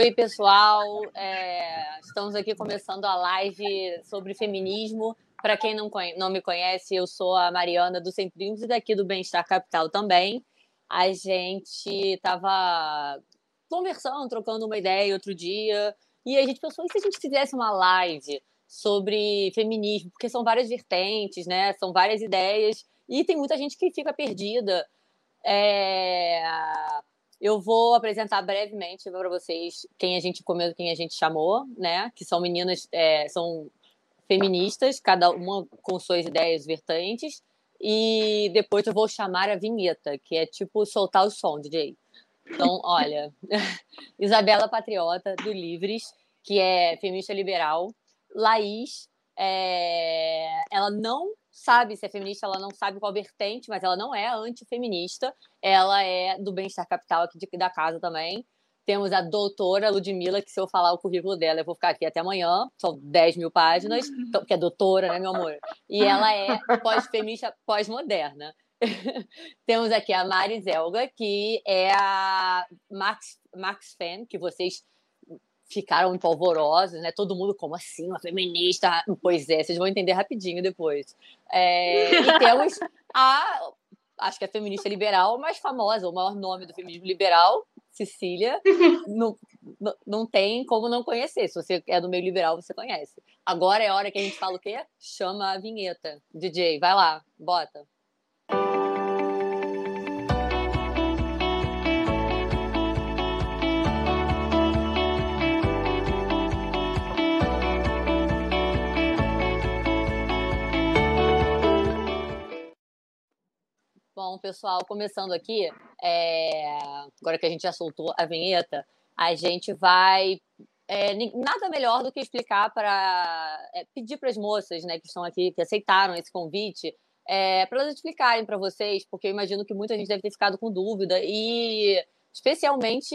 Oi, pessoal. É, estamos aqui começando a live sobre feminismo. Para quem não, não me conhece, eu sou a Mariana do Sem Primos e daqui do Bem-Estar Capital também. A gente estava conversando, trocando uma ideia outro dia, e a gente pensou, e se a gente fizesse uma live sobre feminismo? Porque são várias vertentes, né? São várias ideias, e tem muita gente que fica perdida. É eu vou apresentar brevemente para vocês quem a gente comeu, quem a gente chamou, né? Que são meninas, é, são feministas, cada uma com suas ideias vertentes. E depois eu vou chamar a vinheta, que é tipo soltar o som, DJ. Então, olha, Isabela Patriota, do Livres, que é feminista liberal. Laís, é... ela não sabe se é feminista, ela não sabe qual vertente, mas ela não é antifeminista. Ela é do Bem-Estar Capital aqui de, da casa também. Temos a doutora Ludmilla, que se eu falar o currículo dela, eu vou ficar aqui até amanhã. São 10 mil páginas, então, que é doutora, né, meu amor? E ela é pós-feminista, pós-moderna. Temos aqui a Mari Zelga, que é a Max, Max Fan, que vocês ficaram empolvorosos, né? Todo mundo, como assim? Uma feminista? Pois é, vocês vão entender rapidinho depois. É, e temos a, acho que é a feminista liberal mais famosa, o maior nome do feminismo liberal, Cecília. não, não tem como não conhecer. Se você é do meio liberal, você conhece. Agora é a hora que a gente fala o quê? Chama a vinheta. DJ, vai lá, bota. Bom, pessoal, começando aqui, é... agora que a gente já soltou a vinheta, a gente vai. É, nada melhor do que explicar para. É, pedir para as moças né, que estão aqui, que aceitaram esse convite, é, para elas explicarem para vocês, porque eu imagino que muita gente deve ter ficado com dúvida e especialmente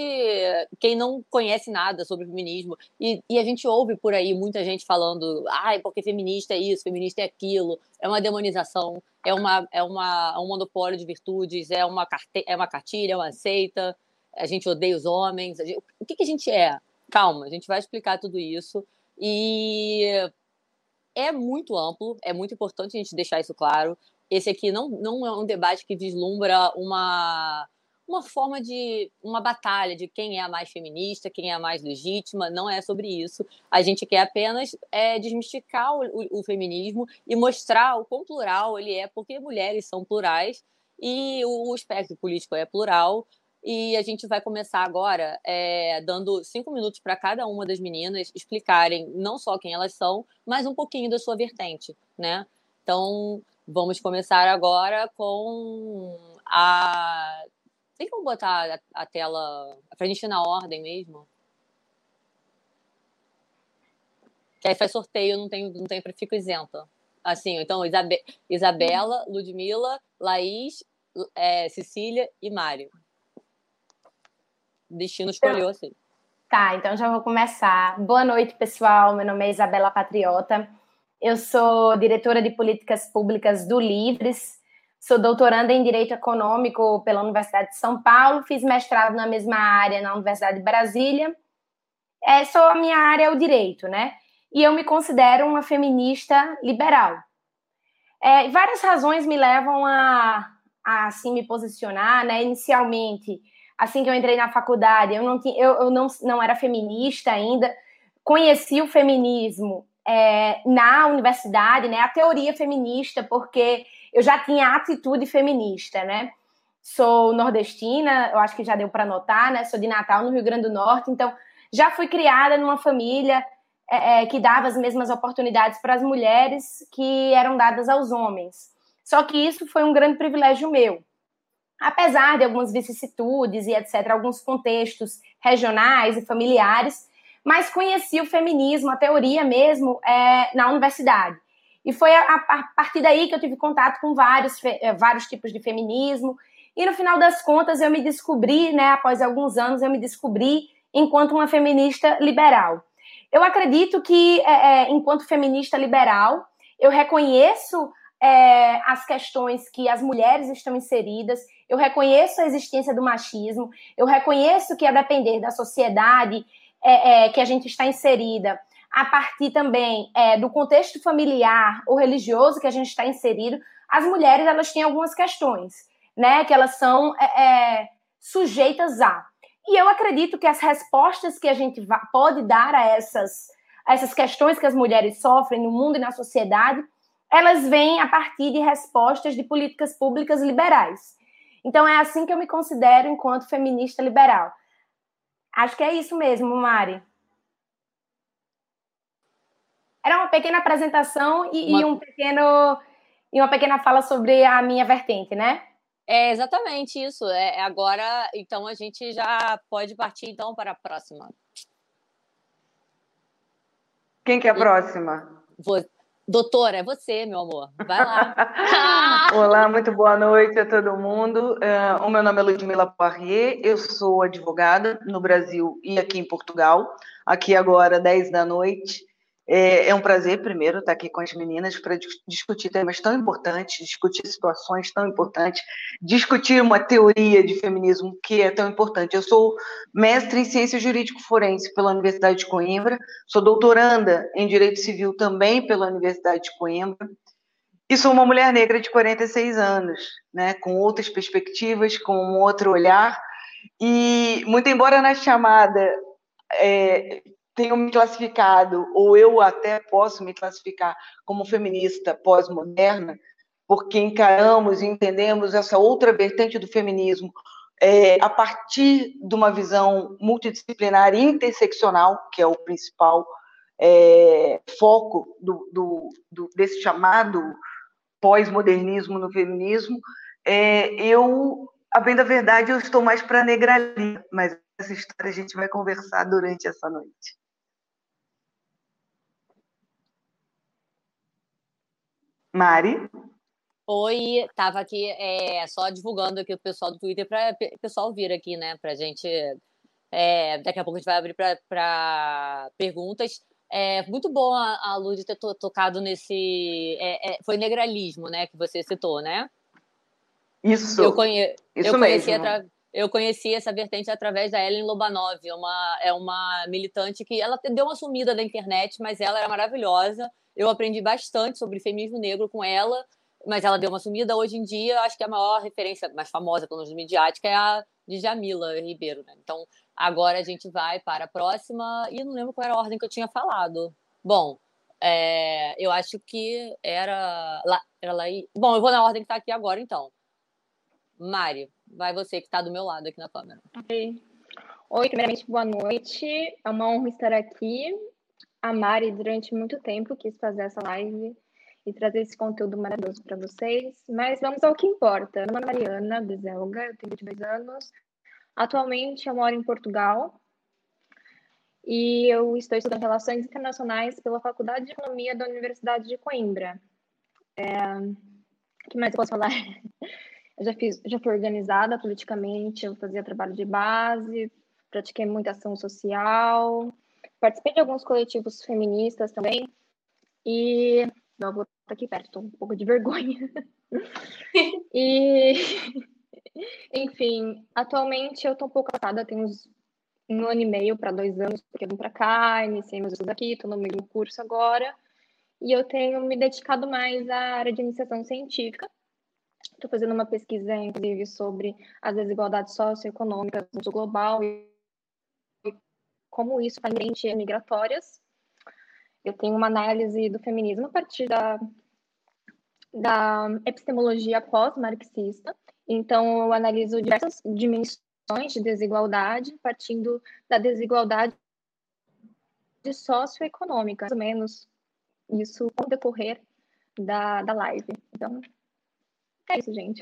quem não conhece nada sobre feminismo. E, e, a gente ouve por aí muita gente falando, ai, porque feminista é isso, feminista é aquilo, é uma demonização, é, uma, é uma, é um monopólio de virtudes, é uma, carte, é uma cartilha, é uma seita, a gente odeia os homens. Gente, o que, que a gente é? Calma, a gente vai explicar tudo isso. E é muito amplo, é muito importante a gente deixar isso claro. Esse aqui não, não é um debate que vislumbra uma uma forma de uma batalha de quem é a mais feminista, quem é a mais legítima, não é sobre isso. A gente quer apenas é, desmistificar o, o, o, feminismo e mostrar o quão plural ele é, porque mulheres são plurais e o, o espectro político é plural. E a gente vai começar agora é, dando cinco minutos para cada uma das meninas explicarem não só quem elas são, mas um pouquinho da sua vertente, né? Então, vamos começar agora com a tem como botar a, a tela pra gente ir na ordem mesmo? Que aí faz sorteio, não tem, não tem, fico isenta. Assim, então, Isabe, Isabela, Ludmilla, Laís, é, Cecília e Mário. Destino escolheu assim. Tá, então já vou começar. Boa noite, pessoal. Meu nome é Isabela Patriota. Eu sou diretora de políticas públicas do Livres, Sou doutoranda em Direito Econômico pela Universidade de São Paulo, fiz mestrado na mesma área na Universidade de Brasília. É, só a minha área é o direito, né? E eu me considero uma feminista liberal. É, várias razões me levam a, a assim me posicionar, né? Inicialmente, assim que eu entrei na faculdade, eu não tinha, eu, eu não, não era feminista ainda. Conheci o feminismo é, na universidade, né? A teoria feminista, porque eu já tinha atitude feminista, né? Sou nordestina, eu acho que já deu para notar, né? Sou de Natal, no Rio Grande do Norte, então já fui criada numa família é, é, que dava as mesmas oportunidades para as mulheres que eram dadas aos homens. Só que isso foi um grande privilégio meu. apesar de algumas vicissitudes e etc., alguns contextos regionais e familiares, mas conheci o feminismo, a teoria mesmo, é, na universidade. E foi a, a, partir daí que eu tive contato com vários, é, vários tipos de feminismo. E no final das contas, eu me descobri, né, após alguns anos, eu me descobri enquanto uma feminista liberal. Eu acredito que, é, enquanto feminista liberal, eu reconheço é, as questões que as mulheres estão inseridas, eu reconheço a existência do machismo, eu reconheço que, a depender da sociedade é, que a gente está inserida, a partir também é, do contexto familiar ou religioso que a gente está inserido, as mulheres elas têm algumas questões, né, que elas são é, é, sujeitas a. E eu acredito que as respostas que a gente pode dar a essas, a essas questões que as mulheres sofrem no mundo e na sociedade, elas vêm a partir de respostas de políticas públicas liberais. Então é assim que eu me considero enquanto feminista liberal. Acho que é isso mesmo, Mari. Era uma pequena apresentação e, uma... e um pequeno e uma pequena fala sobre a minha vertente, né? É exatamente isso. É, agora, então, a gente já pode partir então para a próxima. Quem que é a próxima? Vou... Doutora, é você, meu amor. Vai lá. Olá, muito boa noite a todo mundo. Uh, o meu nome é Ludmila Poirier, eu sou advogada no Brasil e aqui em Portugal. Aqui agora, 10 da noite. É, é, um prazer, primeiro, estar aqui com as meninas para discutir temas tão importantes, discutir situações tão importantes, discutir uma teoria de feminismo que é tão importante. Eu sou mestre em Ciência Jurídico Forense pela Universidade de Coimbra, sou doutoranda em Direito Civil também pela Universidade de Coimbra, e sou uma mulher negra de 46 anos, né, com outras perspectivas, com um outro olhar, e, muito embora na chamada é, tenho me classificado, ou eu até posso me classificar como feminista pós-moderna, porque encaramos e entendemos essa outra vertente do feminismo é, a partir de uma visão multidisciplinar e interseccional, que é o principal é, foco do, do, do, desse chamado pós-modernismo no feminismo, é, eu, a bem da verdade, eu estou mais para a negralia, mas essa história a gente vai conversar durante essa noite. Mari? Oi, tava aqui é, só divulgando aqui o pessoal do Twitter para o pessoal vir aqui, né? Para a gente. É, daqui a pouco a gente vai abrir para perguntas. É muito bom a, a ter to, tocado nesse. É, é, foi negralismo, né? Que você citou, né? Isso. Eu, conhe, isso eu conheci mesmo. Eu conheci essa vertente através da Ellen Lobanov, uma, é uma militante que ela deu uma sumida da internet, mas ela era maravilhosa. Eu aprendi bastante sobre feminismo negro com ela, mas ela deu uma sumida. Hoje em dia, acho que a maior referência, mais famosa, pelo menos midiática, é a de Jamila Ribeiro. Né? Então, agora a gente vai para a próxima. E não lembro qual era a ordem que eu tinha falado. Bom, é, eu acho que era. Lá, era lá. Bom, eu vou na ordem que está aqui agora, então. Mário, vai você que está do meu lado aqui na câmera. Oi, primeiramente, boa noite. É uma honra estar aqui a Mari, durante muito tempo, quis fazer essa live e trazer esse conteúdo maravilhoso para vocês. Mas vamos ao que importa. Meu nome é Mariana Bezelga, eu tenho 22 anos. Atualmente eu moro em Portugal e eu estou estudando Relações Internacionais pela Faculdade de Economia da Universidade de Coimbra. É... O que mais eu posso falar? Eu já, fiz, já fui organizada politicamente, eu fazia trabalho de base, pratiquei muita ação social, Participei de alguns coletivos feministas também. E. Não, vou estar aqui perto, estou um pouco de vergonha. e. Enfim, atualmente eu estou um pouco afastada, tem uns um ano e meio para dois anos, porque eu vim para cá, iniciei meus estudos aqui, estou no meio do curso agora. E eu tenho me dedicado mais à área de iniciação científica. Estou fazendo uma pesquisa, inclusive, sobre as desigualdades socioeconômicas no global e como isso está inerente migratórias. Eu tenho uma análise do feminismo a partir da, da epistemologia pós-marxista. Então, eu analiso diversas dimensões de desigualdade, partindo da desigualdade socioeconômica, mais ou menos isso com decorrer da, da live. Então, é isso, gente.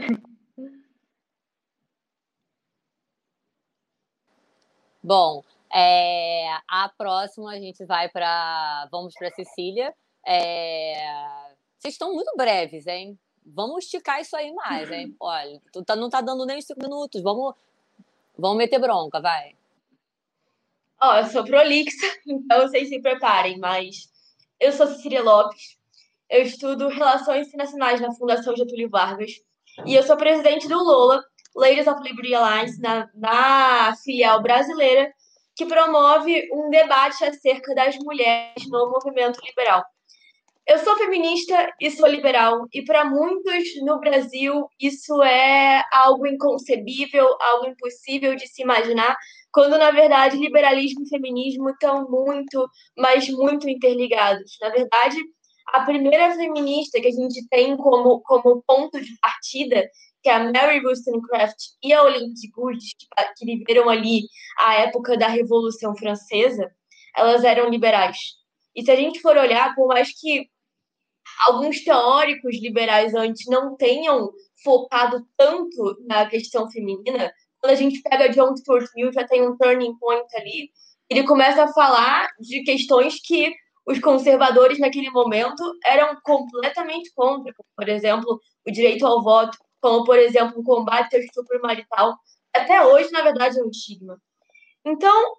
Bom, é, a próxima a gente vai para. Vamos para Cecília. É, vocês estão muito breves, hein? Vamos esticar isso aí mais, hein? Olha, tu tá, não tá dando nem cinco minutos. Vamos, vamos meter bronca, vai. Ó, oh, eu sou prolixa, então vocês se preparem, mas eu sou Cecília Lopes, eu estudo Relações Internacionais na Fundação Getúlio Vargas e eu sou presidente do LOLA, Ladies of Liberty Alliance, na, na filial brasileira, que promove um debate acerca das mulheres no movimento liberal. Eu sou feminista e sou liberal, e para muitos no Brasil isso é algo inconcebível, algo impossível de se imaginar, quando na verdade liberalismo e feminismo estão muito, mas muito interligados. Na verdade, a primeira feminista que a gente tem como, como ponto de partida, que é a Mary Wollstonecraft e a Olympe Good, que viveram ali a época da Revolução Francesa, elas eram liberais. E se a gente for olhar, por mais que alguns teóricos liberais antes não tenham focado tanto na questão feminina, quando a gente pega John Stuart Mill, já tem um turning point ali, ele começa a falar de questões que os conservadores naquele momento eram completamente contra, como, por exemplo, o direito ao voto, como, por exemplo, o combate ao estupro marital. Até hoje, na verdade, é um estigma. Então,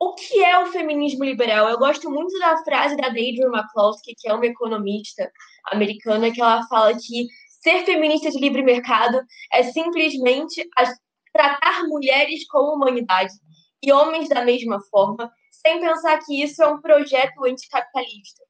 o que é o feminismo liberal? Eu gosto muito da frase da Deidre McCloskey, que é uma economista americana, que ela fala que ser feminista de livre mercado é simplesmente tratar mulheres como humanidade e homens da mesma forma, sem pensar que isso é um projeto anticapitalista.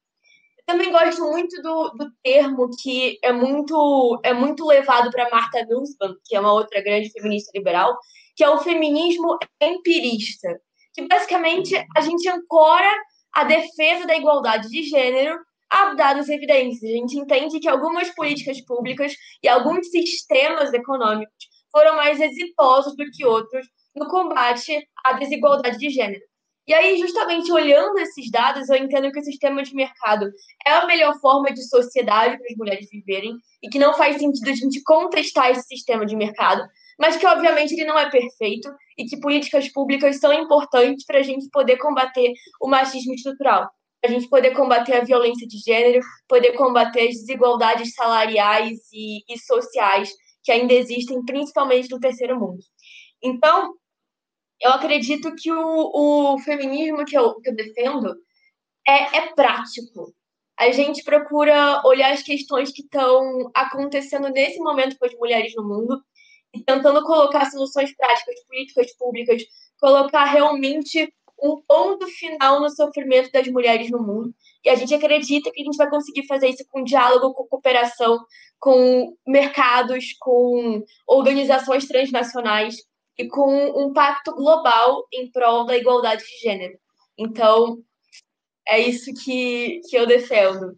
Eu também gosto muito do, do termo que é muito, é muito levado para Martha Nussbaum, que é uma outra grande feminista liberal, que é o feminismo empirista, que basicamente a gente ancora a defesa da igualdade de gênero a dados e evidências. A gente entende que algumas políticas públicas e alguns sistemas econômicos foram mais exitosos do que outros no combate à desigualdade de gênero. E aí, justamente olhando esses dados, eu entendo que o sistema de mercado é a melhor forma de sociedade para as mulheres viverem e que não faz sentido a gente contestar esse sistema de mercado, mas que, obviamente, ele não é perfeito e que políticas públicas são importantes para a gente poder combater o machismo estrutural, para a gente poder combater a violência de gênero, poder combater as desigualdades salariais e, e sociais que ainda existem, principalmente no terceiro mundo. Então, eu acredito que o, o feminismo que eu, que eu defendo é, é prático. A gente procura olhar as questões que estão acontecendo nesse momento com as mulheres no mundo e tentando colocar soluções práticas, políticas públicas, colocar realmente um ponto final no sofrimento das mulheres no mundo. E a gente acredita que a gente vai conseguir fazer isso com diálogo, com cooperação, com mercados, com organizações transnacionais e com um pacto global em prol da igualdade de gênero. Então, é isso que, que eu defendo.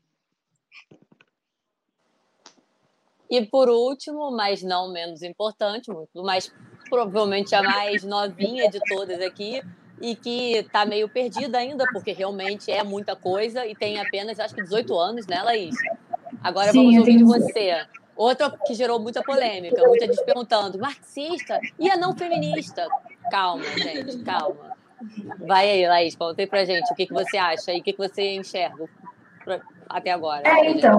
E por último, mas não menos importante, muito mais provavelmente a mais novinha de todas aqui e que está meio perdida ainda, porque realmente é muita coisa e tem apenas, acho que 18 anos, né, Laís? Agora Sim, vamos ouvir de você. Outra que gerou muita polêmica, muita gente perguntando, marxista e a não feminista. Calma, gente, calma. Vai aí, Laís, conta aí pra gente o que, que você acha e o que, que você enxerga até agora. É, então,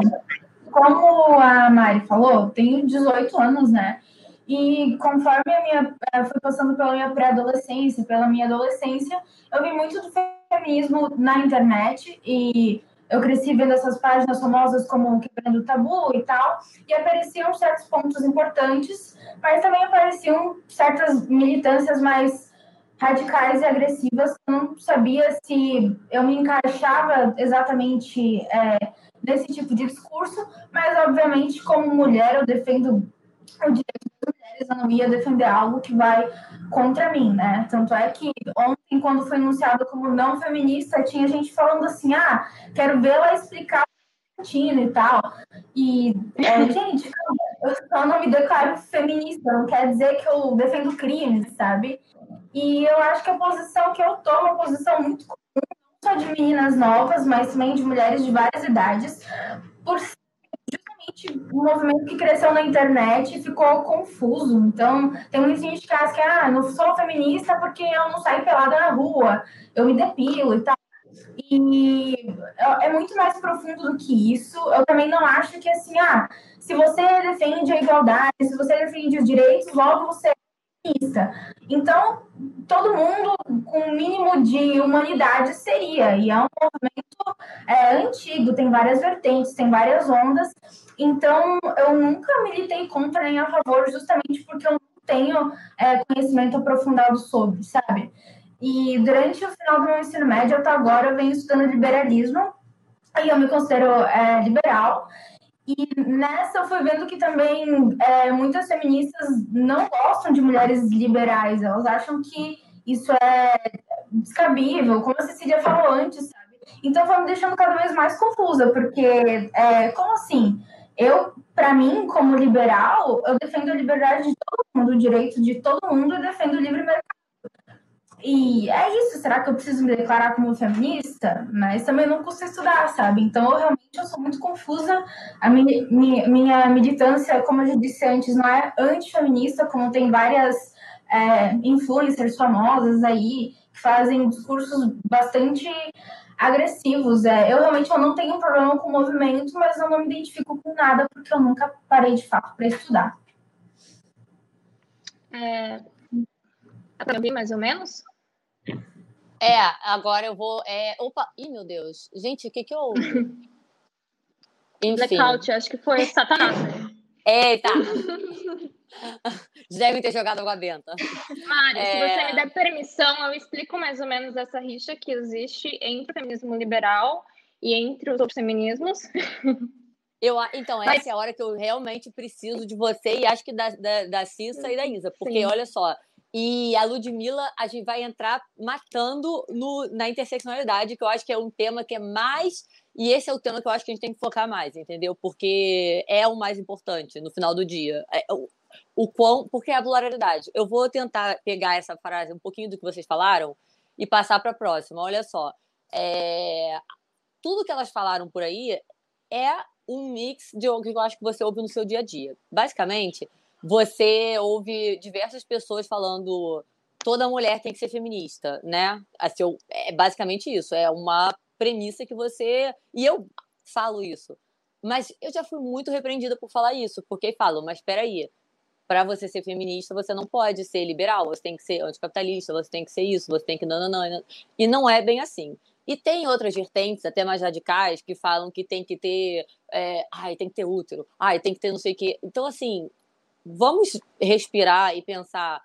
como a Mari falou, tenho 18 anos, né? E conforme a minha eh, fui passando pela minha pré-adolescência, pela minha adolescência, eu vi muito do feminismo na internet e eu cresci vendo essas páginas famosas como Quebrando o Tabu e tal, e apareciam certos pontos importantes, mas também apareciam certas militâncias mais radicais e agressivas. Eu não sabia se eu me encaixava exatamente é, nesse tipo de discurso, mas obviamente, como mulher, eu defendo o direito mulheres, eu não ia defender algo que vai contra mim, né? Tanto é que ontem, quando foi anunciado como não feminista, tinha gente falando assim: ah, quero vê-la explicar e tal. E, é, gente, eu só não me declaro feminista, não quer dizer que eu defendo crimes, sabe? E eu acho que a posição que eu tomo é uma posição muito comum, não só de meninas novas, mas também de mulheres de várias idades, por realmente um movimento que cresceu na internet e ficou confuso. Então, tem muita gente que acha que, ah, não sou feminista porque eu não saio pelada na rua, eu me depilo e tal. E é, é muito mais profundo do que isso. Eu também não acho que, assim, ah, se você defende a igualdade, se você defende os direitos, logo você é Então, todo mundo com um mínimo de humanidade seria. E é um movimento é, antigo, tem várias vertentes, tem várias ondas. Então, eu nunca militei contra nem a favor, justamente porque eu não tenho é, conhecimento aprofundado sobre, sabe? E durante o final do meu ensino médio, até agora, eu venho estudando liberalismo, e eu me considero é, liberal. E nessa eu fui vendo que também é, muitas feministas não gostam de mulheres liberais, elas acham que isso é descabível, como a Cecília falou antes, sabe? Então foi me deixando cada vez mais confusa, porque é, como assim? Eu, para mim, como liberal, eu defendo a liberdade de todo mundo, o direito de todo mundo e defendo o livre mercado. E é isso, será que eu preciso me declarar como feminista? Mas também não custa estudar, sabe? Então, eu realmente eu sou muito confusa. A minha, minha, militância, como eu já disse antes, não é antifeminista, como tem várias é, influencers famosas aí que fazem discursos bastante agressivos. É, eu realmente eu não tenho problema com o movimento, mas eu não me identifico com nada porque eu nunca parei de fato para estudar. É, ouvir mais ou menos? É, agora eu vou. É... Opa! Ih, meu Deus. Gente, o que que eu. Enfim. Blackout, acho que foi Satanás. Eita! Devem ter jogado água benta. Mari, é... se você me der permissão, eu explico mais ou menos essa rixa que existe entre o feminismo liberal e entre os outros feminismos. Eu, então, essa Mas... é a hora que eu realmente preciso de você e acho que da, da, da Cissa e da Isa. Porque, Sim. olha só, e a Ludmilla, a gente vai entrar matando no, na interseccionalidade, que eu acho que é um tema que é mais. E esse é o tema que eu acho que a gente tem que focar mais, entendeu? Porque é o mais importante no final do dia. É, o, o quão. Porque é a pluralidade. Eu vou tentar pegar essa frase, um pouquinho do que vocês falaram, e passar para a próxima. Olha só. É, tudo que elas falaram por aí é um mix de algo que eu acho que você ouve no seu dia a dia. Basicamente você ouve diversas pessoas falando toda mulher tem que ser feminista, né? Assim, é basicamente isso, é uma premissa que você e eu falo isso. Mas eu já fui muito repreendida por falar isso, porque falo, mas espera aí, para você ser feminista, você não pode ser liberal, você tem que ser anticapitalista, você tem que ser isso, você tem que não, não, não. E não é bem assim. E tem outras vertentes, até mais radicais, que falam que tem que ter. É, ai, tem que ter útero, ai, tem que ter não sei o quê. Então, assim, vamos respirar e pensar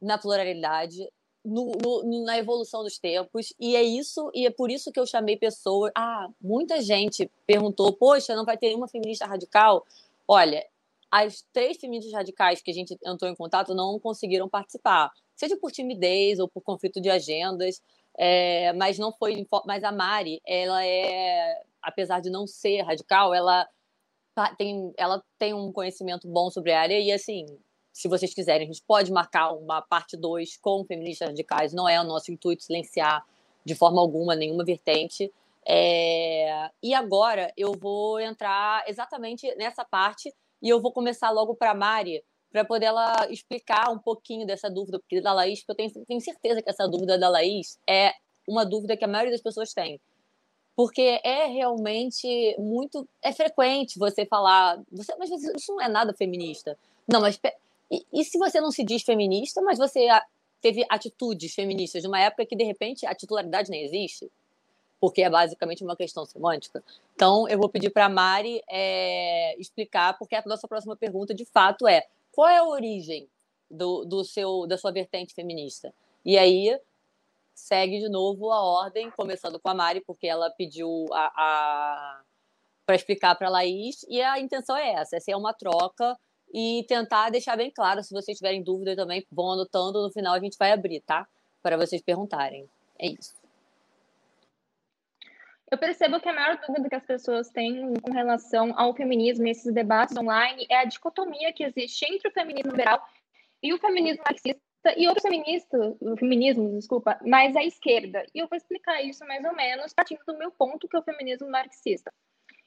na pluralidade, no, no, na evolução dos tempos, e é isso, e é por isso que eu chamei pessoas. Ah, muita gente perguntou: poxa, não vai ter uma feminista radical? Olha, as três feministas radicais que a gente entrou em contato não conseguiram participar, seja por timidez ou por conflito de agendas, é, mas não foi. Mas a Mari, ela é, apesar de não ser radical, ela tem, ela tem um conhecimento bom sobre a área e, assim, se vocês quiserem, a gente pode marcar uma parte 2 com feministas radicais. Não é o nosso intuito silenciar de forma alguma nenhuma vertente. É... E agora eu vou entrar exatamente nessa parte e eu vou começar logo para Mari, para poder ela explicar um pouquinho dessa dúvida porque da Laís, porque eu tenho, tenho certeza que essa dúvida da Laís é uma dúvida que a maioria das pessoas tem porque é realmente muito é frequente você falar você mas isso não é nada feminista. Não mas e, e, se você não se diz feminista mas você teve atitudes feministas numa época que de repente a titularidade nem existe porque é basicamente uma questão semântica. Então eu vou pedir para a Mari é, explicar porque a nossa próxima pergunta de fato é qual é a origem do, do seu da sua vertente feminista? E aí segue de novo a ordem, começando com a Mari, porque ela pediu a, a para explicar para a Laís, e a intenção é essa, é ser uma troca e tentar deixar bem claro, se vocês tiverem dúvida também, vão anotando, no final a gente vai abrir, tá? Para vocês perguntarem. É isso. Eu percebo que a maior dúvida que as pessoas têm com relação ao feminismo e esses debates online é a dicotomia que existe entre o feminismo liberal e o feminismo marxista e outros feministas, feminismos, desculpa, mais à esquerda. E eu vou explicar isso mais ou menos partindo do meu ponto, que é o feminismo marxista.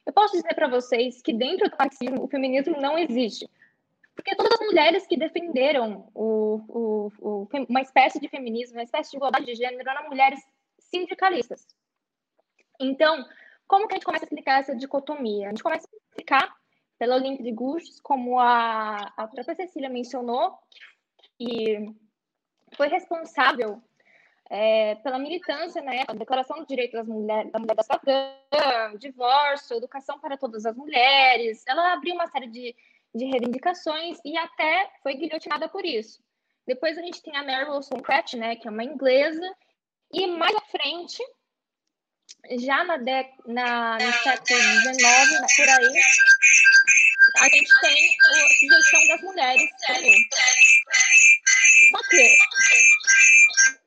Eu posso dizer para vocês que dentro do marxismo o feminismo não existe. Porque todas as mulheres que defenderam o, o, o, uma espécie de feminismo, uma espécie de igualdade de gênero, eram mulheres sindicalistas. Então, como que a gente começa a explicar essa dicotomia? A gente começa a explicar pela Olympe de Gouges, como a, a própria Cecília mencionou, que foi responsável é, pela militância na né, época, Declaração dos Direitos das Mulheres, da Mulher da Cidadã, divórcio, educação para todas as mulheres. Ela abriu uma série de, de reivindicações e até foi guilhotinada por isso. Depois a gente tem a Mary Wollstonecraft, né, que é uma inglesa, e mais à frente, já na, de, na no século XIX, por aí, a gente tem a sujeição das mulheres também.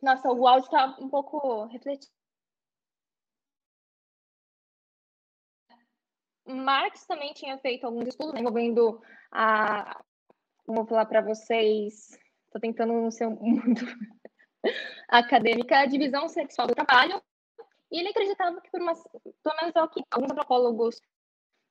Nossa, o áudio está um pouco refletido. Marx também tinha feito alguns estudos né, envolvendo a. Vou falar para vocês. Estou tentando não ser muito acadêmica, a divisão sexual do trabalho. E ele acreditava que, por uma, pelo menos é o que alguns antropólogos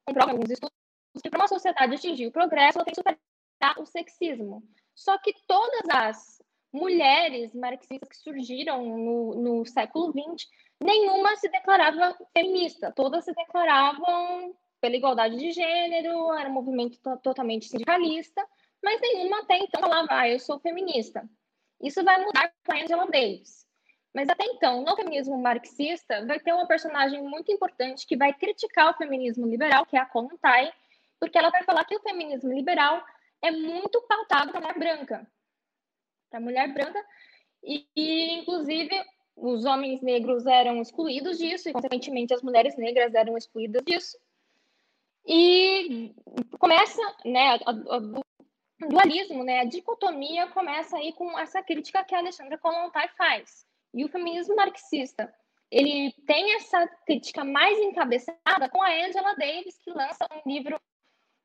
comprovam alguns estudos, que para uma sociedade atingir o progresso, ela tem que superar o sexismo. Só que todas as mulheres marxistas que surgiram no, no século XX, nenhuma se declarava feminista, todas se declaravam pela igualdade de gênero, era um movimento totalmente sindicalista, mas nenhuma até então falava, ah, eu sou feminista. Isso vai mudar com a Angela Davis. Mas até então, no feminismo marxista, vai ter uma personagem muito importante que vai criticar o feminismo liberal, que é a Kollontai, porque ela vai falar que o feminismo liberal é muito pautado para a mulher branca. Para a mulher branca, e, e, inclusive os homens negros eram excluídos disso, e consequentemente as mulheres negras eram excluídas disso. E começa, né, o dualismo, né, a dicotomia começa aí com essa crítica que a Alexandra Kollontai faz. E o feminismo marxista, ele tem essa crítica mais encabeçada com a Angela Davis, que lança um livro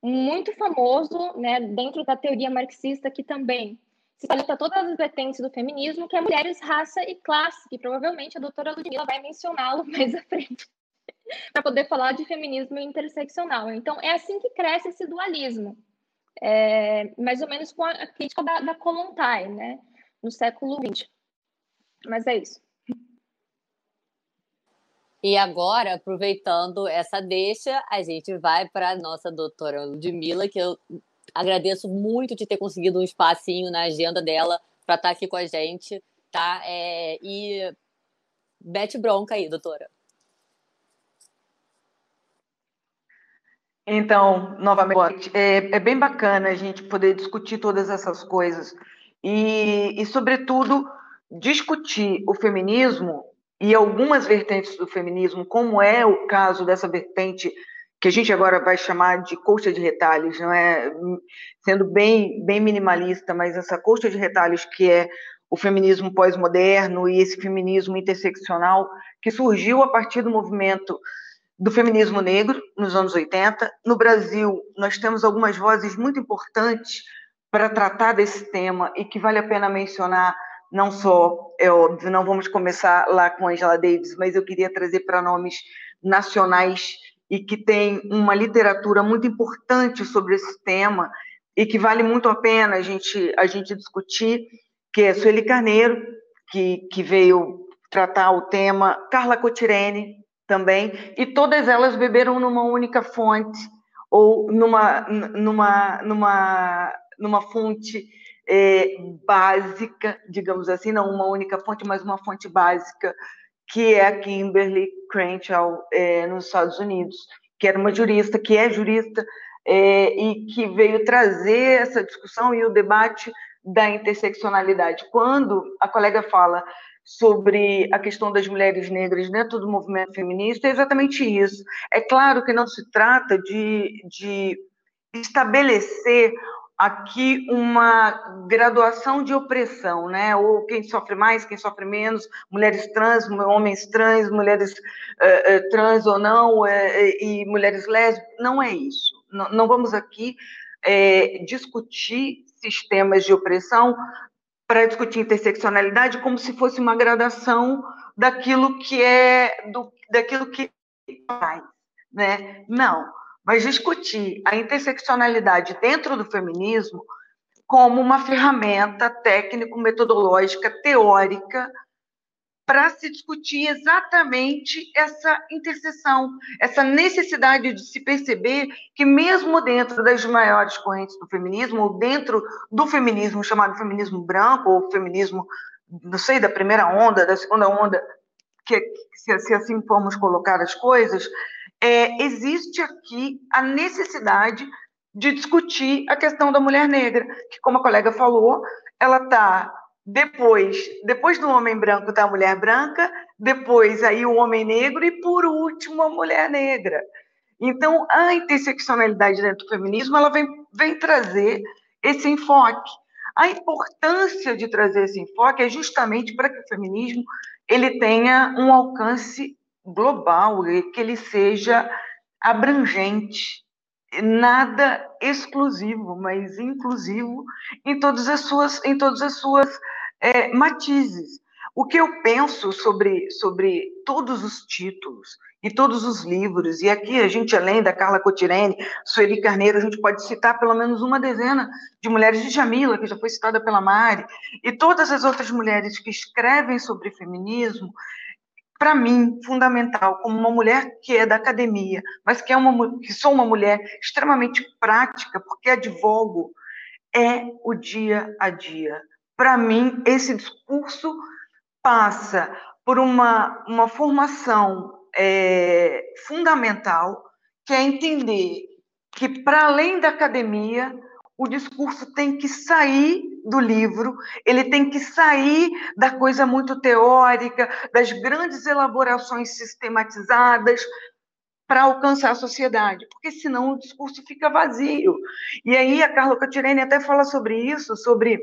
muito famoso, né, dentro da teoria marxista, que também se espalhou para todas as vertentes do feminismo, que é Mulheres, Raça e Classe, que provavelmente a doutora Ludmilla vai mencioná-lo mais à frente, para poder falar de feminismo interseccional. Então, é assim que cresce esse dualismo, é, mais ou menos com a, crítica da, da Kollontai, né, no século XX. Mas é isso. E agora, aproveitando essa deixa, a gente vai para a nossa doutora Ludmilla, que eu agradeço muito de ter conseguido um espacinho na agenda dela para estar tá aqui com a gente, tá? É, e mete bronca aí, doutora. Então, novamente, é, é, bem bacana a gente poder discutir todas essas coisas e, e, sobretudo, discutir o feminismo e algumas vertentes do feminismo, como é o caso dessa vertente que a gente agora vai chamar de coxa de retalhos, não é? Sendo bem, bem minimalista, mas essa coxa de retalhos que é o feminismo pós-moderno e esse feminismo interseccional que surgiu a partir do movimento do feminismo negro nos anos 80. No Brasil, nós temos algumas vozes muito importantes para tratar desse tema e que vale a pena mencionar não só, é óbvio, não vamos começar lá com Angela Davis, mas eu queria trazer para nomes nacionais e que tem uma literatura muito importante sobre esse tema e que vale muito a pena a gente, a gente discutir, que é Sueli Carneiro, que, que veio tratar o tema, Carla Cotirene também, e todas elas beberam numa única fonte, ou numa, numa, numa, numa fonte é, básica, digamos assim, não uma única fonte, mas uma fonte básica, que é a Kimberly Crenshaw, é, nos Estados Unidos, que era uma jurista, que é jurista, é, e que veio trazer essa discussão e o debate da interseccionalidade. Quando a colega fala sobre a questão das mulheres negras dentro do movimento feminista, é exatamente isso. É claro que não se trata de, de estabelecer aqui uma graduação de opressão, né? Ou quem sofre mais, quem sofre menos, mulheres trans, homens trans, mulheres uh, uh, trans ou não, uh, e mulheres lésbicas. Não é isso. Não, não vamos aqui discutir sistemas de opressão para discutir interseccionalidade como se fosse uma gradação daquilo que é do, daquilo que faz. né? Não, mas discutir a interseccionalidade dentro do feminismo como uma ferramenta técnico-metodológica teórica para se discutir exatamente essa interseção, essa necessidade de se perceber que, mesmo dentro das maiores correntes do feminismo, ou dentro do feminismo chamado feminismo branco, ou feminismo, não sei, da primeira onda, da segunda onda, que, se, se assim formos colocar as coisas, é, existe aqui a necessidade de discutir a questão da mulher negra, que, como a colega falou, ela está depois, depois do homem branco está a mulher branca, depois aí o homem negro e por último a mulher negra. Então a interseccionalidade dentro do feminismo ela vem, vem trazer esse enfoque. A importância de trazer esse enfoque é justamente para que o feminismo ele tenha um alcance global, que ele seja abrangente, nada exclusivo, mas inclusivo em todas as suas, em todas as suas é, matizes. O que eu penso sobre, sobre todos os títulos e todos os livros, e aqui a gente, além da Carla Cotirene, Sueli Carneiro, a gente pode citar pelo menos uma dezena de mulheres de Jamila, que já foi citada pela Mari, e todas as outras mulheres que escrevem sobre feminismo, para mim, fundamental, como uma mulher que é da academia, mas que, é uma, que sou uma mulher extremamente prática, porque advogo, é o dia a dia. Para mim, esse discurso passa por uma, uma formação é, fundamental, que é entender que, para além da academia, o discurso tem que sair do livro, ele tem que sair da coisa muito teórica, das grandes elaborações sistematizadas, para alcançar a sociedade, porque senão o discurso fica vazio. E aí a Carla Catirene até fala sobre isso, sobre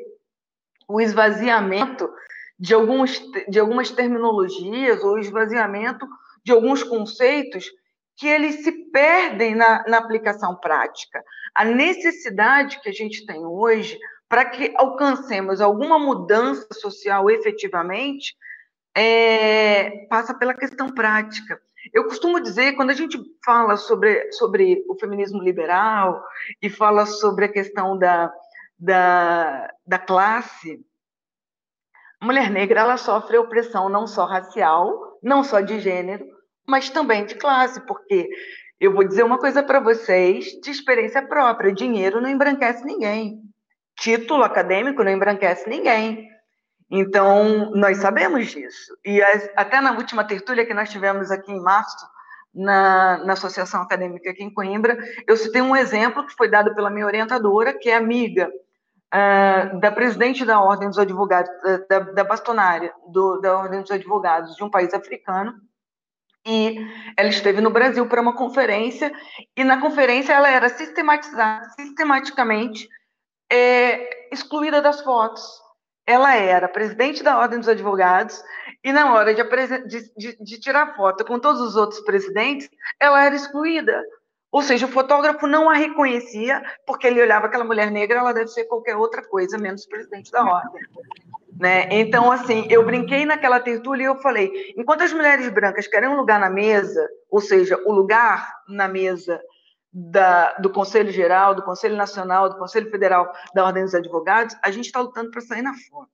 o esvaziamento de, alguns, de algumas terminologias ou esvaziamento de alguns conceitos que eles se perdem na, na aplicação prática. A necessidade que a gente tem hoje para que alcancemos alguma mudança social efetivamente é, passa pela questão prática. Eu costumo dizer, quando a gente fala sobre, sobre o feminismo liberal e fala sobre a questão da, da, da classe, a mulher negra ela sofre opressão não só racial, não só de gênero, mas também de classe, porque eu vou dizer uma coisa para vocês de experiência própria: dinheiro não embranquece ninguém, título acadêmico não embranquece ninguém. Então, nós sabemos disso. E até na última tertúlia que nós tivemos aqui em março, na, na Associação Acadêmica aqui em Coimbra, eu citei um exemplo que foi dado pela minha orientadora, que é amiga uh, da presidente da Ordem dos Advogados, da, da bastonária do, da Ordem dos Advogados de um país africano, e ela esteve no Brasil para uma conferência, e na conferência ela era sistematizada, sistematicamente é, excluída das fotos. Ela era presidente da Ordem dos Advogados, e na hora de, de, de tirar foto com todos os outros presidentes, ela era excluída. Ou seja, o fotógrafo não a reconhecia, porque ele olhava aquela mulher negra, ela deve ser qualquer outra coisa, menos presidente da ordem. Né? Então, assim, eu brinquei naquela tertúlia e eu falei: enquanto as mulheres brancas querem um lugar na mesa, ou seja, o lugar na mesa da, do Conselho Geral, do Conselho Nacional, do Conselho Federal da Ordem dos Advogados, a gente está lutando para sair na foto.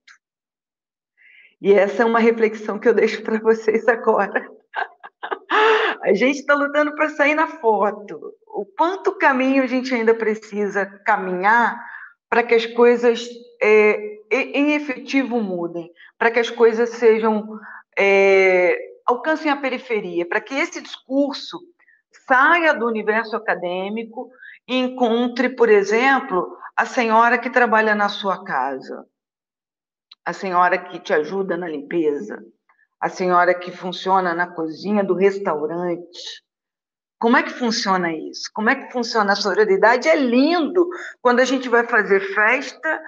E essa é uma reflexão que eu deixo para vocês agora. A gente está lutando para sair na foto. O quanto caminho a gente ainda precisa caminhar para que as coisas é, em efetivo mudem, para que as coisas sejam é, alcancem a periferia, para que esse discurso saia do universo acadêmico e encontre, por exemplo, a senhora que trabalha na sua casa, a senhora que te ajuda na limpeza, a senhora que funciona na cozinha do restaurante. Como é que funciona isso? Como é que funciona a sororidade? É lindo quando a gente vai fazer festa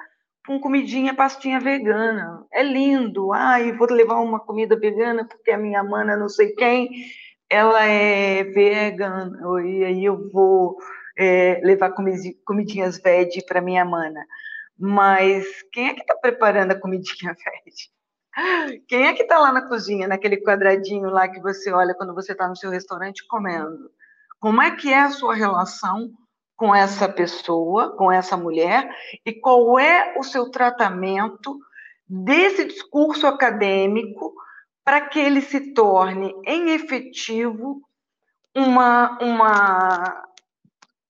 com comidinha, pastinha vegana. É lindo. Ai, vou levar uma comida vegana porque a minha mana não sei quem, ela é vegana. E aí eu vou é, levar comidinhas veg para minha mana. Mas quem é que está preparando a comidinha veg? Quem é que está lá na cozinha, naquele quadradinho lá que você olha quando você está no seu restaurante comendo? Como é que é a sua relação com essa pessoa, com essa mulher, e qual é o seu tratamento desse discurso acadêmico para que ele se torne, em efetivo, uma, uma,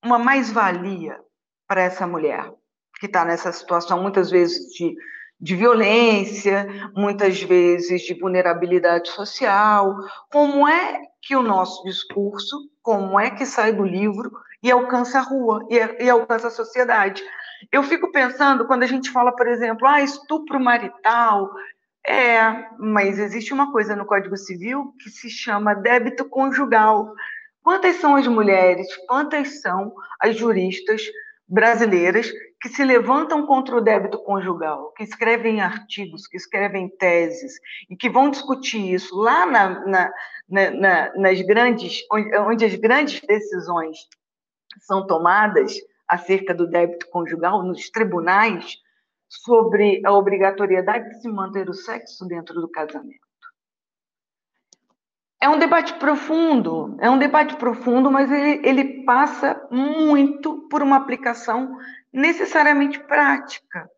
uma mais-valia para essa mulher que está nessa situação, muitas vezes de, de violência, muitas vezes de vulnerabilidade social. Como é que o nosso discurso, como é que sai do livro e alcança a rua, e, e alcança a sociedade? Eu fico pensando, quando a gente fala, por exemplo, ah, estupro marital, é, mas existe uma coisa no Código Civil que se chama débito conjugal. Quantas são as mulheres, quantas são as juristas brasileiras que se levantam contra o débito conjugal, que escrevem artigos, que escrevem teses e que vão discutir isso lá na, na, na, nas grandes, onde, as grandes decisões são tomadas acerca do débito conjugal nos tribunais sobre a obrigatoriedade de se manter o sexo dentro do casamento. É um debate profundo, é um debate profundo, mas ele, ele passa muito por uma aplicação necessariamente prática.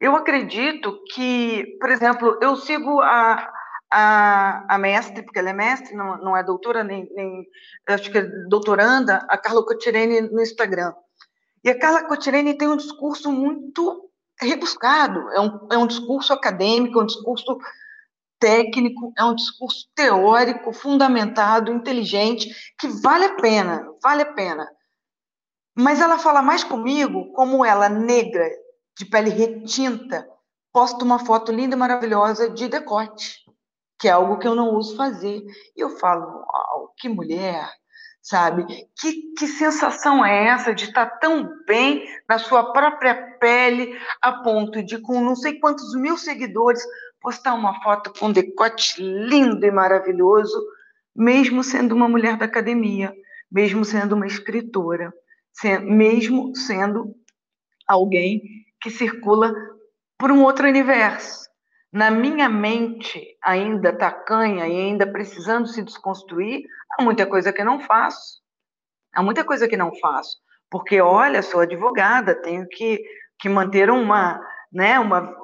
Eu acredito que, por exemplo, eu sigo a, a, a mestre, porque ela é mestre, não, não é doutora, nem, nem acho que é doutoranda, a Carla Cotirene no Instagram. E a Carla Cotirene tem um discurso muito rebuscado, é um, é um discurso acadêmico, é um discurso técnico, é um discurso teórico, fundamentado, inteligente, que vale a pena, vale a pena. Mas ela fala mais comigo como ela, negra, de pele retinta, posta uma foto linda e maravilhosa de decote, que é algo que eu não uso fazer. E eu falo, uau, que mulher, sabe? Que, que sensação é essa de estar tão bem na sua própria pele, a ponto de, com não sei quantos mil seguidores, postar uma foto com um decote lindo e maravilhoso, mesmo sendo uma mulher da academia, mesmo sendo uma escritora, mesmo sendo alguém que circula por um outro universo. Na minha mente, ainda tacanha e ainda precisando se desconstruir, há muita coisa que não faço. Há muita coisa que não faço. Porque, olha, sou advogada, tenho que, que manter uma, né, uma.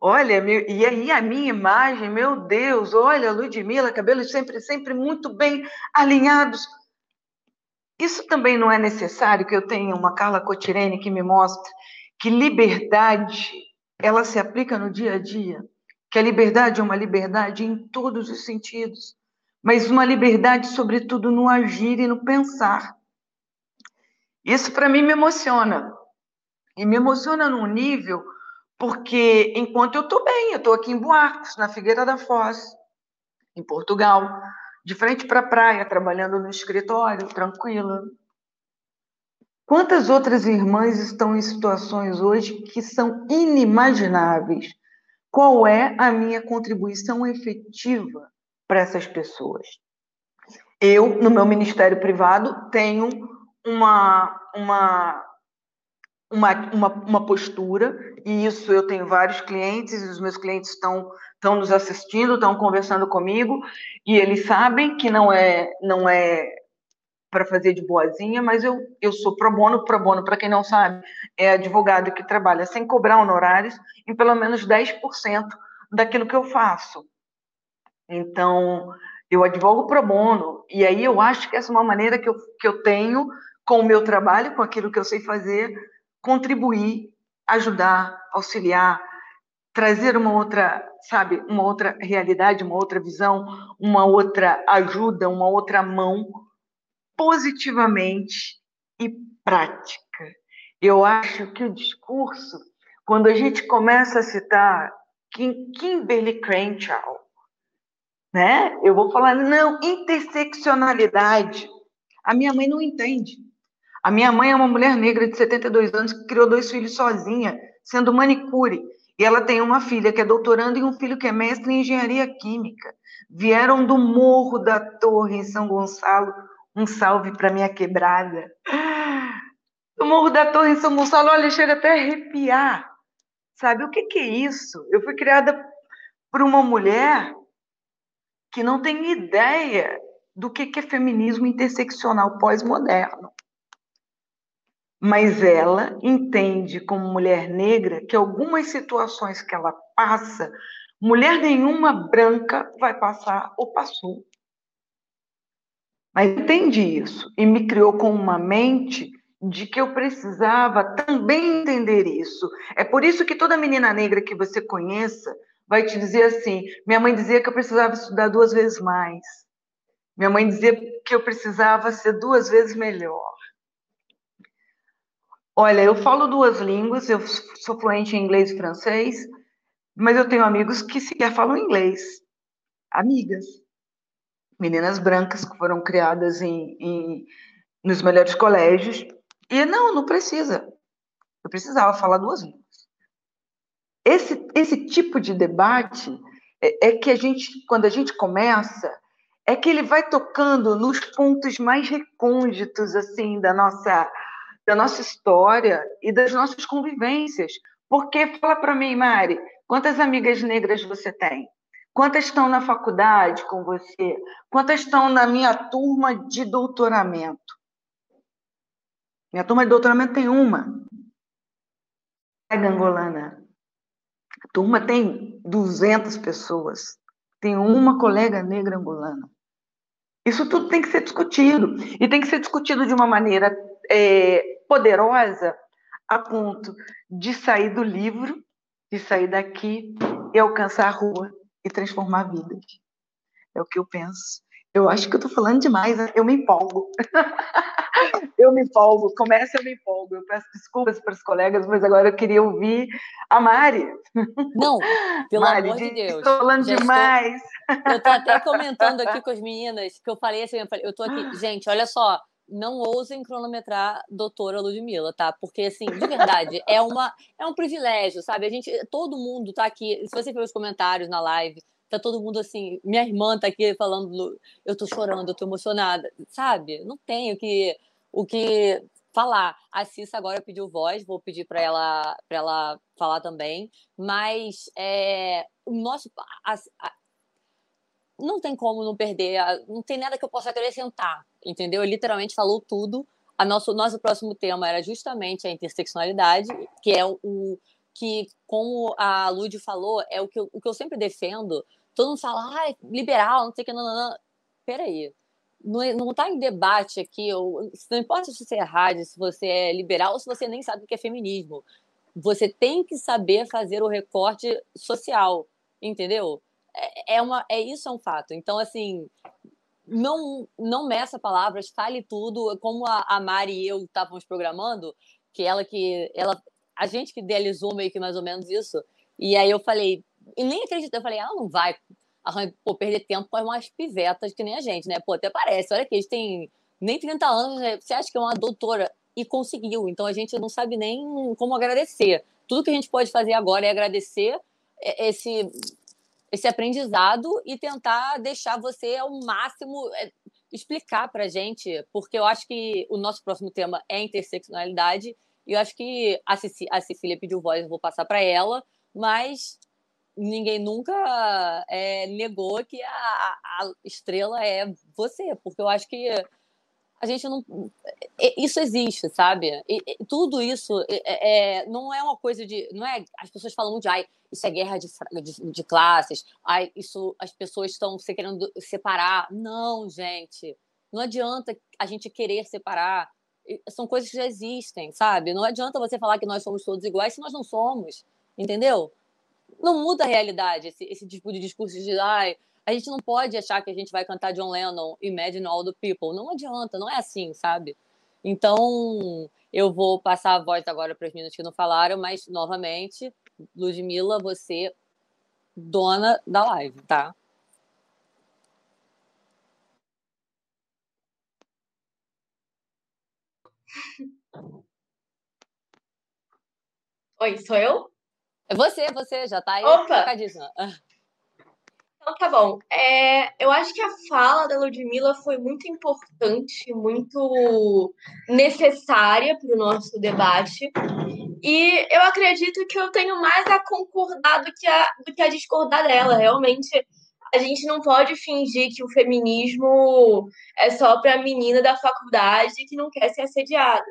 Olha, e aí a minha imagem, meu Deus, olha, Ludmilla, cabelos sempre, sempre muito bem alinhados. Isso também não é necessário que eu tenha uma Carla Cotirene que me mostre que liberdade ela se aplica no dia a dia que a liberdade é uma liberdade em todos os sentidos, mas uma liberdade, sobretudo, no agir e no pensar. Isso, para mim, me emociona. E me emociona num nível porque, enquanto eu estou bem, eu estou aqui em Buarcos, na Figueira da Foz, em Portugal, de frente para a praia, trabalhando no escritório, tranquila. Quantas outras irmãs estão em situações hoje que são inimagináveis? Qual é a minha contribuição efetiva para essas pessoas? Eu, no meu ministério privado, tenho uma, uma, uma, uma, uma postura, e isso eu tenho vários clientes, e os meus clientes estão, estão nos assistindo, estão conversando comigo, e eles sabem que não é, não é para fazer de boazinha, mas eu, eu sou pro bono, pro bono, para quem não sabe, é advogado que trabalha sem cobrar honorários em pelo menos 10% daquilo que eu faço. Então, eu advogo pro bono, e aí eu acho que essa é uma maneira que eu, que eu tenho, com o meu trabalho, com aquilo que eu sei fazer, contribuir, ajudar, auxiliar, trazer uma outra, sabe, uma outra realidade, uma outra visão, uma outra ajuda, uma outra mão positivamente e prática. Eu acho que o discurso, quando a gente começa a citar Kimberly Crenshaw, né? Eu vou falar, não, interseccionalidade. A minha mãe não entende. A minha mãe é uma mulher negra de 72 anos que criou dois filhos sozinha, sendo manicure. E ela tem uma filha que é doutoranda e um filho que é mestre em engenharia química. Vieram do Morro da Torre, em São Gonçalo, um salve para minha quebrada. O Morro da Torre em São Gonçalo, olha, chega até a arrepiar. Sabe o que, que é isso? Eu fui criada por uma mulher que não tem ideia do que é feminismo interseccional pós-moderno. Mas ela entende, como mulher negra, que algumas situações que ela passa, mulher nenhuma branca vai passar ou passou. Mas entendi isso e me criou com uma mente de que eu precisava também entender isso. É por isso que toda menina negra que você conheça vai te dizer assim: minha mãe dizia que eu precisava estudar duas vezes mais. Minha mãe dizia que eu precisava ser duas vezes melhor. Olha, eu falo duas línguas, eu sou fluente em inglês e francês, mas eu tenho amigos que sequer falam inglês. Amigas. Meninas brancas que foram criadas em, em nos melhores colégios e não, não precisa. Eu precisava falar duas línguas. Esse, esse tipo de debate é, é que a gente, quando a gente começa, é que ele vai tocando nos pontos mais recônditos assim da nossa da nossa história e das nossas convivências. Porque fala para mim, Mari, quantas amigas negras você tem? Quantas estão na faculdade com você? Quantas estão na minha turma de doutoramento? Minha turma de doutoramento tem uma. É angolana. A turma tem 200 pessoas. Tem uma colega negra angolana. Isso tudo tem que ser discutido. E tem que ser discutido de uma maneira é, poderosa a ponto de sair do livro, de sair daqui e alcançar a rua e transformar vidas. É o que eu penso. Eu acho que eu estou falando demais, né? eu me empolgo. eu me empolgo, começa eu me empolgo. Eu peço desculpas para os colegas, mas agora eu queria ouvir a Mari. Não, pelo Mari, amor de Deus. Estou falando Já demais. Estou, eu estou até comentando aqui com as meninas que eu falei assim, eu estou aqui, gente, olha só, não ousem cronometrar doutora Ludmilla, tá? Porque, assim, de verdade, é, uma, é um privilégio, sabe? A gente, todo mundo tá aqui, se você ver os comentários na live, tá todo mundo assim, minha irmã tá aqui falando, eu tô chorando, eu tô emocionada, sabe? Não tenho que, o que falar. A Cissa agora pediu voz, vou pedir para ela, ela falar também, mas é, o nosso, a, a, não tem como não perder, não tem nada que eu possa acrescentar, entendeu? Ele literalmente falou tudo. A nosso, nosso próximo tema era justamente a interseccionalidade, que é o que, como a Lud falou, é o que, eu, o que eu sempre defendo. Todo mundo fala, ah, liberal, não sei o que, não, não, não. Peraí, não está em debate aqui, ou, não importa se você é rádio, se você é liberal ou se você nem sabe o que é feminismo. Você tem que saber fazer o recorte social, entendeu? É, é, uma, é isso é um fato. Então, assim, não não meça palavras, fale tudo, como a, a Mari e eu estávamos programando, que ela que ela a gente que idealizou meio que mais ou menos isso. E aí eu falei, e nem acredito, eu falei, ela não vai pô, perder tempo com umas pivetas que nem a gente, né? Pô, até parece, olha que eles têm nem 30 anos, né? você acha que é uma doutora e conseguiu. Então a gente não sabe nem como agradecer. Tudo que a gente pode fazer agora é agradecer esse esse aprendizado e tentar deixar você ao máximo é, explicar para gente, porque eu acho que o nosso próximo tema é interseccionalidade e eu acho que a, Ceci, a Cecília pediu voz, eu vou passar para ela, mas ninguém nunca é, negou que a, a, estrela é você, porque eu acho que a gente não. Isso existe, sabe? E, e, tudo isso é, é, não é uma coisa de. Não é. As pessoas falam muito de ai, isso é guerra de, de, de classes, ai, isso as pessoas estão se querendo separar. Não, gente. Não adianta a gente querer separar. São coisas que já existem, sabe? Não adianta você falar que nós somos todos iguais se nós não somos. Entendeu? Não muda a realidade esse, esse tipo de discurso de ai, a gente não pode achar que a gente vai cantar John Lennon, Imagine All the People. Não adianta, não é assim, sabe? Então, eu vou passar a voz agora para as meninas que não falaram, mas, novamente, Ludmilla, você, dona da live, tá? Oi, sou eu? É você, você, já tá aí Opa! Então tá bom. É, eu acho que a fala da Ludmilla foi muito importante, muito necessária para o nosso debate. E eu acredito que eu tenho mais a concordar do que a, do que a discordar dela. Realmente, a gente não pode fingir que o feminismo é só para a menina da faculdade que não quer ser assediada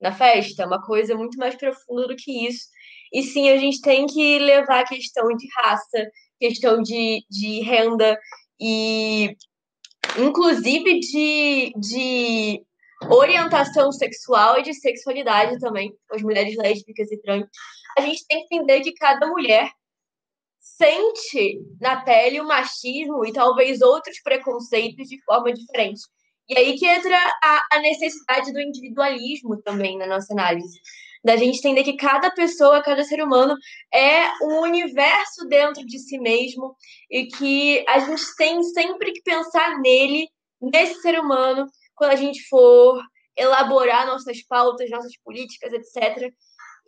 na festa. É uma coisa muito mais profunda do que isso. E sim, a gente tem que levar a questão de raça, questão de, de renda e, inclusive, de, de orientação sexual e de sexualidade também, as mulheres lésbicas e trans. A gente tem que entender que cada mulher sente na pele o machismo e talvez outros preconceitos de forma diferente. E aí que entra a, a necessidade do individualismo também na nossa análise. Da gente entender que cada pessoa, cada ser humano é um universo dentro de si mesmo e que a gente tem sempre que pensar nele, nesse ser humano, quando a gente for elaborar nossas pautas, nossas políticas, etc.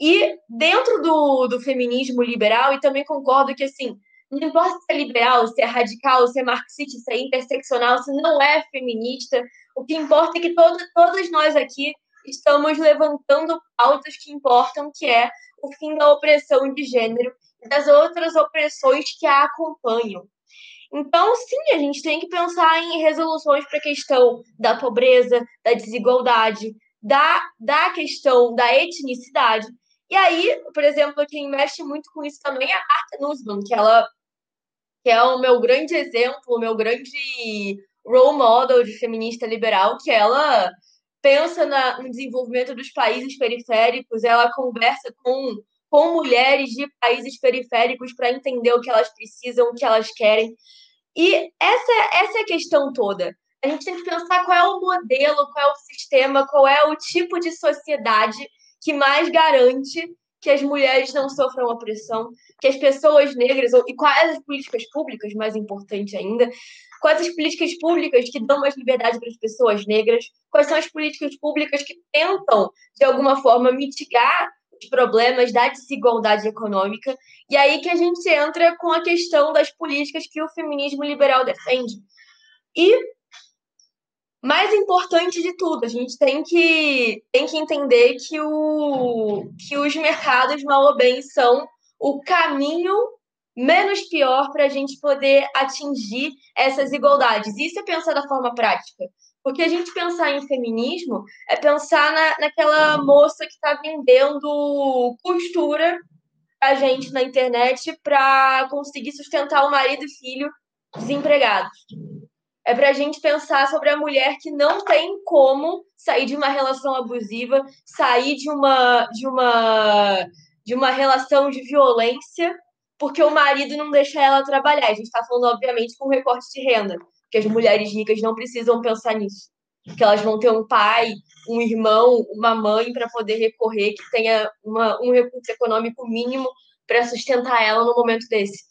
E dentro do, do feminismo liberal, e também concordo que, assim, não importa se é liberal, se é radical, se é marxista, se é interseccional, se não é feminista, o que importa é que todo, todas nós aqui estamos levantando pautas que importam, que é o fim da opressão de gênero e das outras opressões que a acompanham. Então, sim, a gente tem que pensar em resoluções para a questão da pobreza, da desigualdade, da, da questão da etnicidade. E aí, por exemplo, quem mexe muito com isso também é a Marta Nussbaum, que ela que é o meu grande exemplo, o meu grande role model de feminista liberal, que ela pensa na, no desenvolvimento dos países periféricos, ela conversa com, com mulheres de países periféricos para entender o que elas precisam, o que elas querem. E essa, essa é a questão toda. A gente tem que pensar qual é o modelo, qual é o sistema, qual é o tipo de sociedade que mais garante que as mulheres não sofram opressão, que as pessoas negras, e quais as políticas públicas, mais importante ainda, quais as políticas públicas que dão mais liberdade para as pessoas negras, quais são as políticas públicas que tentam, de alguma forma, mitigar os problemas da desigualdade econômica, e aí que a gente entra com a questão das políticas que o feminismo liberal defende. E mais importante de tudo, a gente tem que, tem que entender que, o, que os mercados, mal ou bem, são o caminho menos pior para a gente poder atingir essas igualdades. Isso é pensar da forma prática. Porque a gente pensar em feminismo é pensar na, naquela moça que está vendendo costura a gente na internet para conseguir sustentar o marido e filho desempregados é para a gente pensar sobre a mulher que não tem como sair de uma relação abusiva, sair de uma, de uma, de uma relação de violência, porque o marido não deixa ela trabalhar. A gente está falando, obviamente, com recorte de renda, porque as mulheres ricas não precisam pensar nisso. Que elas vão ter um pai, um irmão, uma mãe para poder recorrer, que tenha uma, um recurso econômico mínimo para sustentar ela no momento desse.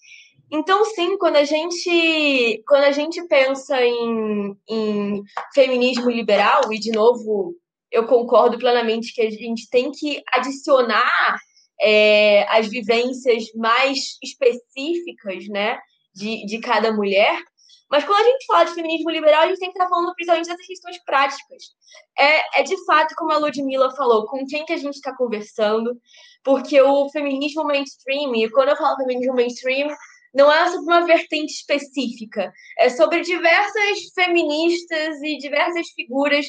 Então, sim, quando a gente, quando a gente pensa em, em feminismo liberal, e de novo, eu concordo plenamente que a gente tem que adicionar é, as vivências mais específicas né, de, de cada mulher. Mas quando a gente fala de feminismo liberal, a gente tem que estar falando principalmente dessas questões práticas. É, é de fato, como a Ludmilla falou, com quem que a gente está conversando, porque o feminismo mainstream, e quando eu falo feminismo mainstream, não é sobre uma vertente específica, é sobre diversas feministas e diversas figuras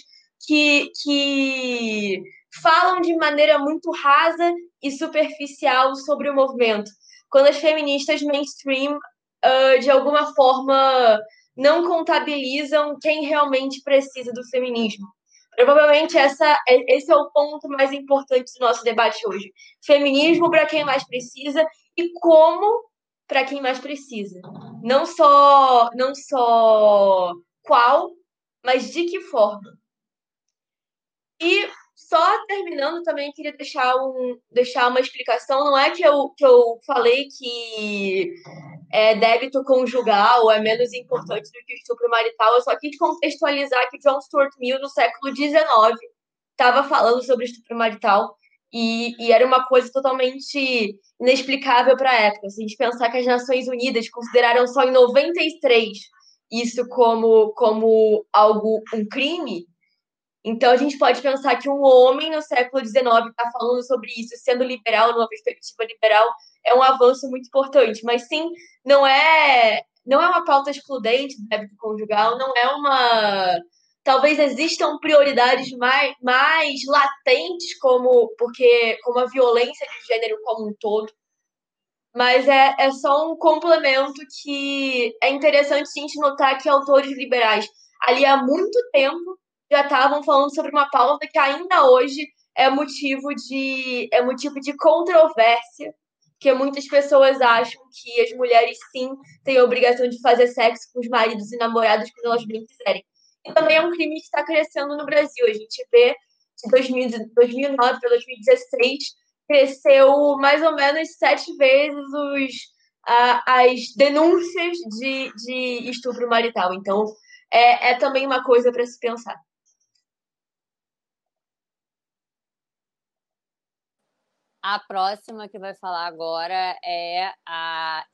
que, que falam de maneira muito rasa e superficial sobre o movimento. Quando as feministas mainstream, uh, de alguma forma, não contabilizam quem realmente precisa do feminismo. Provavelmente essa, é, esse é o ponto mais importante do nosso debate hoje. Feminismo para quem mais precisa e como para quem mais precisa. Não só, não só qual, mas de que forma. E só terminando também queria deixar, um, deixar uma explicação. Não é que eu, que eu falei que é, débito conjugal é menos importante do que o estupro marital. Eu só quis contextualizar que John Stuart Mill, no século XIX, estava falando sobre estupro marital e, e era uma coisa totalmente inexplicável para a época. Se a gente pensar que as Nações Unidas consideraram só em 93 isso como, como algo, um crime, então a gente pode pensar que um homem no século XIX está falando sobre isso, sendo liberal, numa perspectiva liberal, é um avanço muito importante. Mas sim, não é não é uma pauta excludente do débito conjugal, não é uma. Talvez existam prioridades mais, mais latentes, como porque como a violência de gênero como um todo. Mas é, é só um complemento que é interessante a gente notar que autores liberais ali há muito tempo já estavam falando sobre uma pauta que ainda hoje é motivo de é motivo de controvérsia, que muitas pessoas acham que as mulheres sim têm a obrigação de fazer sexo com os maridos e namorados quando elas bem quiserem. E também é um crime que está crescendo no Brasil. A gente vê de 2009 para 2016 cresceu mais ou menos sete vezes os, as denúncias de, de estupro marital. Então, é, é também uma coisa para se pensar. A próxima que vai falar agora é a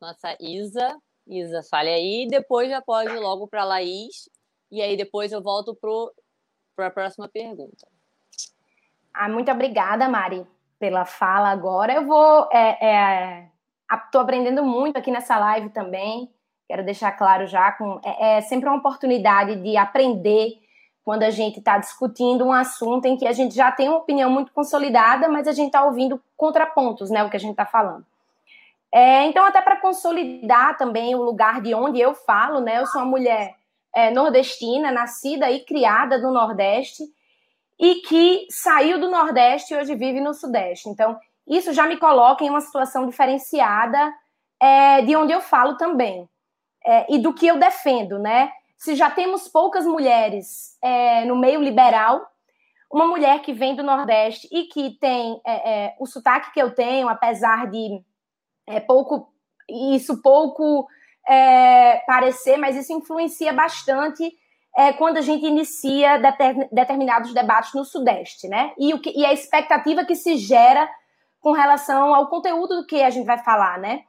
nossa Isa. Isa, fale aí. Depois já pode ir logo para a Laís. E aí depois eu volto para a próxima pergunta. Ah, muito obrigada, Mari, pela fala agora. Eu vou. É, é, Estou aprendendo muito aqui nessa live também. Quero deixar claro já. Com, é, é sempre uma oportunidade de aprender quando a gente está discutindo um assunto em que a gente já tem uma opinião muito consolidada, mas a gente está ouvindo contrapontos, né, o que a gente está falando. É, então, até para consolidar também o lugar de onde eu falo, né, eu sou uma mulher é, nordestina, nascida e criada no Nordeste, e que saiu do Nordeste e hoje vive no Sudeste. Então, isso já me coloca em uma situação diferenciada é, de onde eu falo também, é, e do que eu defendo, né? Se já temos poucas mulheres é, no meio liberal, uma mulher que vem do Nordeste e que tem é, é, o sotaque que eu tenho, apesar de é, pouco isso pouco é, parecer, mas isso influencia bastante é, quando a gente inicia deter, determinados debates no Sudeste, né? E, o que, e a expectativa que se gera com relação ao conteúdo do que a gente vai falar, né?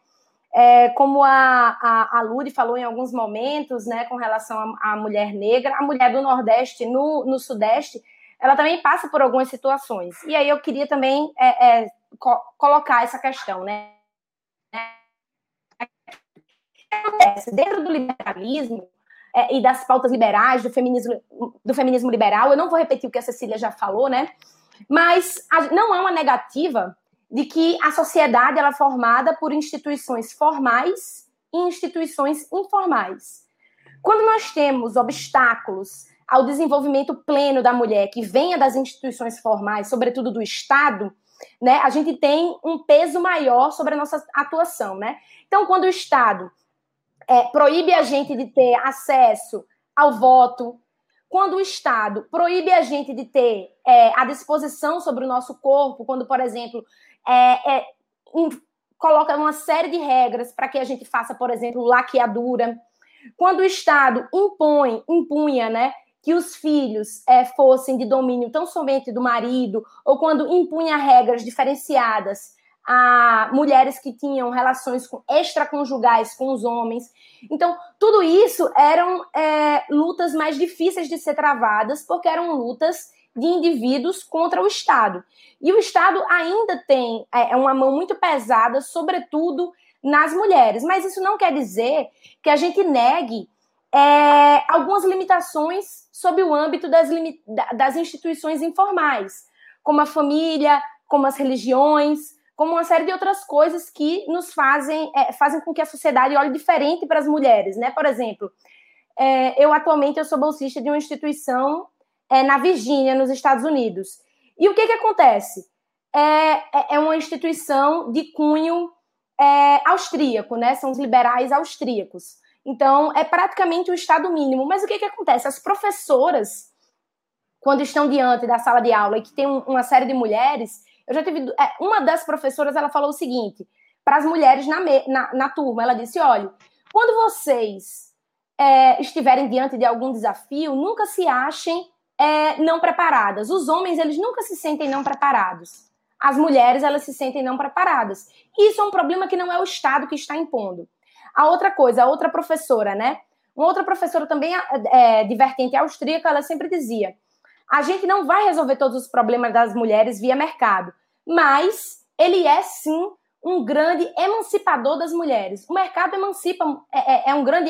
É, como a, a, a Luri falou em alguns momentos, né, com relação à mulher negra, a mulher do Nordeste no, no Sudeste, ela também passa por algumas situações. E aí eu queria também é, é, co colocar essa questão, né? Dentro do liberalismo é, e das pautas liberais, do feminismo, do feminismo liberal, eu não vou repetir o que a Cecília já falou, né? Mas a, não é uma negativa de que a sociedade ela é formada por instituições formais e instituições informais. Quando nós temos obstáculos ao desenvolvimento pleno da mulher que venha das instituições formais, sobretudo do Estado, né, a gente tem um peso maior sobre a nossa atuação, né? Então, quando o Estado é, proíbe a gente de ter acesso ao voto, quando o Estado proíbe a gente de ter é, a disposição sobre o nosso corpo, quando, por exemplo, é, é, coloca uma série de regras para que a gente faça, por exemplo, laqueadura. Quando o Estado impõe, impunha, né, que os filhos é, fossem de domínio tão somente do marido, ou quando impunha regras diferenciadas a mulheres que tinham relações extraconjugais com os homens. Então, tudo isso eram é, lutas mais difíceis de ser travadas, porque eram lutas de indivíduos contra o Estado. E o Estado ainda tem é, é, uma mão muito pesada, sobretudo nas mulheres. Mas isso não quer dizer que a gente negue é, algumas limitações sob o âmbito das, das instituições informais, como a família, como as religiões, como uma série de outras coisas que nos fazem, é, fazem com que a sociedade olhe diferente para as mulheres, né? Por exemplo, é, eu atualmente eu sou bolsista de uma instituição é, na Virgínia, nos Estados Unidos. E o que, que acontece? É, é, é uma instituição de cunho é, austríaco, né? São os liberais austríacos. Então, é praticamente o Estado mínimo. Mas o que, que acontece? As professoras, quando estão diante da sala de aula e que tem um, uma série de mulheres, eu já tive. É, uma das professoras ela falou o seguinte para as mulheres na, na, na, turma: ela disse, olha, quando vocês é, estiverem diante de algum desafio, nunca se achem é, não preparadas. Os homens, eles nunca se sentem não preparados. As mulheres, elas se sentem não preparadas. Isso é um problema que não é o Estado que está impondo. A outra coisa, a outra professora, né? Uma outra professora também é, de vertente austríaca, ela sempre dizia: a gente não vai resolver todos os problemas das mulheres via mercado, mas ele é sim um grande emancipador das mulheres. O mercado emancipa, é, é, é um grande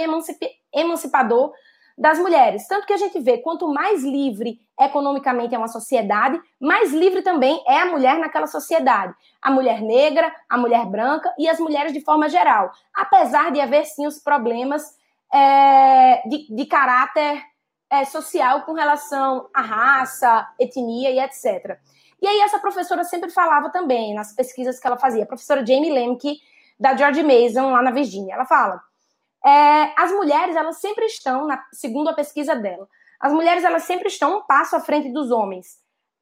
emancipador das mulheres. Tanto que a gente vê, quanto mais livre economicamente é uma sociedade, mais livre também é a mulher naquela sociedade. A mulher negra, a mulher branca e as mulheres de forma geral. Apesar de haver, sim, os problemas é, de, de, caráter é, social com relação à raça, etnia e etc. E aí essa professora sempre falava também, nas pesquisas que ela fazia, a professora Jamie Lemke, da George Mason, lá na Virgínia, ela fala é, as mulheres, elas sempre estão, na, segundo a pesquisa dela, as mulheres, elas sempre estão um passo à frente dos homens,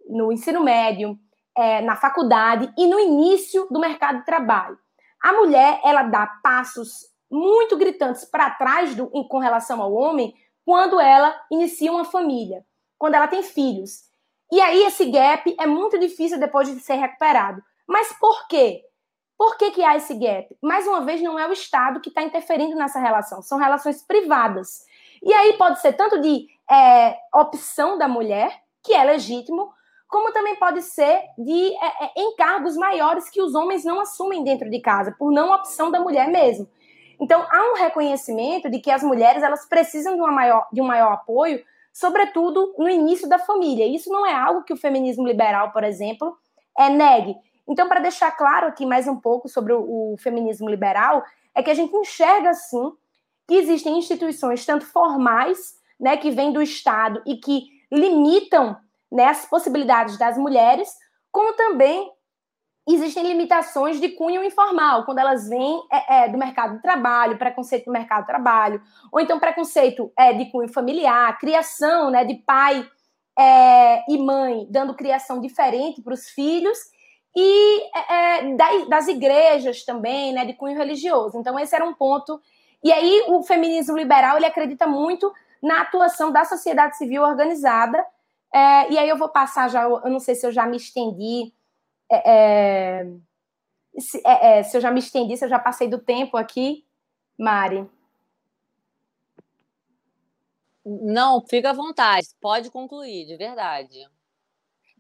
no ensino médio, é, na faculdade e no início do mercado de trabalho. A mulher, ela dá passos muito gritantes para trás do, em, com relação ao homem quando ela inicia uma família, quando ela tem filhos. E aí esse gap é muito difícil depois de ser recuperado. Mas por quê? Por que, que há esse gap? Mais uma vez, não é o Estado que está interferindo nessa relação, são relações privadas. E aí pode ser tanto de é, opção da mulher, que é legítimo, como também pode ser de é, é, encargos maiores que os homens não assumem dentro de casa, por não opção da mulher mesmo. Então, há um reconhecimento de que as mulheres elas precisam de, uma maior, de um maior apoio, sobretudo no início da família. Isso não é algo que o feminismo liberal, por exemplo, é, negue. Então, para deixar claro aqui mais um pouco sobre o, o feminismo liberal, é que a gente enxerga, sim, que existem instituições tanto formais, né, que vêm do Estado e que limitam né, as possibilidades das mulheres, como também existem limitações de cunho informal, quando elas vêm é, é, do mercado de trabalho, preconceito do mercado de trabalho, ou então preconceito é, de cunho familiar, criação né, de pai é, e mãe dando criação diferente para os filhos, e é, é das igrejas também, né, de cunho religioso. Então, esse era um ponto. E aí, o feminismo liberal ele acredita muito na atuação da sociedade civil organizada. É, e aí, eu vou passar já, eu não sei se eu já me estendi. É, é se, é, se eu já me estendi, se eu já passei do tempo aqui, Mari. Não, fica à vontade, pode concluir, de verdade.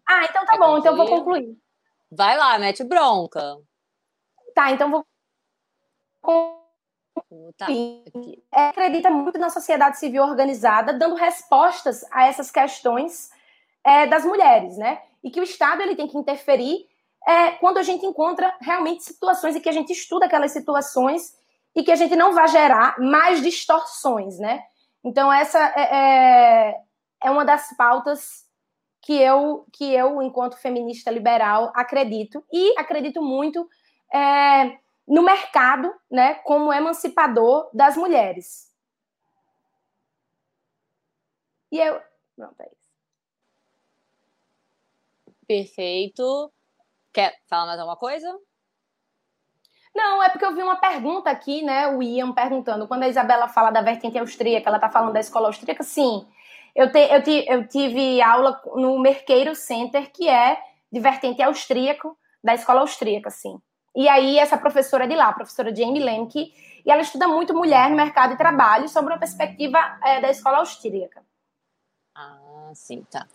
Ah, então tá Quer bom, concluir? então eu vou concluir. Vai lá, mete bronca. Tá, então vou. Tá, é, acredita muito na sociedade civil organizada, dando respostas a essas questões é, das mulheres, né? E que o Estado ele tem que interferir é, quando a gente encontra realmente situações e que a gente estuda aquelas situações e que a gente não vai gerar mais distorções, né? Então essa é, é, é uma das pautas que eu, que eu enquanto feminista liberal, acredito. E acredito muito é, no mercado né, como emancipador das mulheres. E eu. Pronto, é isso. Perfeito. Quer falar mais alguma coisa? Não, é porque eu vi uma pergunta aqui, né? O Ian perguntando. Quando a Isabela fala da vertente austríaca, ela está falando da escola austríaca, sim. Eu, te, eu, te, eu tive aula no Merqueiro Center, que é de vertente austríaco, da escola austríaca, assim. E aí, essa professora de lá, a professora Jamie Lemke, e ela estuda muito mulher no mercado de trabalho sobre uma perspectiva é, da escola austríaca. Ah, sim, tá.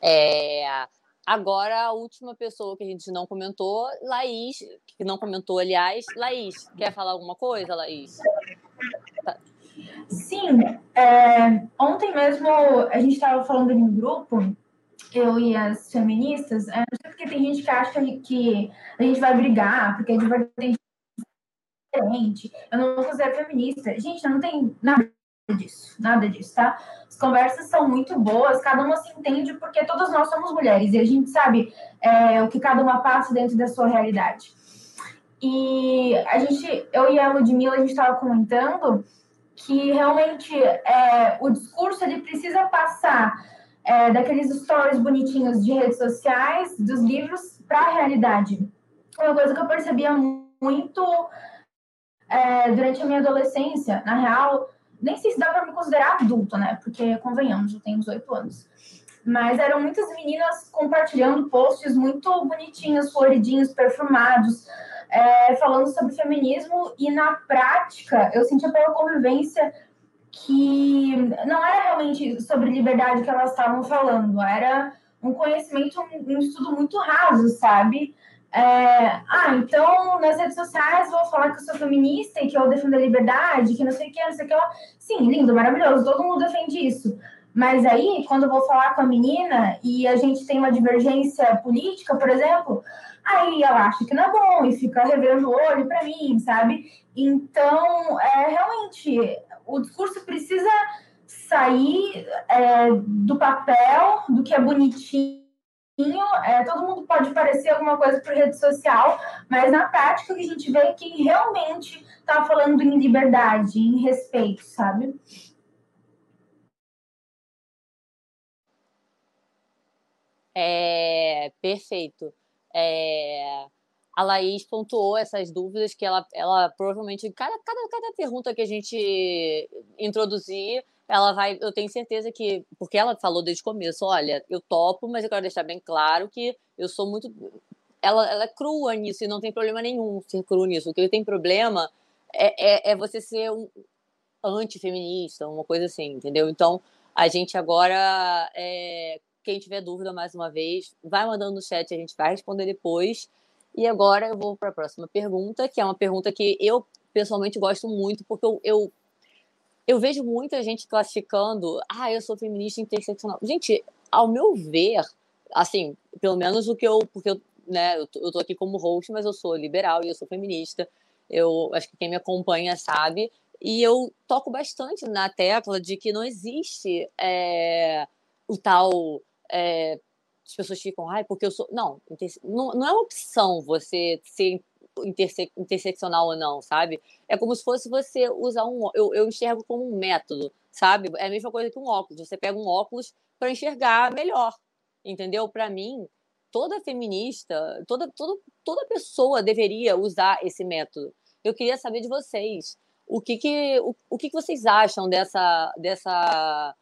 É, agora, a última pessoa que a gente não comentou, Laís, que não comentou, aliás. Laís, quer falar alguma coisa, Laís? Tá. Sim, é, ontem mesmo a gente estava falando em um grupo, eu e as feministas, é, não sei porque tem gente que acha que a gente vai brigar, porque ter diferente, eu não vou ser feminista. Gente, não tem nada disso, nada disso, tá? As conversas são muito boas, cada uma se entende porque todas nós somos mulheres e a gente sabe é, o que cada uma passa dentro da sua realidade. E a gente, eu e a Ludmilla, a gente estava comentando que realmente é, o discurso ele precisa passar é, daqueles stories bonitinhos de redes sociais, dos livros, para a realidade. Uma coisa que eu percebia muito é, durante a minha adolescência, na real, nem sei se dá para me considerar adulta, né? Porque, convenhamos, eu tenho 18 anos. Mas eram muitas meninas compartilhando posts muito bonitinhos, floridinhos, perfumados, é, falando sobre feminismo e na prática eu sentia pela convivência que não era realmente sobre liberdade que elas estavam falando, era um conhecimento, um estudo muito raso, sabe? é, ah, então nas redes sociais vou falar que eu sou feminista e que eu defendo a liberdade, que não sei o que, não sei o que. Sim, lindo, maravilhoso, todo mundo defende isso. Mas aí, quando eu vou falar com a menina e a gente tem uma divergência política, por exemplo, aí ela acha que não é bom e fica revirando o olho para mim, sabe? Então, é, realmente, o discurso precisa sair é, do papel, do que é bonitinho. É, todo mundo pode parecer alguma coisa por rede social, mas na prática o que a gente vê é quem realmente está falando em liberdade, em respeito, sabe? É, perfeito. É, a Laís pontuou essas dúvidas que ela, ela provavelmente, cada, cada, cada pergunta que a gente introduzir, ela vai, eu tenho certeza que, porque ela falou desde o começo, olha, eu topo, mas eu quero deixar bem claro que eu sou muito, ela, ela é crua nisso e não tem problema nenhum ser cru nisso. O que tem problema é, é, é você ser um antifeminista, uma coisa assim, entendeu? Então, a gente agora é, quem tiver dúvida, mais uma vez, vai mandando no chat, a gente vai responder depois. E agora eu vou para a próxima pergunta, que é uma pergunta que eu pessoalmente gosto muito, porque eu, eu, eu vejo muita gente classificando, ah, eu sou feminista interseccional. Gente, ao meu ver, assim, pelo menos o que eu, porque eu, né, eu eu tô aqui como host, mas eu sou liberal e eu sou feminista. Eu acho que quem me acompanha sabe. E eu toco bastante na tecla de que não existe é, o tal é, as pessoas ficam, ai, porque eu sou. Não, não, não é uma opção você ser interse interseccional ou não, sabe? É como se fosse você usar um. Eu, eu enxergo como um método, sabe? É a mesma coisa que um óculos. Você pega um óculos para enxergar melhor, entendeu? Para mim, toda feminista, toda, toda, toda pessoa deveria usar esse método. Eu queria saber de vocês. O que, que, o, o que, que vocês acham dessa, dessa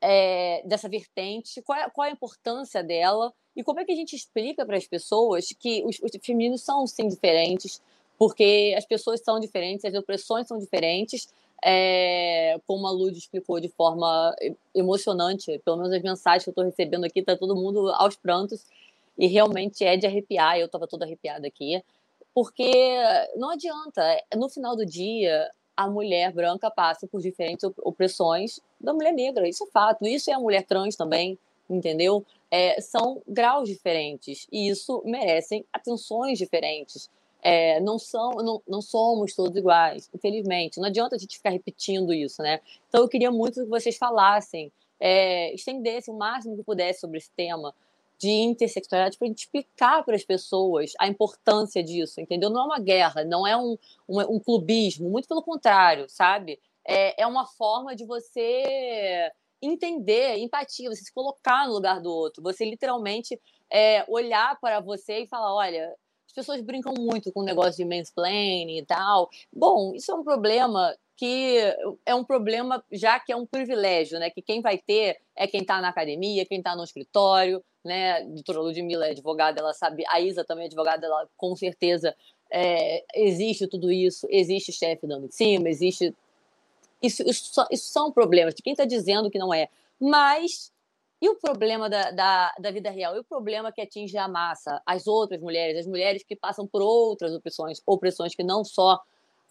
é, dessa vertente, qual é, qual é, a importância dela e como é que a gente explica para as pessoas que os, os femininos são sim diferentes, porque as pessoas são diferentes, as opressões são diferentes, é, como a Lud explicou de forma emocionante, pelo menos as mensagens que eu estou recebendo aqui, está todo mundo aos prantos, e realmente é de arrepiar, eu estava toda arrepiada aqui, porque não adianta, no final do dia, a mulher branca passa por diferentes opressões da mulher negra. Isso é fato. Isso é a mulher trans também, entendeu? É, são graus diferentes e isso merecem atenções diferentes. É, não, são, não, não somos todos iguais, infelizmente. Não adianta a gente ficar repetindo isso, né? Então eu queria muito que vocês falassem, é, estendessem o máximo que pudesse sobre esse tema, de interseccionalidade para a gente explicar para as pessoas a importância disso, entendeu? Não é uma guerra, não é um, um, um clubismo, muito pelo contrário, sabe? É, é uma forma de você entender, empatia, você se colocar no lugar do outro, você literalmente é, olhar para você e falar, olha, as pessoas brincam muito com o negócio de mansplaining e tal. Bom, isso é um problema que é um problema já que é um privilégio, né? Que quem vai ter é quem está na academia, quem está no escritório, né? A doutora Ludmilla é advogada, ela sabe, a Isa também é advogada, ela com certeza é, existe tudo isso, existe chefe dando em cima, existe. Isso, isso, isso são problemas de quem está dizendo que não é. Mas e o problema da, da, da, vida real? E o problema que atinge a massa, as outras mulheres, as mulheres que passam por outras opressões, opressões que não só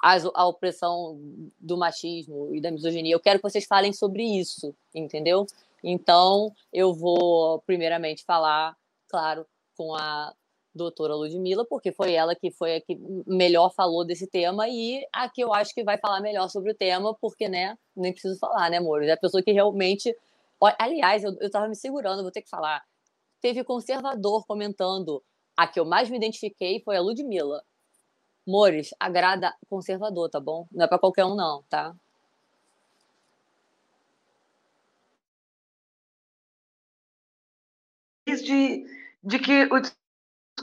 as, a opressão do machismo e da misoginia. Eu quero que vocês falem sobre isso, entendeu? Então, eu vou primeiramente falar, claro, com a doutora Ludmilla, porque foi ela que foi a que melhor falou desse tema e a que eu acho que vai falar melhor sobre o tema, porque, né, nem preciso falar, né, amor? É a pessoa que realmente. Aliás, eu, eu tava me segurando, vou ter que falar. Teve conservador comentando. A que eu mais me identifiquei foi a Ludmilla. Mores, agrada conservador, tá bom? Não é para qualquer um, não, tá? De, de que o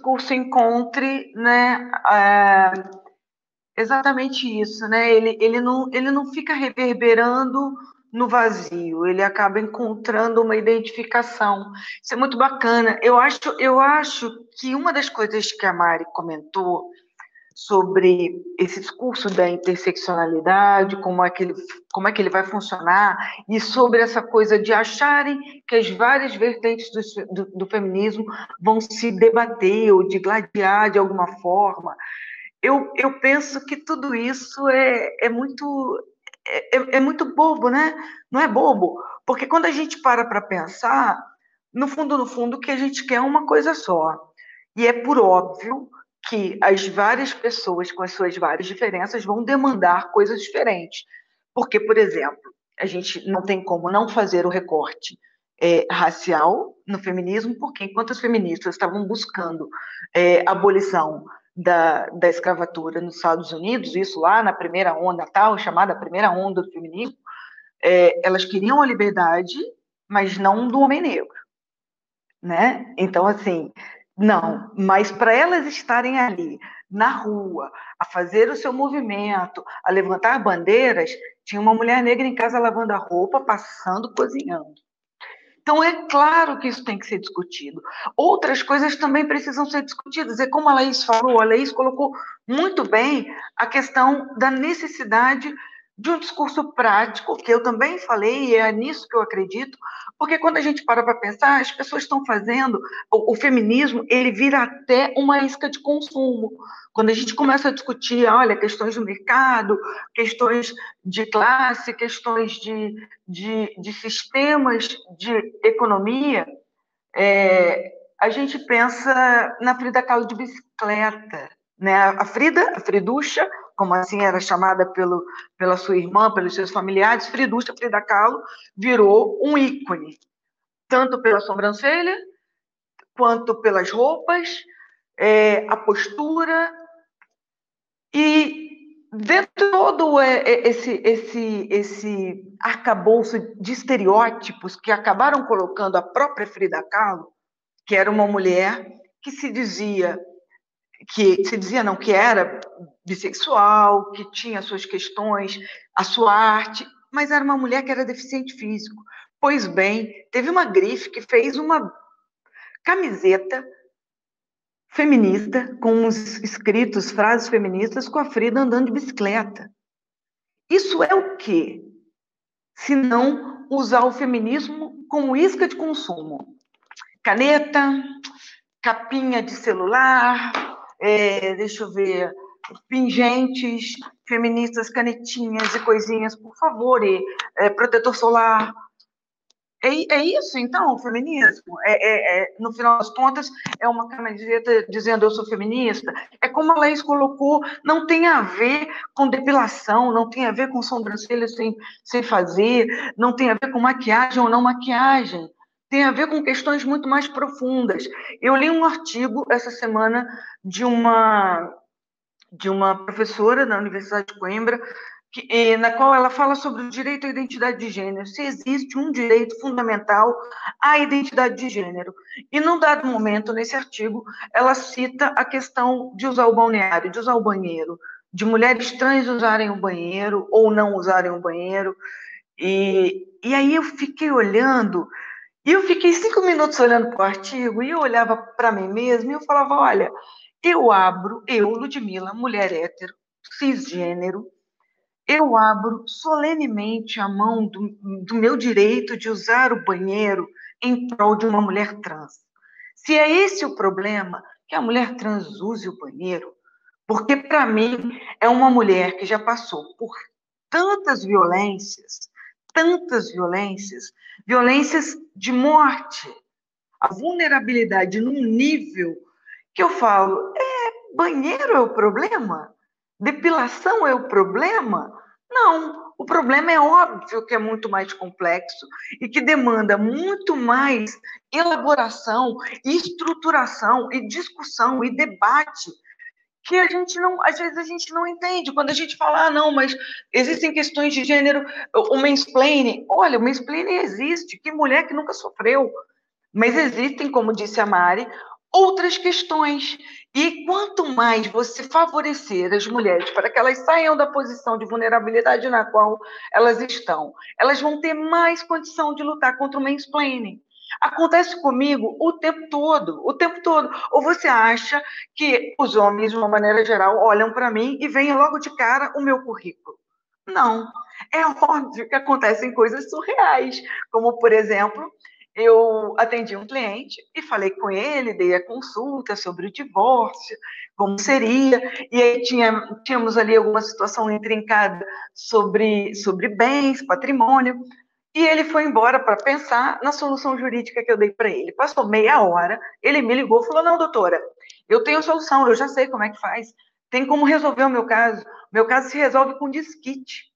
discurso encontre né, é, exatamente isso, né? Ele, ele, não, ele não fica reverberando no vazio, ele acaba encontrando uma identificação. Isso é muito bacana. Eu acho, eu acho que uma das coisas que a Mari comentou sobre esse discurso da interseccionalidade, como é, que ele, como é que ele vai funcionar, e sobre essa coisa de acharem que as várias vertentes do, do, do feminismo vão se debater ou de gladiar de alguma forma. Eu, eu penso que tudo isso é, é muito é, é, é muito bobo, né? Não é bobo, porque quando a gente para para pensar, no fundo, no fundo, o que a gente quer é uma coisa só. E é por óbvio que as várias pessoas, com as suas várias diferenças, vão demandar coisas diferentes. Porque, por exemplo, a gente não tem como não fazer o recorte é, racial no feminismo, porque enquanto as feministas estavam buscando é, abolição da, da escravatura nos Estados Unidos, isso lá na primeira onda tal, chamada primeira onda do feminismo, é, elas queriam a liberdade, mas não do homem negro, né? Então, assim, não, mas para elas estarem ali, na rua, a fazer o seu movimento, a levantar bandeiras, tinha uma mulher negra em casa lavando a roupa, passando, cozinhando. Então, é claro que isso tem que ser discutido. Outras coisas também precisam ser discutidas. É como a Laís falou, a Laís colocou muito bem a questão da necessidade de um discurso prático, que eu também falei, e é nisso que eu acredito, porque quando a gente para para pensar, as pessoas estão fazendo, o, o, feminismo, ele vira até uma isca de consumo. Quando a gente começa a discutir, olha, questões do mercado, questões de classe, questões de, de, de sistemas de economia, é, a gente pensa na Frida Kahlo de bicicleta, né? A Frida, a Friducha, como assim era chamada pelo, pela sua irmã, pelos seus familiares, Frida Kahlo virou um ícone, tanto pela sobrancelha, quanto pelas roupas, é, a postura, e dentro de todo é, é, esse, esse, esse arcabouço de estereótipos que acabaram colocando a própria Frida Kahlo, que era uma mulher que se dizia que se dizia não que era bissexual, que tinha suas questões, a sua arte, mas era uma mulher que era deficiente físico. Pois bem, teve uma grife que fez uma camiseta feminista com uns escritos, frases feministas com a Frida andando de bicicleta. Isso é o quê? Se não usar o feminismo como isca de consumo. Caneta, capinha de celular, é, deixa eu ver, pingentes, feministas, canetinhas e coisinhas, por favor, e é, protetor solar. É, é isso, então, o feminismo? É, é, é, no final das contas, é uma camiseta dizendo eu sou feminista? É como a Laís colocou, não tem a ver com depilação, não tem a ver com sobrancelha sem, sem fazer, não tem a ver com maquiagem ou não maquiagem tem a ver com questões muito mais profundas. Eu li um artigo essa semana de uma de uma professora da Universidade de Coimbra, que, na qual ela fala sobre o direito à identidade de gênero, se existe um direito fundamental à identidade de gênero. E num dado momento, nesse artigo, ela cita a questão de usar o balneário, de usar o banheiro, de mulheres trans usarem o banheiro ou não usarem o banheiro. E, e aí eu fiquei olhando e eu fiquei cinco minutos olhando para o artigo e eu olhava para mim mesma e eu falava: olha, eu abro, eu, Ludmilla, mulher hétero, cisgênero, eu abro solenemente a mão do, do meu direito de usar o banheiro em prol de uma mulher trans. Se é esse o problema, que a mulher trans use o banheiro, porque para mim é uma mulher que já passou por tantas violências, tantas violências, violências de morte, a vulnerabilidade num nível que eu falo, é, banheiro é o problema? Depilação é o problema? Não, o problema é óbvio que é muito mais complexo e que demanda muito mais elaboração, estruturação e discussão e debate que a gente não, às vezes a gente não entende. Quando a gente fala, ah, não, mas existem questões de gênero, o mansplaining, olha, o mansplaining existe, que mulher que nunca sofreu. Mas existem, como disse a Mari, outras questões. E quanto mais você favorecer as mulheres para que elas saiam da posição de vulnerabilidade na qual elas estão, elas vão ter mais condição de lutar contra o mansplaining. Acontece comigo o tempo todo, o tempo todo. Ou você acha que os homens, de uma maneira geral, olham para mim e veem logo de cara o meu currículo? Não. É óbvio que acontecem coisas surreais, como, por exemplo, eu atendi um cliente e falei com ele, dei a consulta sobre o divórcio, como seria, e aí tinha, tínhamos ali alguma situação intrincada sobre, sobre bens, patrimônio, e ele foi embora para pensar na solução jurídica que eu dei para ele. Passou meia hora, ele me ligou e falou: Não, doutora, eu tenho solução, eu já sei como é que faz, tem como resolver o meu caso. Meu caso se resolve com disquite.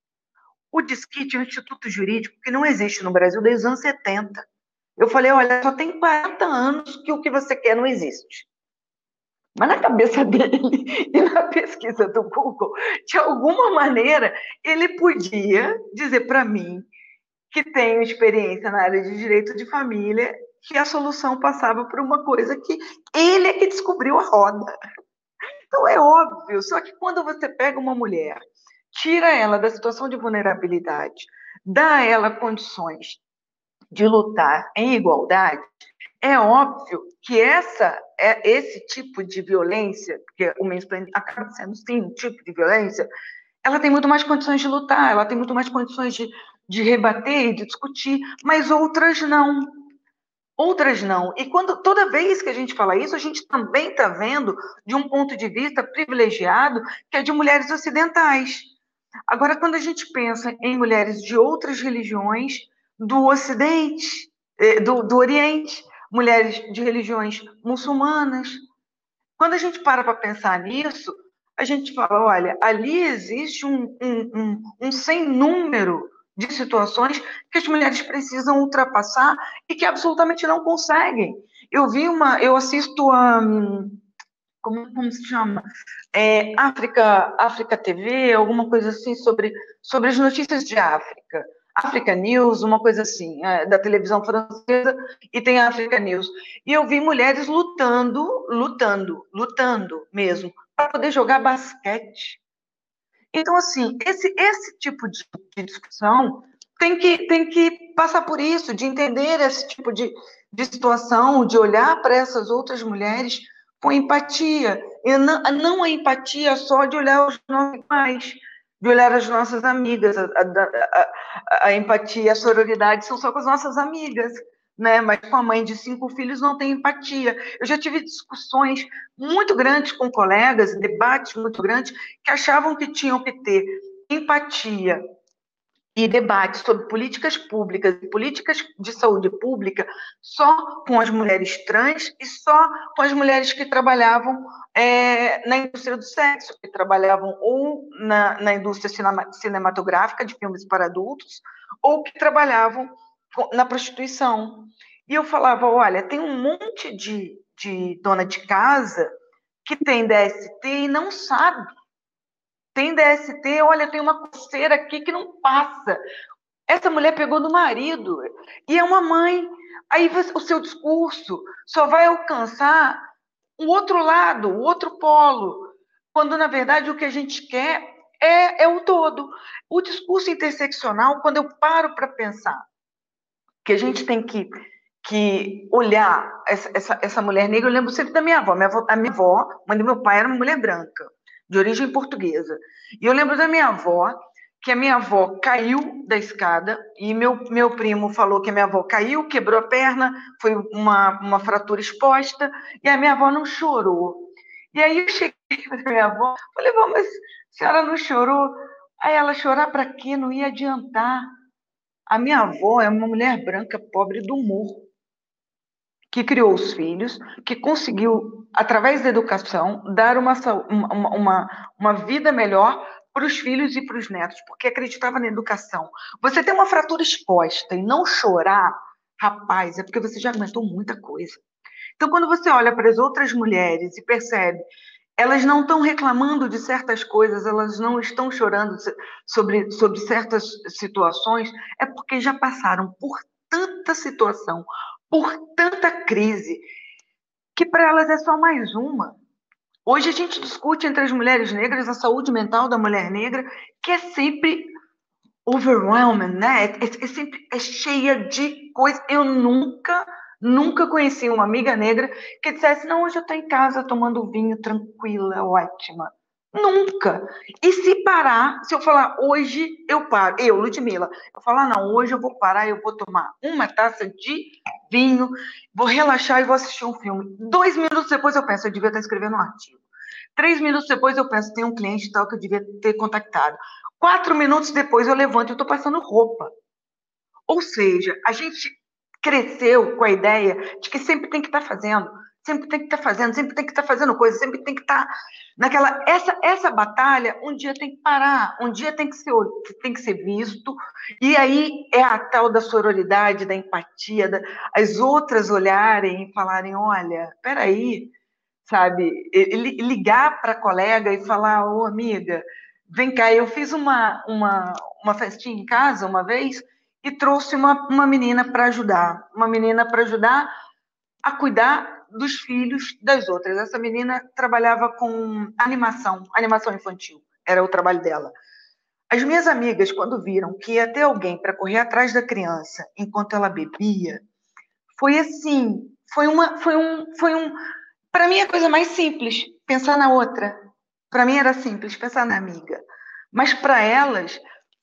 O disquite é um instituto jurídico que não existe no Brasil desde os anos 70. Eu falei, olha, só tem 40 anos que o que você quer não existe. Mas na cabeça dele e na pesquisa do Google, de alguma maneira, ele podia dizer para mim, que tenho experiência na área de direito de família, que a solução passava por uma coisa que ele é que descobriu a roda. Então é óbvio, só que quando você pega uma mulher, tira ela da situação de vulnerabilidade, dá a ela condições de lutar em igualdade, é óbvio que essa é esse tipo de violência, porque o mansplaining acaba sendo sim um tipo de violência, ela tem muito mais condições de lutar, ela tem muito mais condições de, de rebater, de discutir, mas outras não. Outras não. E quando toda vez que a gente fala isso, a gente também está vendo de um ponto de vista privilegiado, que é de mulheres ocidentais. Agora, quando a gente pensa em mulheres de outras religiões, do Ocidente, eh, do, do Oriente, mulheres de religiões muçulmanas. Quando a gente para para pensar nisso, a gente fala: olha, ali existe um, um, um, um sem número de situações que as mulheres precisam ultrapassar e que absolutamente não conseguem. Eu vi uma, eu assisto a como, como se chama? É, África, África TV, alguma coisa assim sobre, sobre as notícias de África. Africa News, uma coisa assim, é, da televisão francesa, e tem a Africa News. E eu vi mulheres lutando, lutando, lutando mesmo, para poder jogar basquete. Então, assim, esse, esse tipo de, de, discussão tem que, tem que passar por isso, de entender esse tipo de, de situação, de olhar para essas outras mulheres com empatia. E não, não a empatia só de olhar os nossos pais, de olhar as nossas amigas. A, a, a, a, empatia, a sororidade são só com as nossas amigas, né? Mas com a mãe de cinco filhos não tem empatia. Eu já tive discussões muito grandes com colegas, debates muito grandes, que achavam que tinham que ter empatia e debate sobre políticas públicas e políticas de saúde pública só com as mulheres trans e só com as mulheres que trabalhavam é, na indústria do sexo, que trabalhavam ou na, na indústria cinema, cinematográfica de filmes para adultos, ou que trabalhavam na prostituição. E eu falava: olha, tem um monte de, de dona de casa que tem DST e não sabe tem DST, olha, tem uma coceira aqui que não passa. Essa mulher pegou do marido e é uma mãe. Aí o seu discurso só vai alcançar o outro lado, o outro polo, quando na verdade o que a gente quer é, é o todo. O discurso interseccional, quando eu paro para pensar que a gente tem que, que olhar essa, essa, essa mulher negra, eu lembro sempre da minha avó. Minha avó a minha avó, mãe do meu pai, era uma mulher branca de origem portuguesa. E eu lembro da minha avó, que a minha avó caiu da escada e meu, meu primo falou que a minha avó caiu, quebrou a perna, foi uma, uma fratura exposta, e a minha avó não chorou. E aí eu cheguei para minha avó, falei, vó, mas a senhora não chorou? Aí ela, chorar para quê? Não ia adiantar. A minha avó é uma mulher branca pobre do morro que criou os filhos, que conseguiu, através da educação, dar uma, uma, uma, uma vida melhor para os filhos e para os netos, porque acreditava na educação. Você ter uma fratura exposta e não chorar, rapaz, é porque você já aguentou muita coisa. Então, quando você olha para as outras mulheres e percebe, elas não estão reclamando de certas coisas, elas não estão chorando sobre, sobre certas situações, é porque já passaram por tanta situação, por tanta crise, que para elas é só mais uma. Hoje a gente discute entre as mulheres negras a saúde mental da mulher negra, que é sempre overwhelming, né? É, é, sempre é cheia de coisa. Eu nunca Nunca conheci uma amiga negra que dissesse: Não, hoje eu estou em casa tomando vinho tranquila, ótima. Nunca. E se parar, se eu falar hoje eu paro, eu, Ludmilla, eu falar, não, hoje eu vou parar, eu vou tomar uma taça de vinho, vou relaxar e vou assistir um filme. Dois minutos depois eu penso, eu devia estar escrevendo um artigo. Três minutos depois eu penso, tem um cliente tal que eu devia ter contactado. Quatro minutos depois eu levanto e estou passando roupa. Ou seja, a gente cresceu com a ideia de que sempre tem que estar tá fazendo, sempre tem que estar tá fazendo, sempre tem que estar tá fazendo coisa, sempre tem que estar tá naquela essa essa batalha, um dia tem que parar, um dia tem que ser tem que ser visto, e aí é a tal da sororidade, da empatia, da, as outras olharem e falarem, olha, peraí, sabe, ligar para a colega e falar, ô amiga, vem cá, eu fiz uma, uma, uma festinha em casa uma vez e trouxe uma, uma menina para ajudar, uma menina para ajudar a cuidar dos filhos das outras. Essa menina trabalhava com animação, animação infantil, era o trabalho dela. As minhas amigas, quando viram que ia ter alguém para correr atrás da criança enquanto ela bebia, foi assim, foi uma, foi um, foi um, para mim a coisa mais simples, pensar na outra. Para mim era simples pensar na amiga, mas para elas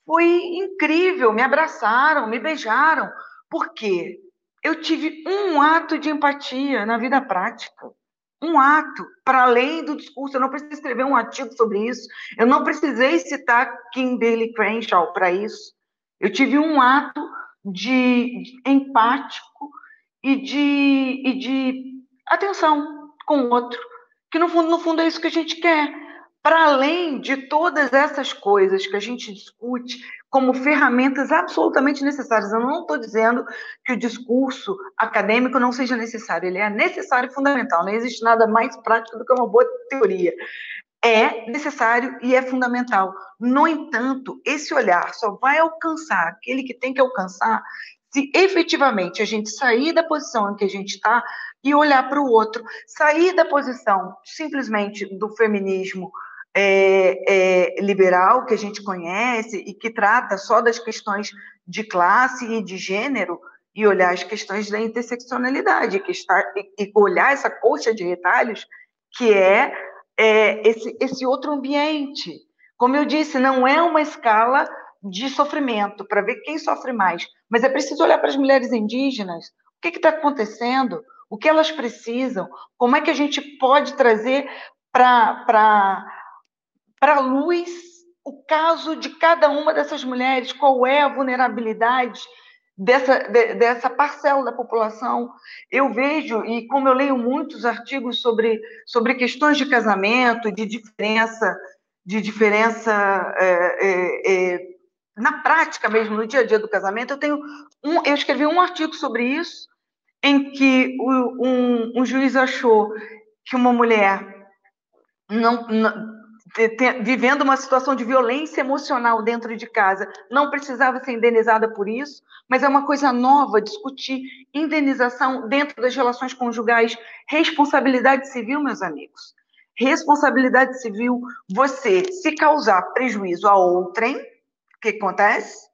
foi incrível, me abraçaram, me beijaram, porque eu tive um ato de empatia na vida prática. Um ato, para além do discurso, eu não precisei escrever um artigo sobre isso, eu não precisei citar Kimberly Crenshaw para isso. Eu tive um ato de, empático e de, e de atenção com o outro, que no fundo, no fundo é isso que a gente quer para além de todas essas coisas que a gente discute como ferramentas absolutamente necessárias. Eu não estou dizendo que o discurso acadêmico não seja necessário, ele é necessário e fundamental. Não existe nada mais prático do que uma boa teoria. É necessário e é fundamental. No entanto, esse olhar só vai alcançar aquele que tem que alcançar se efetivamente a gente sair da posição em que a gente está e olhar para o outro, sair da posição simplesmente do feminismo é, é, liberal que a gente conhece e que trata só das questões de classe e de gênero e olhar as questões da interseccionalidade, que está, e, e olhar essa coxa de retalhos que é, é esse, esse outro ambiente. Como eu disse, não é uma escala de sofrimento para ver quem sofre mais, mas é preciso olhar para as mulheres indígenas, o que está acontecendo, o que elas precisam, como é que a gente pode trazer para para a luz o caso de cada uma dessas mulheres, qual é a vulnerabilidade dessa, de, dessa parcela da população. Eu vejo, e como eu leio muitos artigos sobre, sobre questões de casamento, de diferença, de diferença é, é, é, na prática mesmo, no dia a dia do casamento, eu tenho um, eu escrevi um artigo sobre isso, em que um, um juiz achou que uma mulher não, não vivendo uma situação de violência emocional dentro de casa, não precisava ser indenizada por isso, mas é uma coisa nova discutir indenização dentro das relações conjugais, responsabilidade civil, meus amigos. Responsabilidade civil, você, se causar prejuízo a outrem, o que acontece?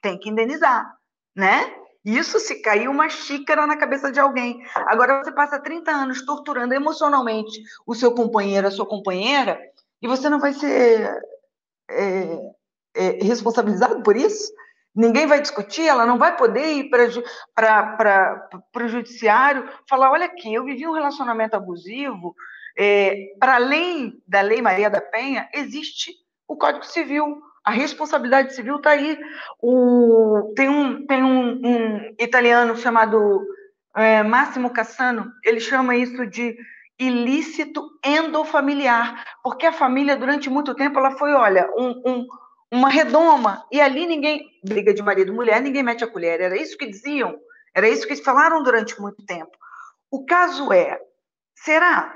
Tem que indenizar, né? Isso se caiu uma xícara na cabeça de alguém. Agora você passa 30 anos torturando emocionalmente o seu companheiro, a sua companheira, e você não vai ser é, é, responsabilizado por isso? Ninguém vai discutir, ela não vai poder ir para o judiciário falar: olha aqui, eu vivi um relacionamento abusivo. É, para além da Lei Maria da Penha, existe o Código Civil. A responsabilidade civil está aí. O, tem um, tem um, um italiano chamado é, Máximo Cassano, ele chama isso de ilícito endofamiliar, porque a família durante muito tempo ela foi, olha, um, um, uma redoma e ali ninguém briga de marido e mulher, ninguém mete a colher. Era isso que diziam, era isso que falaram durante muito tempo. O caso é, será?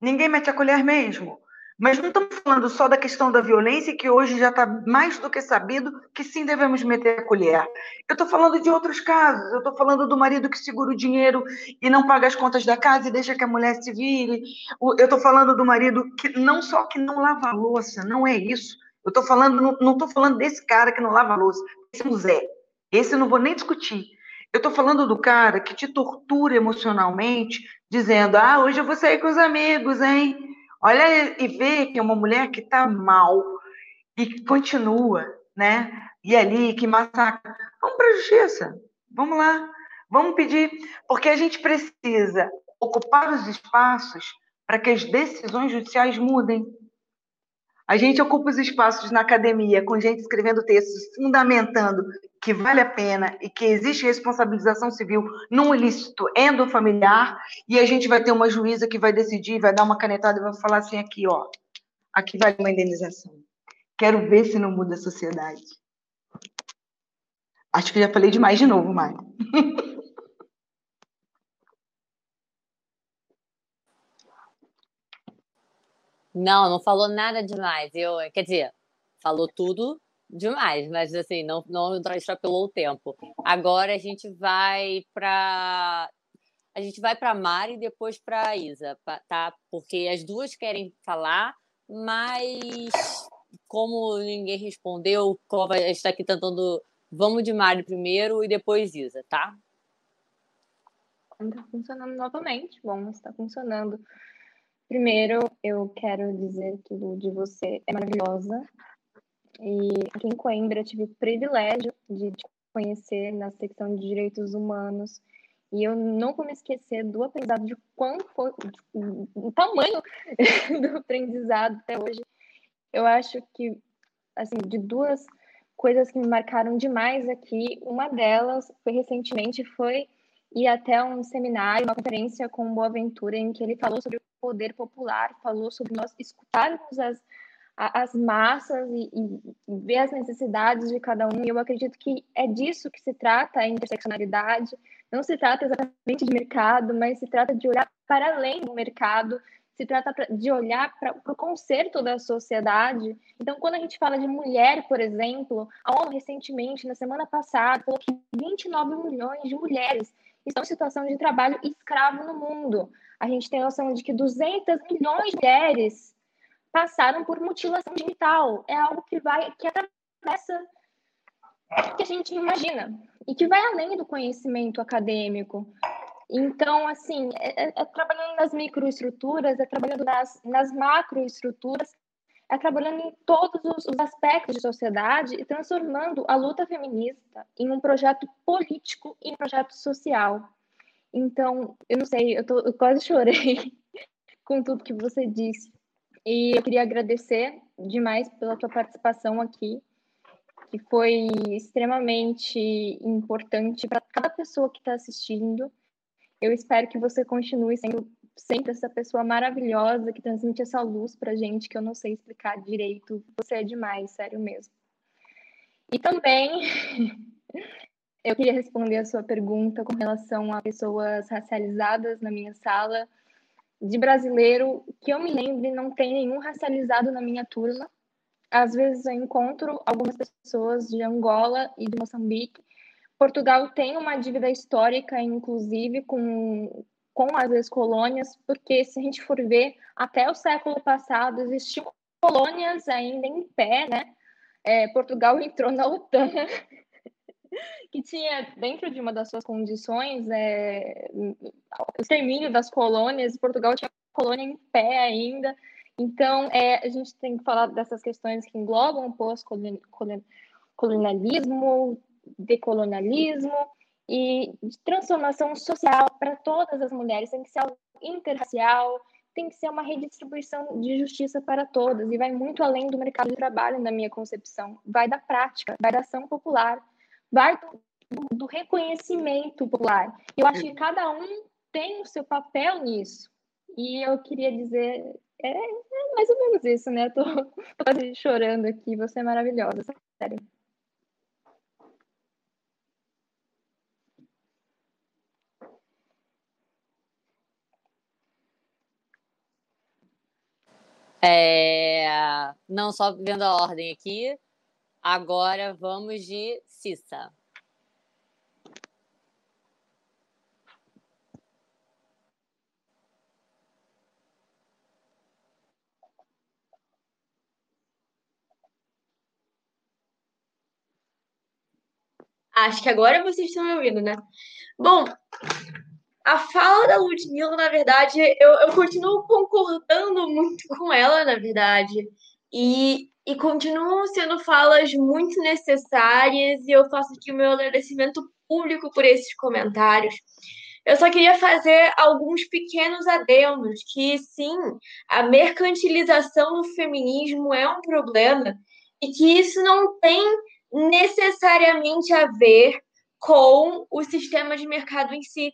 Ninguém mete a colher mesmo? Mas não estamos falando só da questão da violência, que hoje já está mais do que sabido que sim devemos meter a colher. Eu estou falando de outros casos. Eu estou falando do marido que segura o dinheiro e não paga as contas da casa e deixa que a mulher se vire. Eu estou falando do marido que não só que não lava a louça, não é isso. Eu estou falando, não estou falando desse cara que não lava a louça. Esse é um Zé. Esse eu não vou nem discutir. Eu estou falando do cara que te tortura emocionalmente, dizendo: ah, hoje eu vou sair com os amigos, hein? Olha e vê que é uma mulher que está mal e que continua, né? E ali que massacra. Vamos para a justiça. Vamos lá. Vamos pedir, porque a gente precisa ocupar os espaços para que as decisões judiciais mudem. A gente ocupa os espaços na academia com gente escrevendo textos fundamentando que vale a pena e que existe responsabilização civil num ilícito endofamiliar e a gente vai ter uma juíza que vai decidir, vai dar uma canetada e vai falar assim aqui, ó, aqui vale uma indenização. Quero ver se não muda a sociedade. Acho que já falei demais de novo, Mário. Não, não falou nada demais. Eu, quer dizer, falou tudo demais, mas assim, não, não extrapolou o tempo. Agora a gente vai para a gente vai para Mari e depois para Isa, tá? Porque as duas querem falar, mas como ninguém respondeu, a gente está aqui tentando. Vamos de Mari primeiro e depois Isa, tá? Está funcionando novamente. Bom, está funcionando. Primeiro, eu quero dizer que de você é maravilhosa. E aqui em Coimbra eu tive o privilégio de te conhecer na secção de direitos humanos. E eu não vou me esquecer do aprendizado, de quanto foi o tamanho do aprendizado até hoje. Eu acho que, assim, de duas coisas que me marcaram demais aqui, uma delas foi recentemente, foi ir até um seminário, uma conferência com o Boaventura, em que ele falou sobre o poder popular, falou sobre nós escutarmos as, as massas e, e, ver as necessidades de cada um. E eu acredito que é disso que se trata a interseccionalidade. Não se trata exatamente de mercado, mas se trata de olhar para além do mercado, se trata de olhar para o conserto da sociedade. Então, quando a gente fala de mulher, por exemplo, a ONU recentemente, na semana passada, falou que 29 milhões de mulheres estão em situação de trabalho escravo no mundo a gente tem noção de que 200 milhões de mulheres passaram por mutilação genital. É algo que vai, que atravessa que a gente imagina e que vai além do conhecimento acadêmico. Então, assim, é, é, é trabalhando nas microestruturas, é trabalhando nas, nas macroestruturas, é trabalhando em todos os, os, aspectos de sociedade e transformando a luta feminista em um projeto político e um projeto social. Então, eu não sei, eu, tô, eu quase chorei com tudo que você disse. E eu queria agradecer demais pela tua participação aqui, que foi extremamente importante para cada pessoa que está assistindo. Eu espero que você continue sendo sempre essa pessoa maravilhosa que transmite essa luz para gente, que eu não sei explicar direito. Você é demais, sério mesmo. E também Eu queria responder a sua pergunta com relação a pessoas racializadas na minha sala. De brasileiro, que eu me lembre, não tem nenhum racializado na minha turma. Às vezes eu encontro algumas pessoas de Angola e de Moçambique. Portugal tem uma dívida histórica, inclusive, com, com as ex-colônias, porque se a gente for ver, até o século passado existiam colônias ainda em pé, né? É, Portugal entrou na OTAN que tinha, dentro de uma das suas condições, é, o extermínio das colônias, Portugal tinha colônia em pé ainda. Então, é, a gente tem que falar dessas questões que englobam pós-colonialismo, decolonialismo e de transformação social para todas as mulheres. Tem que ser algo interracial, tem que ser uma redistribuição de justiça para todas e vai muito além do mercado de trabalho, na minha concepção. Vai da prática, vai da ação popular vai do, do reconhecimento popular. Eu acho que cada um tem o seu papel nisso. E eu queria dizer, é, é mais ou menos isso, né? Eu tô, quase chorando aqui. Você é maravilhosa, sério. É... Não, só vendo a ordem aqui. Agora vamos de Cissa. Acho que agora vocês estão me ouvindo, né? Bom, a fala da Ludmilla, na verdade, eu, eu continuo concordando muito com ela, na verdade. E, e continuam sendo falas muito necessárias, e eu faço aqui o meu agradecimento público por esses comentários. Eu só queria fazer alguns pequenos adendos, que sim, a mercantilização do feminismo é um problema e que isso não tem necessariamente a ver com o sistema de mercado em si.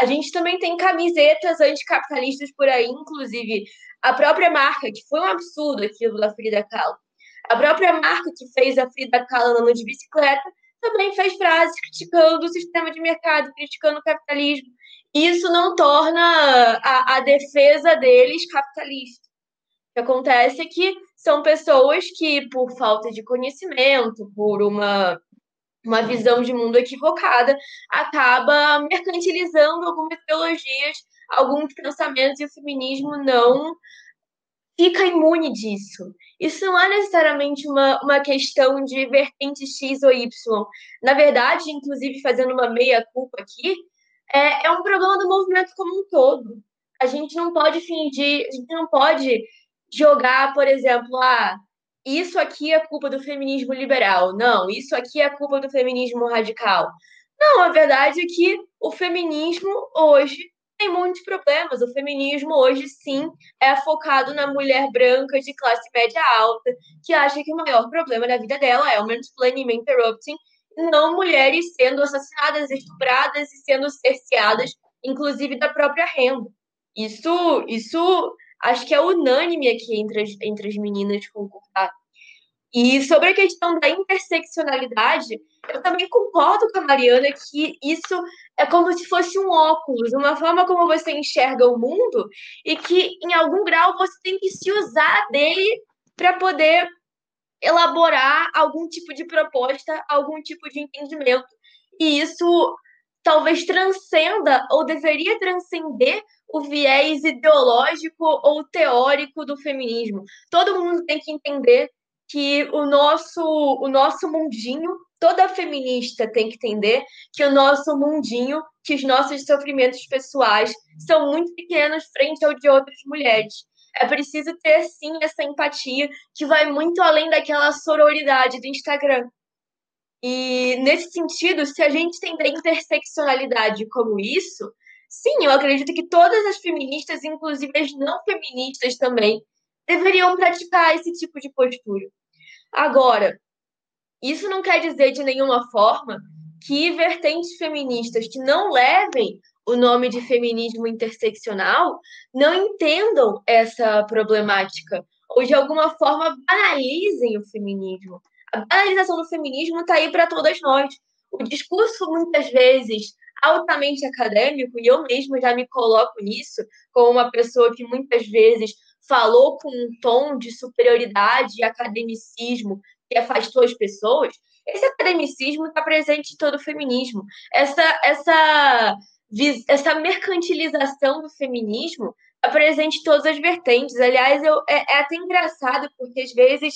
A gente também tem camisetas anticapitalistas por aí, inclusive a própria marca, que foi um absurdo aquilo da Frida Kahlo. A própria marca que fez a Frida Kahlo andando de bicicleta também fez frases criticando o sistema de mercado, criticando o capitalismo. Isso não torna a, a defesa deles capitalista. O que acontece é que são pessoas que, por falta de conhecimento, por uma, uma visão de mundo equivocada, acaba mercantilizando algumas teologias, alguns pensamentos, e o feminismo não fica imune disso. Isso não é necessariamente uma, uma questão de vertente X ou Y. Na verdade, inclusive fazendo uma meia-culpa aqui, é, é um problema do movimento como um todo. A gente não pode fingir, a gente não pode jogar, por exemplo, ah, isso aqui é culpa do feminismo liberal. Não, isso aqui é culpa do feminismo radical. Não, a verdade é que o feminismo hoje tem muitos problemas. O feminismo hoje, sim, é focado na mulher branca de classe média alta, que acha que o maior problema da vida dela é o mansplaining interrupting, não mulheres sendo assassinadas, estupradas e sendo cerceadas, inclusive da própria renda. Isso, isso acho que é unânime aqui entre as, entre as meninas concordar. E sobre a questão da interseccionalidade, eu também concordo com a Mariana que isso é como se fosse um óculos, uma forma como você enxerga o mundo e que, em algum grau, você tem que se usar dele para poder elaborar algum tipo de proposta, algum tipo de entendimento. E isso talvez transcenda ou deveria transcender o viés ideológico ou teórico do feminismo. Todo mundo tem que entender que o nosso, o nosso mundinho, toda feminista tem que entender que o nosso mundinho, que os nossos sofrimentos pessoais são muito pequenos frente ao de outras mulheres. É preciso ter, sim, essa empatia que vai muito além daquela sororidade do Instagram. E, nesse sentido, se a gente entender interseccionalidade como isso, sim, eu acredito que todas as feministas, inclusive as não feministas também, deveriam praticar esse tipo de postura. Agora, isso não quer dizer de nenhuma forma que vertentes feministas que não levem o nome de feminismo interseccional não entendam essa problemática ou de alguma forma banalizem o feminismo. A banalização do feminismo está aí para todas nós. O discurso, muitas vezes, altamente acadêmico, e eu mesma já me coloco nisso, como uma pessoa que muitas vezes falou com um tom de superioridade e academicismo que afastou as pessoas, esse academicismo está presente em todo o feminismo. Essa, essa, essa mercantilização do feminismo está presente em todas as vertentes. Aliás, eu, é, é até engraçado, porque às vezes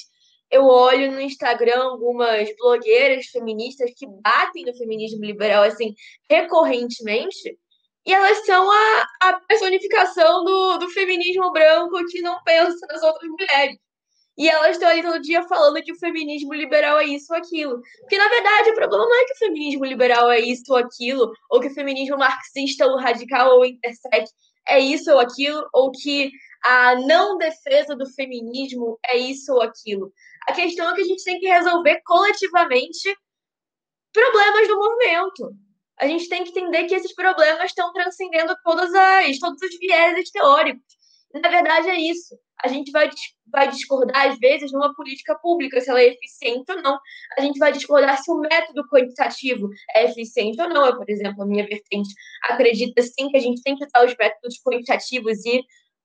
eu olho no Instagram algumas blogueiras feministas que batem no feminismo liberal assim recorrentemente e elas são a, a personificação do, do feminismo branco que não pensa nas outras mulheres. E elas estão ali todo dia falando que o feminismo liberal é isso ou aquilo. Porque, na verdade, o problema não é que o feminismo liberal é isso ou aquilo, ou que o feminismo marxista ou radical ou intersex é isso ou aquilo, ou que a não defesa do feminismo é isso ou aquilo. A questão é que a gente tem que resolver coletivamente problemas do movimento a gente tem que entender que esses problemas estão transcendendo todas as, todos os vieses teóricos. Na verdade, é isso. A gente vai, vai discordar, às vezes, numa política pública, se ela é eficiente ou não. A gente vai discordar se o método quantitativo é eficiente ou não. Eu, por exemplo, a minha vertente acredita, sim, que a gente tem que usar os métodos quantitativos e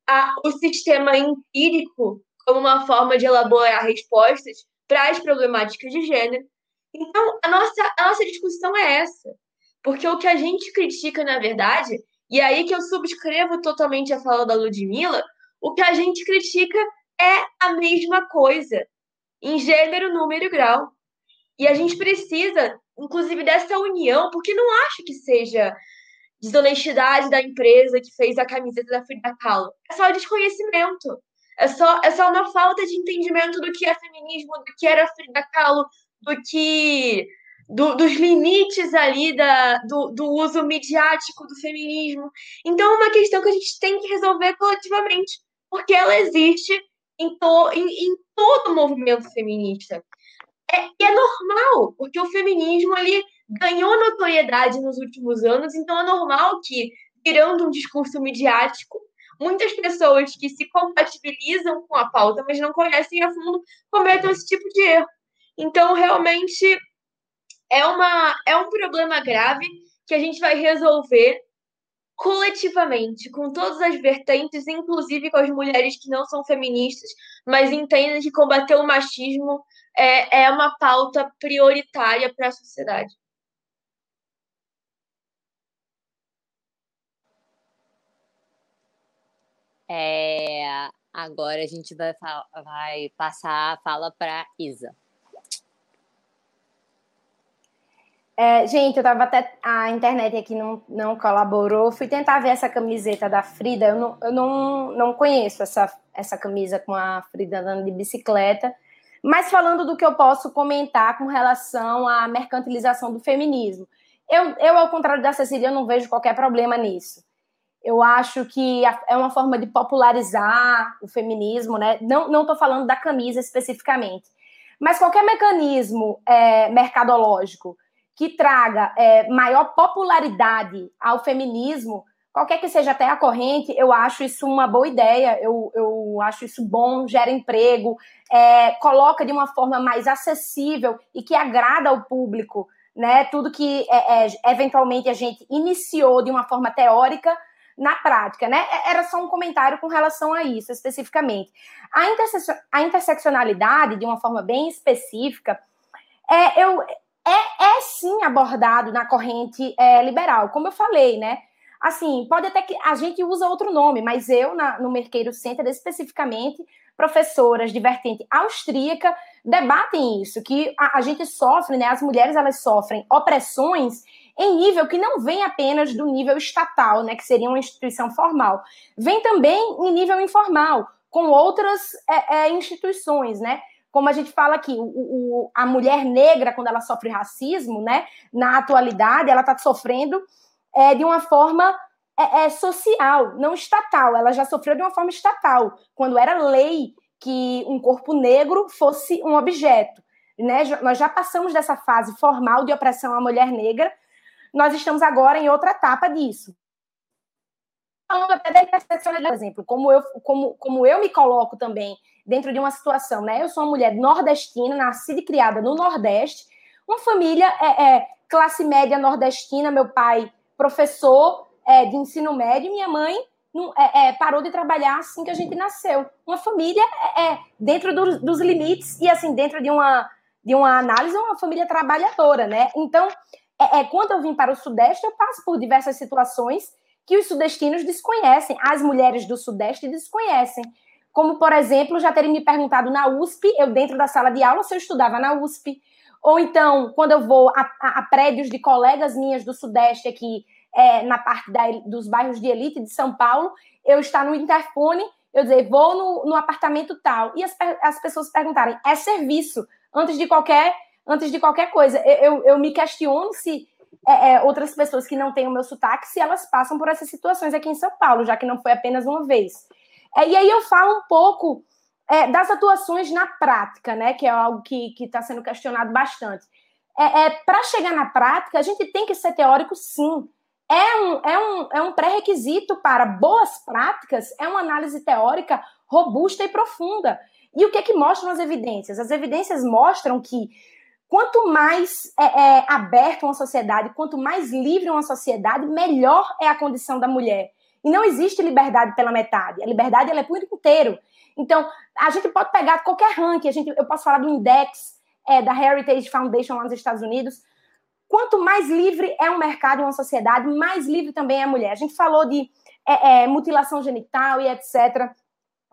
a, o sistema empírico como uma forma de elaborar respostas para as problemáticas de gênero. Então, a nossa, a nossa discussão é essa. Porque o que a gente critica, na verdade, e aí que eu subscrevo totalmente a fala da Ludmilla, o que a gente critica é a mesma coisa, em gênero, número e grau. E a gente precisa inclusive dessa união, porque não acho que seja desonestidade da empresa que fez a camiseta da Frida Kahlo. É só desconhecimento. É só, é só uma falta de entendimento do que é feminismo, do que era Frida Kahlo, do que do, dos limites ali da, do, do uso midiático do feminismo. Então, é uma questão que a gente tem que resolver coletivamente, porque ela existe em, to, em, em todo o movimento feminista. É, e é normal, porque o feminismo ali ganhou notoriedade nos últimos anos, então é normal que, virando um discurso midiático, muitas pessoas que se compatibilizam com a pauta, mas não conhecem a fundo, cometam esse tipo de erro. Então, realmente, é, uma, é um problema grave que a gente vai resolver coletivamente, com todas as vertentes, inclusive com as mulheres que não são feministas, mas entendem que combater o machismo é, é uma pauta prioritária para a sociedade. É, agora a gente vai, vai passar a fala para Isa. É, gente, eu tava até. A internet aqui não, não colaborou. Fui tentar ver essa camiseta da Frida. Eu não, eu não, não conheço essa, essa camisa com a Frida andando de bicicleta. Mas falando do que eu posso comentar com relação à mercantilização do feminismo. Eu, eu ao contrário da Cecília, eu não vejo qualquer problema nisso. Eu acho que é uma forma de popularizar o feminismo, né? Não estou falando da camisa especificamente. Mas qualquer mecanismo é, mercadológico que traga é, maior popularidade ao feminismo, qualquer que seja até a corrente, eu acho isso uma boa ideia, eu, eu acho isso bom, gera emprego, é, coloca de uma forma mais acessível e que agrada ao público, né? Tudo que é, é eventualmente a gente iniciou de uma forma teórica na prática, né? É, era só um comentário com relação a isso especificamente. A, interse a interseccionalidade, de uma forma bem específica, é, eu, é, é sim abordado na corrente é, liberal, como eu falei, né? Assim, pode até que a gente usa outro nome, mas eu, na, no Merqueiro Center, especificamente, professoras de vertente austríaca debatem isso, que a, a, gente sofre, né? As mulheres elas sofrem opressões em nível que não vem apenas do nível estatal, né? Que seria uma instituição formal, vem também em nível informal, com outras é, é, instituições, né? como a gente fala aqui, o, o, a mulher negra, quando ela sofre racismo, né, na atualidade, ela está sofrendo é, de uma forma é, é, social, não estatal. Ela já sofreu de uma forma estatal, quando era lei que um corpo negro fosse um objeto. Né? Nós já passamos dessa fase formal de opressão à mulher negra, nós estamos agora em outra etapa disso. Falando até da interseccionalidade, por exemplo, como eu, como, como eu me coloco também dentro de uma situação, né? Eu sou uma mulher nordestina, nascida e criada no Nordeste, uma família é, é classe média nordestina, meu pai professor é, de ensino médio, minha mãe é, é, parou de trabalhar assim que a gente nasceu. Uma família é, é, dentro do, dos limites e assim dentro de uma de uma análise, uma família trabalhadora, né? Então, é, quando eu vim para o Sudeste, eu passo por diversas situações que os sudestinos desconhecem, as mulheres do Sudeste desconhecem. Como, por exemplo, já terem me perguntado na USP, eu dentro da sala de aula, se eu estudava na USP. Ou então, quando eu vou a, a, a prédios de colegas minhas do Sudeste aqui, é, na parte da, dos bairros de elite de São Paulo, eu estar no interfone, eu dizer, vou no, no apartamento tal. E as, as pessoas perguntarem, é serviço, antes de qualquer, antes de qualquer coisa. Eu, eu, eu me questiono se é, é, outras pessoas que não têm o meu sotaque, se elas passam por essas situações aqui em São Paulo, já que não foi apenas uma vez. É, e aí eu falo um pouco é, das atuações na prática, né? Que é algo que está sendo questionado bastante. É, é Para chegar na prática, a gente tem que ser teórico, sim. É um, é um, é um pré-requisito para boas práticas, é uma análise teórica robusta e profunda. E o que, que mostram as evidências? As evidências mostram que quanto mais é, é, aberta uma sociedade, quanto mais livre uma sociedade, melhor é a condição da mulher. E não existe liberdade pela metade. A liberdade ela é por inteiro. Então, a gente pode pegar qualquer ranking. A gente, eu posso falar do index é, da Heritage Foundation lá nos Estados Unidos. Quanto mais livre é um mercado uma sociedade, mais livre também é a mulher. A gente falou de é, é, mutilação genital e etc.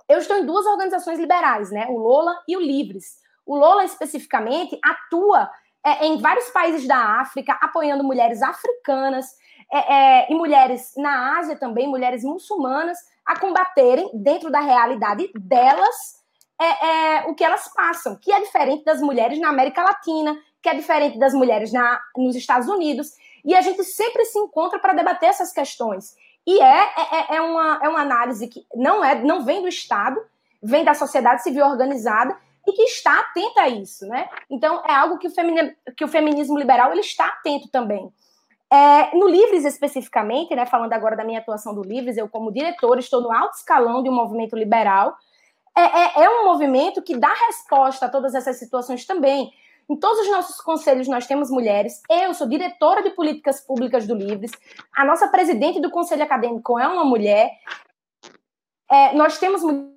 Eu estou em duas organizações liberais, né? O Lola e o Livres. O Lola, especificamente, atua é, em vários países da África, apoiando mulheres africanas é, é, e mulheres na Ásia também, mulheres muçulmanas, a combaterem dentro da realidade delas é, é, o que elas passam, que é diferente das mulheres na América Latina, que é diferente das mulheres na, nos Estados Unidos. E a gente sempre se encontra para debater essas questões. E é, é, é, uma, é uma análise que não, é, não vem do Estado, vem da sociedade civil organizada e que está atenta a isso, né? Então, é algo que o, que o feminismo liberal ele está atento também. É, no Livres, especificamente, né, falando agora da minha atuação do Livres, eu, como diretora, estou no alto escalão de um movimento liberal. É, é, é um movimento que dá resposta a todas essas situações também. Em todos os nossos conselhos nós temos mulheres. Eu sou diretora de políticas públicas do Livres. A nossa presidente do conselho acadêmico é uma mulher. É, nós temos mulheres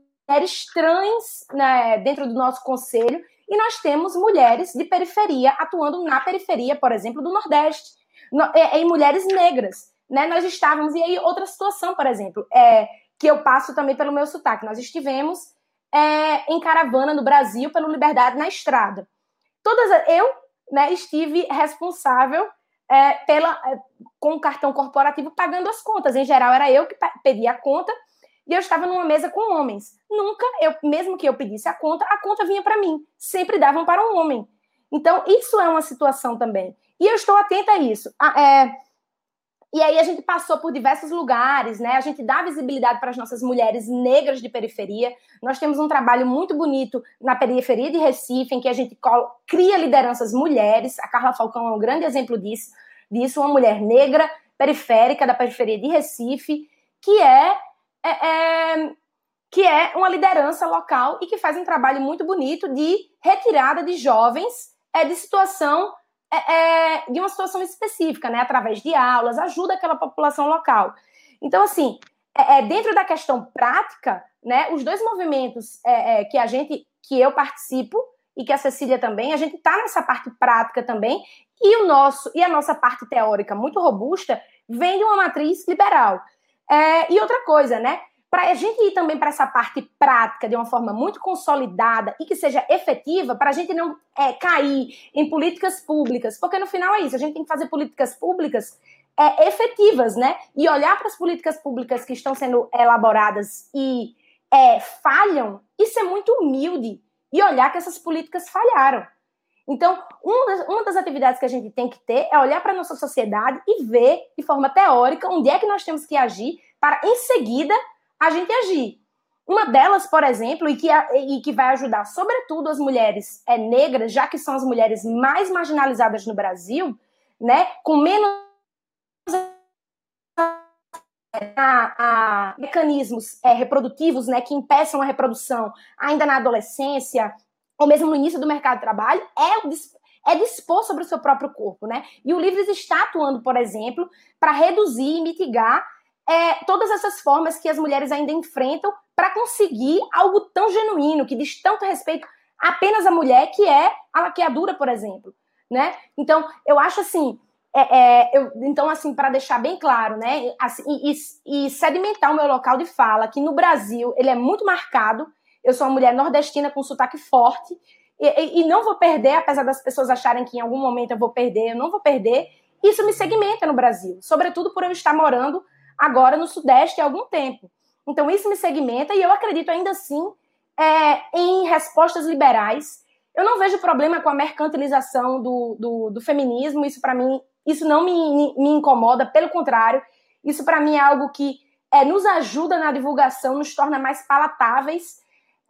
trans né, dentro do nosso conselho e nós temos mulheres de periferia atuando na periferia, por exemplo, do Nordeste, no, é, em mulheres negras. Né? Nós estávamos, e aí outra situação, por exemplo, é, que eu passo também pelo meu sotaque. Nós estivemos é, em caravana no Brasil pelo Liberdade na Estrada. Todas eu né, estive responsável é, pela, é, com o cartão corporativo pagando as contas. Em geral, era eu que pedia a conta e eu estava numa mesa com homens. Nunca, eu, mesmo que eu pedisse a conta, a conta vinha para mim. Sempre davam para um homem. Então, isso é uma situação também. E eu estou atenta a isso. É, e aí a gente passou por diversos lugares, né? A gente dá visibilidade para as nossas mulheres negras de periferia. Nós temos um trabalho muito bonito na periferia de Recife, em que a gente cria lideranças mulheres. A Carla Falcão é um grande exemplo disso, disso uma mulher negra periférica da periferia de Recife, que é, é, é que é uma liderança local e que faz um trabalho muito bonito de retirada de jovens é, de situação é, é, de uma situação específica, né? Através de aulas, ajuda aquela população local. Então, assim, é, é dentro da questão prática, né? Os dois movimentos é, é, que a gente, que eu participo e que a Cecília também, a gente está nessa parte prática também e o nosso e a nossa parte teórica muito robusta vem de uma matriz liberal. É, e outra coisa, né? para a gente ir também para essa parte prática de uma forma muito consolidada e que seja efetiva, para a gente não é, cair em políticas públicas, porque no final é isso, a gente tem que fazer políticas públicas é, efetivas, né? E olhar para as políticas públicas que estão sendo elaboradas e é, falham e ser muito humilde e olhar que essas políticas falharam. Então, uma das, uma das atividades que a gente tem que ter é olhar para a nossa sociedade e ver de forma teórica onde é que nós temos que agir para, em seguida, a gente agir. Uma delas, por exemplo, e que, e que vai ajudar, sobretudo, as mulheres é, negras, já que são as mulheres mais marginalizadas no Brasil, né, com menos a, a mecanismos é, reprodutivos né, que impeçam a reprodução ainda na adolescência, ou mesmo no início do mercado de trabalho, é, o, é dispor sobre o seu próprio corpo. Né? E o Livres está atuando, por exemplo, para reduzir e mitigar é, todas essas formas que as mulheres ainda enfrentam para conseguir algo tão genuíno, que diz tanto respeito apenas à mulher, que é a laqueadura, por exemplo. Né? Então, eu acho assim, é, é, eu, então, assim, para deixar bem claro, né, assim, e, e, sedimentar o meu local de fala, que no Brasil ele é muito marcado. Eu sou uma mulher nordestina com sotaque forte, e, e, não vou perder, apesar das pessoas acharem que em algum momento eu vou perder, eu não vou perder. Isso me segmenta no Brasil, sobretudo por eu estar morando agora no Sudeste há algum tempo. Então, isso me segmenta e eu acredito ainda assim é, em respostas liberais. Eu não vejo problema com a mercantilização do, do, do feminismo, isso para mim, isso não me, me incomoda, pelo contrário, isso para mim é algo que é, nos ajuda na divulgação, nos torna mais palatáveis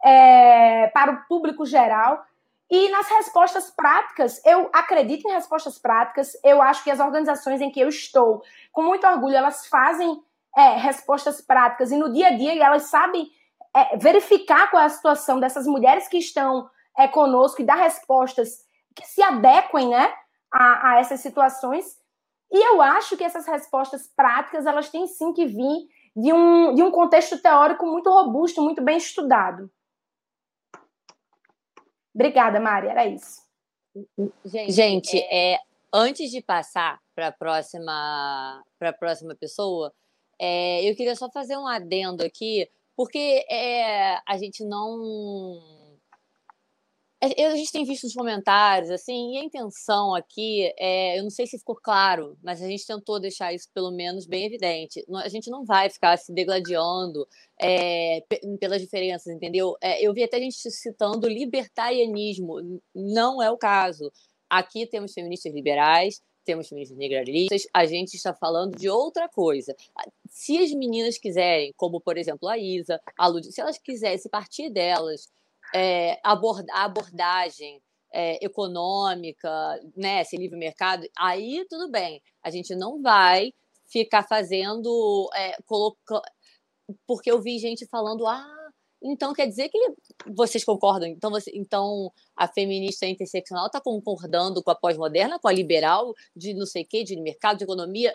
é, para o público geral. E nas respostas práticas, eu acredito em respostas práticas. Eu acho que as organizações em que eu estou, com muito orgulho, elas fazem é, respostas práticas e no dia a dia elas sabem é, verificar qual é a situação dessas mulheres que estão é, conosco e dar respostas que se adequem né, a, a essas situações. E eu acho que essas respostas práticas elas têm sim que vir de um, de um contexto teórico muito robusto, muito bem estudado. Obrigada, Mari, era isso. Gente, Gente é, antes de passar para a próxima, próxima pessoa, é, eu queria só fazer um adendo aqui, porque é, a gente não é, a gente tem visto os comentários, assim, e a intenção aqui, é, eu não sei se ficou claro, mas a gente tentou deixar isso pelo menos bem evidente. A gente não vai ficar se degladiando é, pelas diferenças, entendeu? É, eu vi até a gente citando libertarianismo, não é o caso. Aqui temos feministas liberais, temos feministas negralistas, a gente está falando de outra coisa. Se as meninas quiserem, como por exemplo a Isa, a Lud, se elas quiserem se partir delas é, a abordagem é, econômica, né, esse livre mercado, aí tudo bem. A gente não vai ficar fazendo, é, coloca... porque eu vi gente falando, ah, então quer dizer que vocês concordam? Então, você, então a feminista interseccional está concordando com a pós-moderna, com a liberal, de não sei o quê, de mercado, de economia?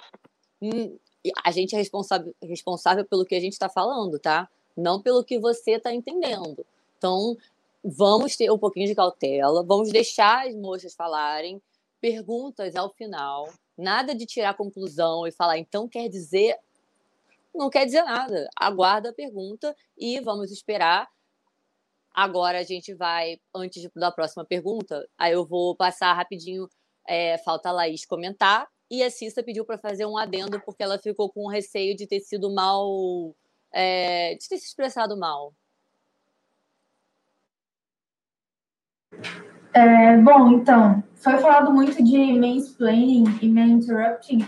Hum, a gente é responsável, responsável pelo que a gente está falando, tá? Não pelo que você está entendendo. Então, vamos ter um pouquinho de cautela, vamos deixar as moças falarem, perguntas ao final, nada de tirar conclusão e falar, então quer dizer. Não quer dizer nada. Aguarda a pergunta e vamos esperar. Agora a gente vai, antes da próxima pergunta, aí eu vou passar rapidinho. É, falta a Laís comentar. E a Cissa pediu para fazer um adendo porque ela ficou com receio de ter sido mal. É, de ter se expressado mal. É, bom, então, foi falado muito de mansplaining e man-interrupting,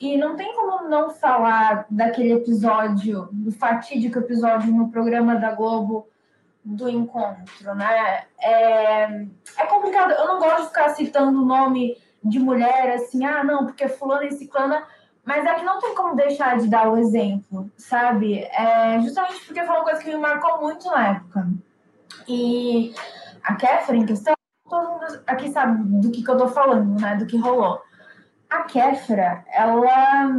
e não tem como não falar daquele episódio, do fatídico episódio no programa da Globo do encontro, né? É, é complicado, eu não gosto de ficar citando o nome de mulher assim, ah, não, porque fulana e ciclana, mas é que não tem como deixar de dar o exemplo, sabe? É, justamente porque foi uma coisa que me marcou muito na época. E a Kéfera em questão, todo mundo aqui sabe do que, que eu tô falando, né? Do que rolou. A Kéfera, ela.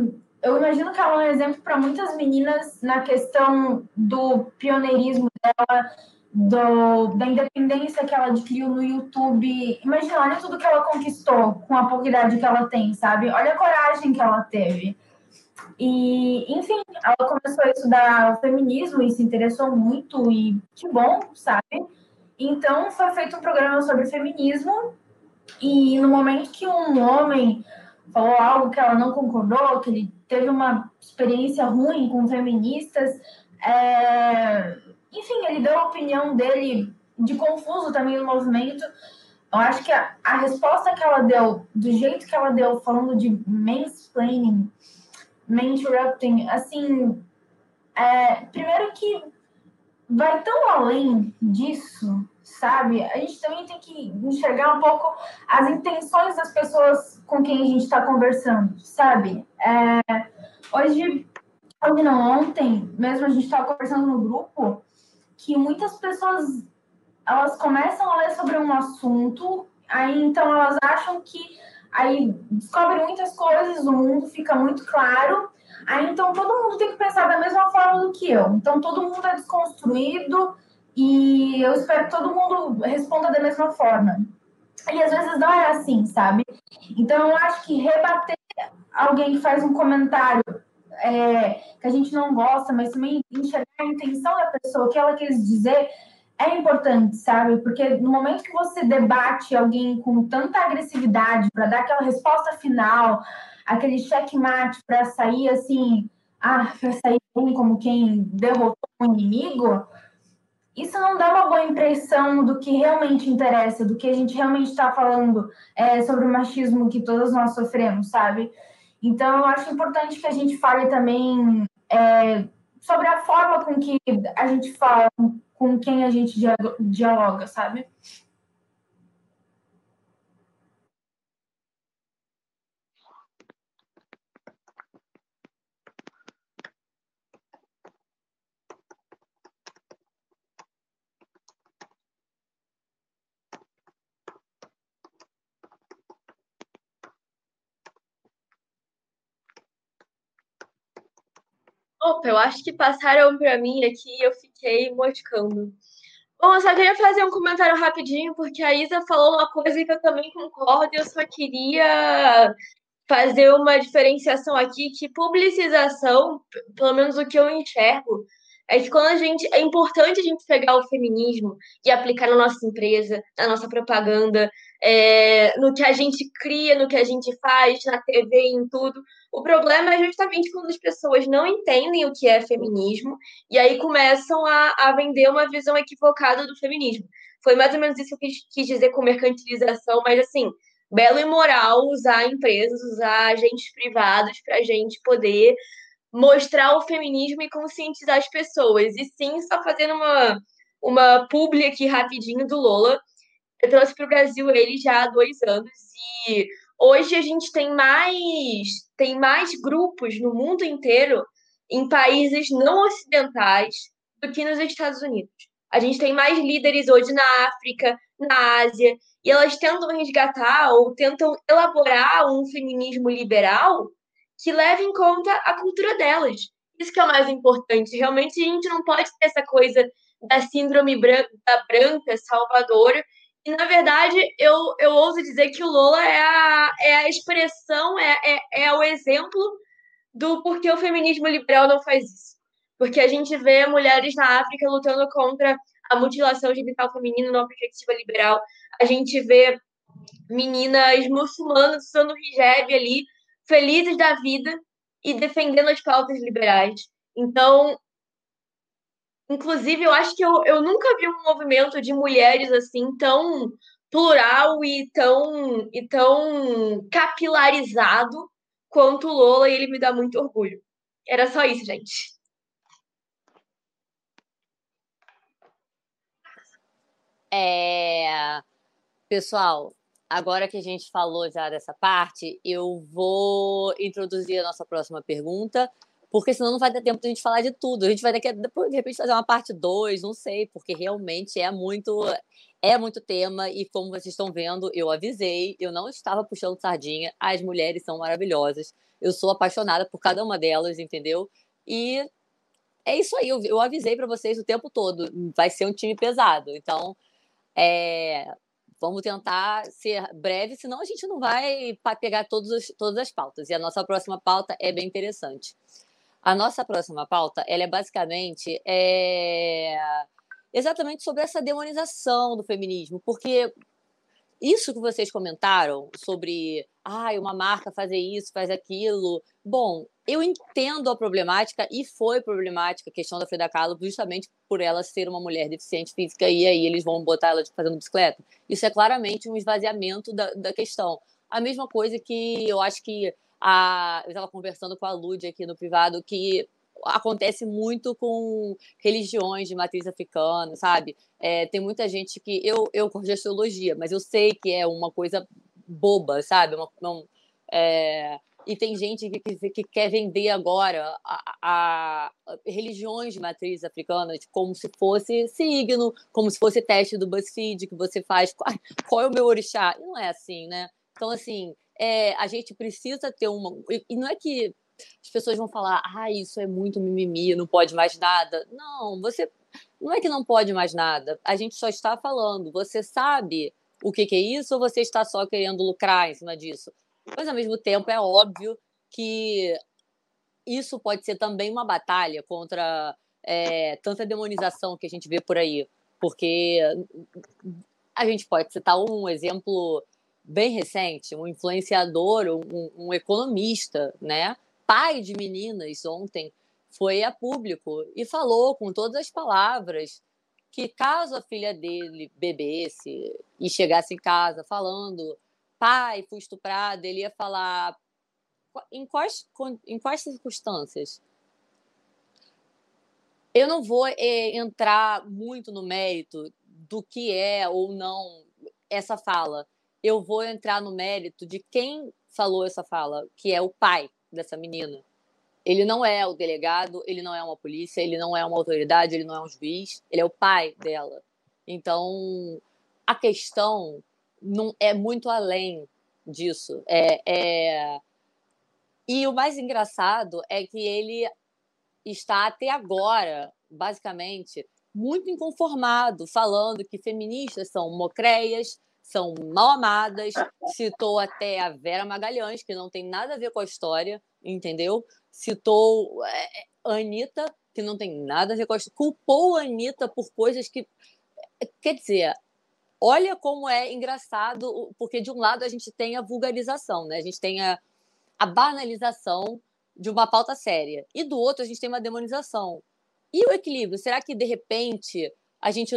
Eu imagino que ela é um exemplo para muitas meninas na questão do pioneirismo dela, do, da independência que ela adquiriu no YouTube. Imagina, olha tudo que ela conquistou com a pouca idade que ela tem, sabe? Olha a coragem que ela teve. E, enfim, ela começou a estudar o feminismo e se interessou muito, e que bom, sabe? Então, foi feito um programa sobre feminismo, e no momento que um homem falou algo que ela não concordou, que ele teve uma experiência ruim com feministas, é... enfim, ele deu a opinião dele de confuso também no movimento. Eu acho que a, a resposta que ela deu, do jeito que ela deu, falando de mansplaining, interrupting, assim, é, primeiro que vai tão além disso, sabe? A gente também tem que enxergar um pouco as intenções das pessoas com quem a gente está conversando, sabe? É, hoje, hoje não, ontem mesmo a gente estava conversando no grupo que muitas pessoas elas começam a ler sobre um assunto, aí então elas acham que aí descobrem muitas coisas, o mundo fica muito claro, Aí então todo mundo tem que pensar da mesma forma do que eu. Então todo mundo é desconstruído e eu espero que todo mundo responda da mesma forma. E às vezes não é assim, sabe? Então eu acho que rebater alguém que faz um comentário é, que a gente não gosta, mas também enxergar a intenção da pessoa, o que ela quis dizer, é importante, sabe? Porque no momento que você debate alguém com tanta agressividade para dar aquela resposta final, aquele checkmate para sair assim, ah, para sair bem como quem derrotou o inimigo, isso não dá uma boa impressão do que realmente interessa, do que a gente realmente está falando é, sobre o machismo que todas nós sofremos, sabe? Então, eu acho importante que a gente fale também é, sobre a forma com que a gente fala, com quem a gente dialoga, sabe? Opa, eu acho que passaram para mim aqui e eu fiquei moscando. Bom, eu só queria fazer um comentário rapidinho, porque a Isa falou uma coisa que eu também concordo, eu só queria fazer uma diferenciação aqui, que publicização, pelo menos o que eu enxergo, é que quando a gente. É importante a gente pegar o feminismo e aplicar na nossa empresa, na nossa propaganda, é, no que a gente cria, no que a gente faz, na TV, em tudo. O problema é justamente quando as pessoas não entendem o que é feminismo e aí começam a, a vender uma visão equivocada do feminismo. Foi mais ou menos isso que eu quis, dizer com mercantilização, mas assim, belo e moral usar empresas, usar agentes privados para a gente poder mostrar o feminismo e conscientizar as pessoas. E sim, só fazendo uma, uma publi aqui rapidinho do Lola. Eu trouxe para o Brasil ele já há dois anos e hoje a gente tem mais tem mais grupos no mundo inteiro em países não ocidentais do que nos Estados Unidos. A gente tem mais líderes hoje na África, na Ásia, e elas tentam resgatar ou tentam elaborar um feminismo liberal que leve em conta a cultura delas. Isso que é o mais importante. Realmente a gente não pode ter essa coisa da síndrome branca, da branca salvadora. E, na verdade, eu, eu ouso dizer que o Lola é a, é a expressão, é, é, é o exemplo do porquê o feminismo liberal não faz isso. Porque a gente vê mulheres na África lutando contra a mutilação genital feminina numa perspectiva liberal. A gente vê meninas muçulmanas usando hijab ali felizes da vida e defendendo as pautas liberais. Então, inclusive, eu acho que eu, eu nunca vi um movimento de mulheres assim tão plural e tão, e tão capilarizado quanto o Lola, e ele me dá muito orgulho. Era só isso, gente. É... Pessoal, agora que a gente falou já dessa parte, eu vou introduzir a nossa próxima pergunta, porque senão não vai ter tempo de a gente falar de tudo. A gente vai que, depois, de repente, fazer uma parte 2, não sei, porque realmente é muito é muito tema e como vocês estão vendo, eu avisei, eu não estava puxando sardinha, as mulheres são maravilhosas. Eu sou apaixonada por cada uma delas, entendeu? E é isso aí, eu, eu avisei para vocês o tempo todo, vai ser um time pesado. Então, é, Vamos tentar ser breve, senão a gente não vai pegar todos os, todas as pautas. E a nossa próxima pauta é bem interessante. A nossa próxima pauta, ela é basicamente é, exatamente sobre essa demonização do feminismo, porque isso que vocês comentaram sobre ah, uma marca fazer isso, faz aquilo. Bom, eu entendo a problemática e foi problemática a questão da Frida Kahlo justamente por ela ser uma mulher deficiente física e aí eles vão botar ela fazendo bicicleta. Isso é claramente um esvaziamento da, da questão. A mesma coisa que eu acho que a, eu estava conversando com a Lud aqui no privado que acontece muito com religiões de matriz africana, sabe? É, tem muita gente que. Eu, eu corrijo teologia, mas eu sei que é uma coisa boba, sabe? Uma, uma, é, e tem gente que, que, que quer vender agora a, a, a, religiões de matriz africana como se fosse signo, como se fosse teste do BuzzFeed que você faz. Qual, é o meu orixá? Não é assim, né? Então, assim, é, a gente precisa ter uma. E não é que as pessoas vão falar, ah, isso é muito mimimi, não pode mais nada. Não, você. Não é que não pode mais nada. A gente só está falando. Você sabe o que, que é isso ou você está só querendo lucrar em cima disso? Mas, ao mesmo tempo, é óbvio que isso pode ser também uma batalha contra é, tanta demonização que a gente vê por aí. Porque a gente pode citar um exemplo bem recente, um influenciador, um, um economista, né? pai de meninas ontem foi a público e falou com todas as palavras que caso a filha dele bebesse e chegasse em casa falando pai, fui estuprada, ele ia falar em quais, em quais circunstâncias? Eu não vou é, entrar muito no mérito do que é ou não essa fala. Eu vou entrar no mérito de quem falou essa fala, que é o pai dessa menina. Ele não é o delegado, ele não é uma polícia, ele não é uma autoridade, ele não é um juiz, ele é o pai dela. Então, a questão não é muito além disso. É, é... E o mais engraçado é que ele está até agora, basicamente, muito inconformado, falando que feministas são mocreias, são mal amadas. Citou até a Vera Magalhães, que não tem nada a ver com a história, entendeu? Citou a Anitta, que não tem nada a ver com a culpou a Anitta por coisas que. Quer dizer, olha como é engraçado, porque de um lado a gente tem a vulgarização, né? A gente tem a, a banalização de uma pauta séria, e do outro a gente tem uma demonização. E o equilíbrio? Será que de repente a gente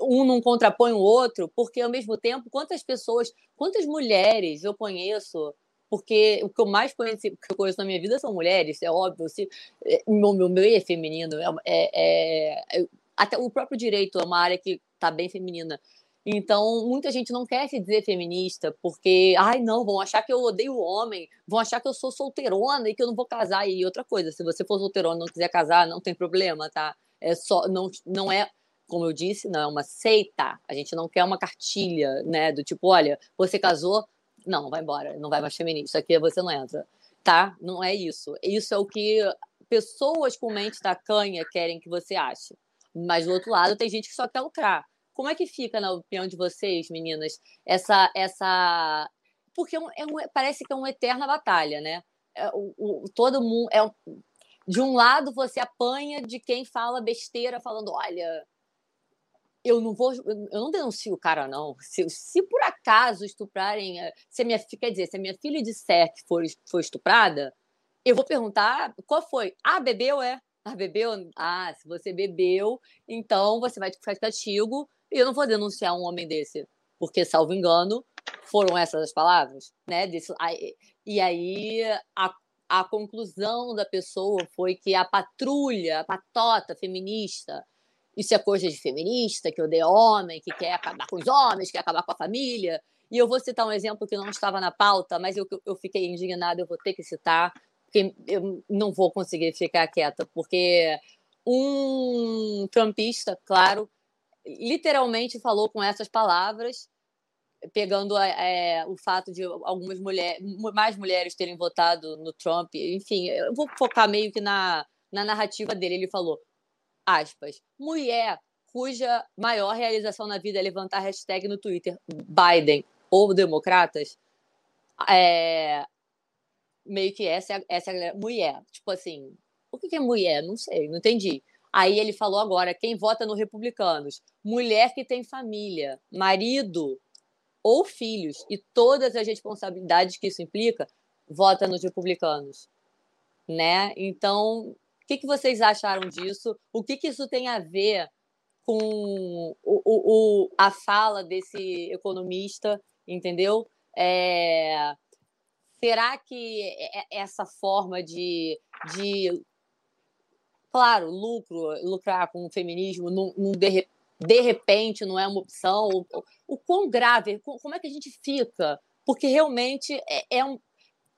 um não contrapõe o outro? Porque ao mesmo tempo, quantas pessoas, quantas mulheres eu conheço porque o que eu mais conheço, que eu conheço na minha vida são mulheres, é óbvio. Se, é, meu, meu meio é feminino, é, é, é, até o próprio direito é uma área que está bem feminina. Então, muita gente não quer se dizer feminista, porque, ai, não, vão achar que eu odeio o homem, vão achar que eu sou solteirona e que eu não vou casar. E outra coisa, se você for solteirona e não quiser casar, não tem problema, tá? É só, não, não é, como eu disse, não é uma seita. A gente não quer uma cartilha, né? Do tipo, olha, você casou, não, vai embora, não vai mais feminista, aqui você não entra. Tá? Não é isso. Isso é o que pessoas com mente tacanha querem que você ache. Mas do outro lado, tem gente que só quer lucrar. Como é que fica, na opinião de vocês, meninas, essa. essa... Porque é um, é um, parece que é uma eterna batalha, né? É, o, o, todo mundo. É, de um lado, você apanha de quem fala besteira, falando: olha, eu não vou, eu não denuncio o cara, não. Se, se por acaso estuprarem, eh, se minha quer dizer, se a minha filha disser que foi, foi estuprada, eu vou perguntar qual foi. Ah, bebeu, é? Ah, bebeu? Ah, se você bebeu, então você vai ficar de castigo e eu não vou denunciar um homem desse. Porque, salvo engano, foram essas as palavras, né? Desse, e aí a, a conclusão da pessoa foi que a patrulha, a patota feminista, isso é coisa de feminista, que odeia homem, que quer acabar com os homens, que quer acabar com a família. E eu vou citar um exemplo que não estava na pauta, mas eu, eu fiquei indignada, eu vou ter que citar, porque eu não vou conseguir ficar quieta, porque um trumpista, claro, literalmente falou com essas palavras, pegando é, o fato de algumas mulheres, mais mulheres terem votado no Trump, enfim, eu vou focar meio que na, na narrativa dele. Ele falou: aspas, mulher cuja maior realização na vida é levantar hashtag no Twitter Biden ou democratas, é, meio que essa, é essa é mulher. Tipo assim, o que é mulher? Não sei, não entendi. Aí ele falou agora, quem vota no republicanos? Mulher que tem família, marido ou filhos e todas as responsabilidades que isso implica, vota nos republicanos, né? Então, que, que vocês acharam disso? O que, que isso tem a ver com o, o, o a fala desse economista, entendeu? É, será que essa forma de, de claro, lucro, lucrar com o feminismo, não, não de, de, repente não é uma opção? O, o quão grave, como é que a gente fica? Porque realmente é, é um,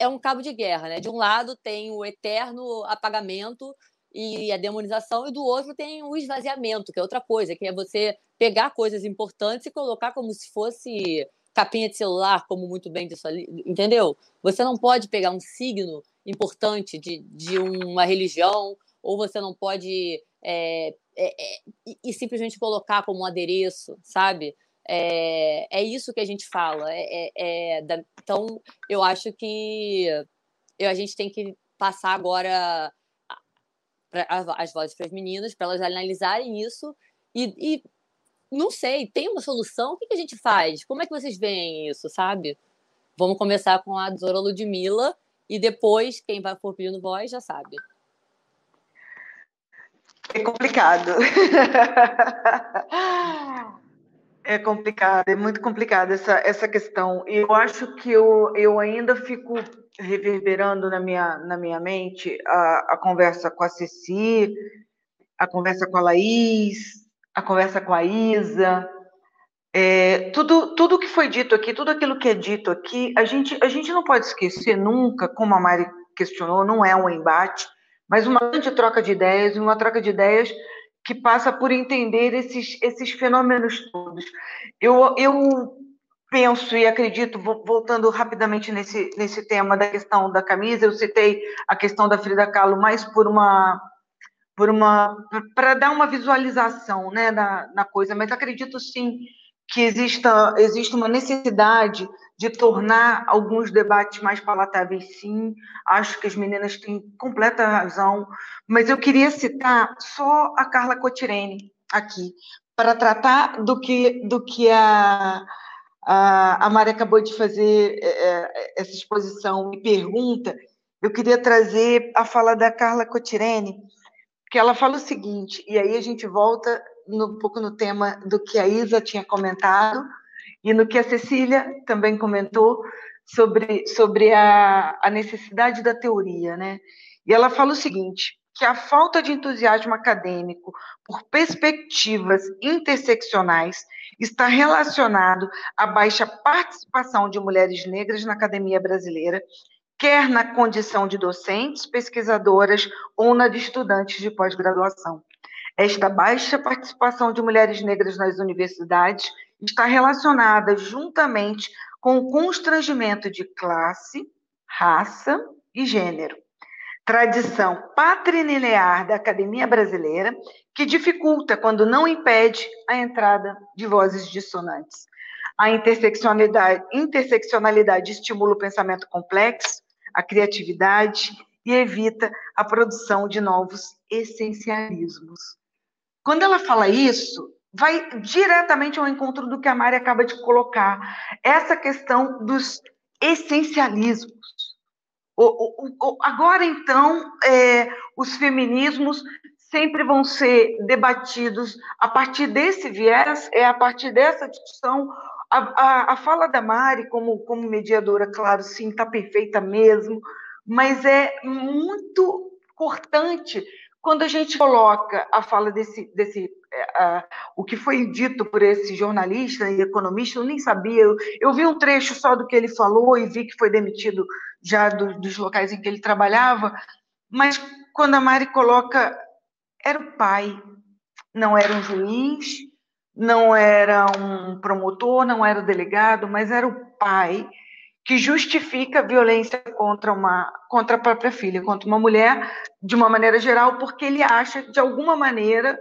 é um cabo de guerra, né? De um lado tem o eterno apagamento e a demonização, e do outro tem o esvaziamento, que é outra coisa, que é você pegar coisas importantes e colocar como se fosse capinha de celular, como muito bem disse ali, entendeu? Você não pode pegar um signo importante de, de uma religião, ou você não pode é, é, é, e simplesmente colocar como um adereço, sabe? É, é isso que a gente fala. É, é, é da, então, eu acho que eu, a gente tem que passar agora pra, as vozes para as meninas, para elas analisarem isso e, e, não sei, tem uma solução? O que, que, a gente faz? Como é que vocês veem isso, sabe? Vamos começar com a Zora Ludmilla e depois, quem vai for pedindo voz já sabe. É complicado. É complicado, é muito complicado essa, essa questão. E eu acho que eu, eu ainda fico reverberando na minha, na minha mente a, a conversa com a Ceci, a conversa com a Laís, a conversa com a Isa. É, tudo, tudo que foi dito aqui, tudo aquilo que é dito aqui, a gente, a gente não pode esquecer nunca, como a Mari questionou, não é um embate, mas uma grande troca de ideias, uma troca de ideias que passa por entender esses, esses fenômenos todos. Eu, eu penso e acredito, voltando rapidamente nesse, nesse tema da questão da camisa, eu citei a questão da Frida Kahlo mais por uma por uma para dar uma visualização né, na, na coisa, mas acredito sim que exista, existe uma necessidade de tornar alguns debates mais palatáveis, sim. Acho que as meninas têm completa razão, mas eu queria citar só a Carla Cotirene aqui, para tratar do que, do que a, a, a Mari acabou de fazer é, é, essa exposição e pergunta. Eu queria trazer a fala da Carla Cotirene, que ela fala o seguinte, e aí a gente volta no, um pouco no tema do que a Isa tinha comentado e no que a Cecília também comentou sobre, sobre a, a necessidade da teoria, né? E ela fala o seguinte, que a falta de entusiasmo acadêmico por perspectivas interseccionais está relacionado à baixa participação de mulheres negras na academia brasileira, quer na condição de docentes, pesquisadoras ou na de estudantes de pós-graduação. Esta baixa participação de mulheres negras nas universidades está relacionada juntamente com o constrangimento de classe, raça e gênero. Tradição patrilinear da academia brasileira que dificulta, quando não impede, a entrada de vozes dissonantes. A interseccionalidade, interseccionalidade estimula o pensamento complexo, a criatividade e evita a produção de novos essencialismos. Quando ela fala isso, vai diretamente ao encontro do que a Mari acaba de colocar, essa questão dos essencialismos. O, o, o, agora, então, é, os feminismos sempre vão ser debatidos a partir desse viés, é a partir dessa discussão. A, a, a fala da Mari, como, como mediadora, claro, sim, está perfeita mesmo, mas é muito importante quando a gente coloca a fala desse, desse uh, o que foi dito por esse jornalista e economista, eu nem sabia, eu, eu, vi um trecho só do que ele falou e vi que foi demitido já do, dos locais em que ele trabalhava, mas quando a Mari coloca, era o pai, não era um juiz, não era um promotor, não era o delegado, mas era o pai que justifica a violência contra uma contra a própria filha, contra uma mulher, de uma maneira geral, porque ele acha de alguma maneira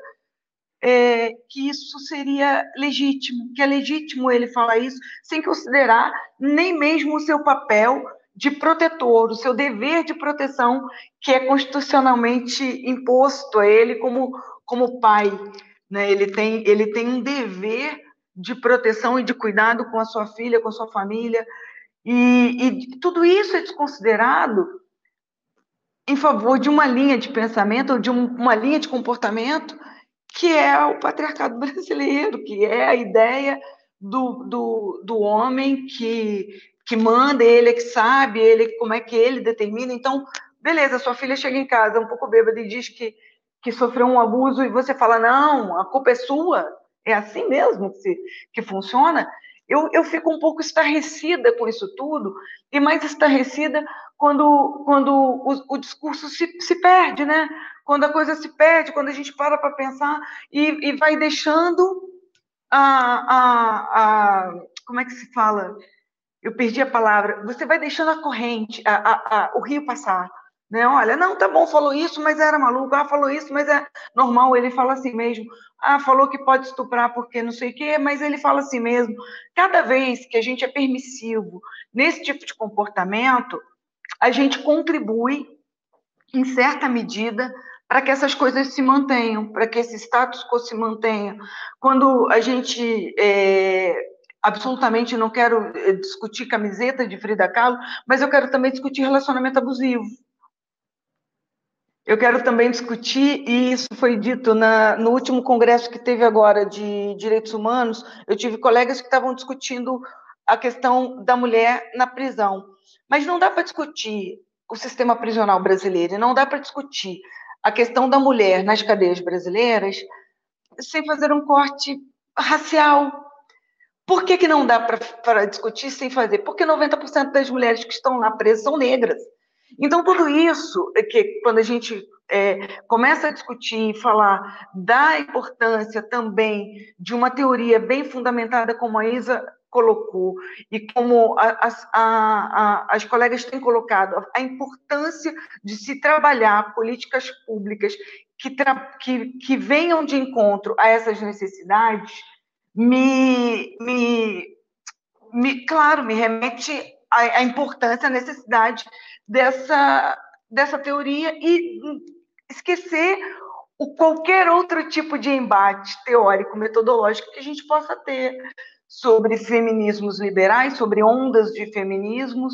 é, que isso seria legítimo, que é legítimo ele falar isso sem considerar nem mesmo o seu papel de protetor, o seu dever de proteção que é constitucionalmente imposto a ele como como pai, né? Ele tem ele tem um dever de proteção e de cuidado com a sua filha, com a sua família, e, e tudo isso é desconsiderado em favor de uma linha de pensamento ou de um, uma linha de comportamento que é o patriarcado brasileiro, que é a ideia do, do, do homem que, que manda, ele é que sabe, ele como é que ele determina. Então, beleza, sua filha chega em casa um pouco bêbada e diz que, que sofreu um abuso e você fala, não, a culpa é sua, é assim mesmo que, se, que funciona eu, eu fico um pouco estarrecida com isso tudo, e mais estarrecida quando, quando o, o discurso se, se perde, né? Quando a coisa se perde, quando a gente para para pensar e, e vai deixando a, a, a. Como é que se fala? Eu perdi a palavra. Você vai deixando a corrente, a, a, a, o rio passar. Né? Olha, não, tá bom, falou isso, mas era maluco. Ah, falou isso, mas é normal. Ele fala assim mesmo. Ah, falou que pode estuprar porque não sei o quê, mas ele fala assim mesmo. Cada vez que a gente é permissivo nesse tipo de comportamento, a gente contribui, em certa medida, para que essas coisas se mantenham, para que esse status quo se mantenha. Quando a gente é, absolutamente não quero é, discutir camiseta de Frida Kahlo, mas eu quero também discutir relacionamento abusivo. Eu quero também discutir, e isso foi dito na, no último congresso que teve agora de direitos humanos, eu tive colegas que estavam discutindo a questão da mulher na prisão. Mas não dá para discutir o sistema prisional brasileiro, e não dá para discutir a questão da mulher nas cadeias brasileiras sem fazer um corte racial. Por que, que não dá para discutir sem fazer? Porque 90% das mulheres que estão lá presas são negras. Então, tudo isso, que quando a gente é, começa a discutir e falar da importância também de uma teoria bem fundamentada, como a Isa colocou, e como a, a, a, as colegas têm colocado, a importância de se trabalhar políticas públicas que, que, que venham de encontro a essas necessidades, me, me me, claro, me remete à, à importância, à necessidade dessa, dessa teoria e esquecer o qualquer outro tipo de embate teórico, metodológico que a gente possa ter sobre feminismos liberais, sobre ondas de feminismos,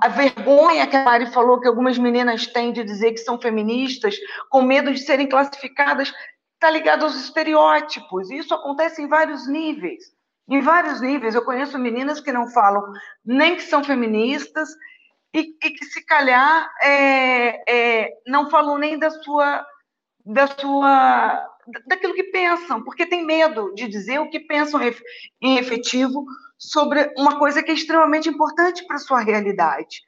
a vergonha que a Mari falou que algumas meninas têm de dizer que são feministas, com medo de serem classificadas, está ligado aos estereótipos. Isso acontece em vários níveis. Em vários níveis. Eu conheço meninas que não falam nem que são feministas e, e que, se calhar, é, é, não falam nem da sua, da sua daquilo que pensam, porque tem medo de dizer o que pensam em efetivo sobre uma coisa que é extremamente importante para a sua realidade.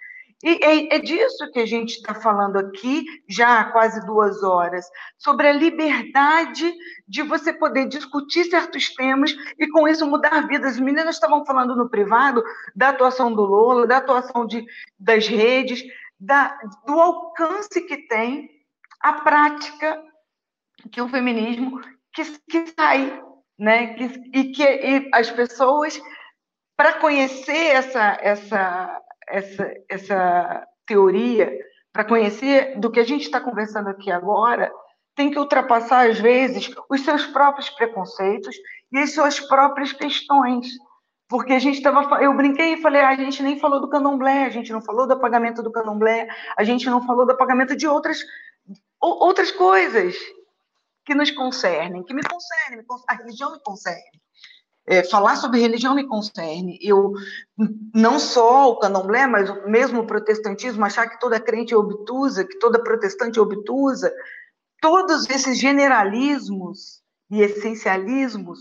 E é, é disso que a gente está falando aqui, já há quase duas horas, sobre a liberdade de você poder discutir certos temas e, com isso, mudar vidas. As meninas estavam falando no privado da atuação do Lola, da atuação de, das redes, da, do alcance que tem a prática que o feminismo que, que sai, né? Que, e que e as pessoas, para conhecer essa, essa, essa, essa teoria, para conhecer do que a gente está conversando aqui agora, tem que ultrapassar, às vezes, os seus próprios preconceitos e as suas próprias questões. Porque a gente estava. Eu brinquei e falei, ah, a gente nem falou do candomblé, a gente não falou do apagamento do candomblé, a gente não falou do apagamento de outras, outras coisas que nos concernem, que me concernem, a religião me concerne. É, falar sobre religião me concerne. Eu, não só o candomblé, mas mesmo o protestantismo, achar que toda crente é obtusa, que toda protestante é obtusa, todos esses generalismos e essencialismos,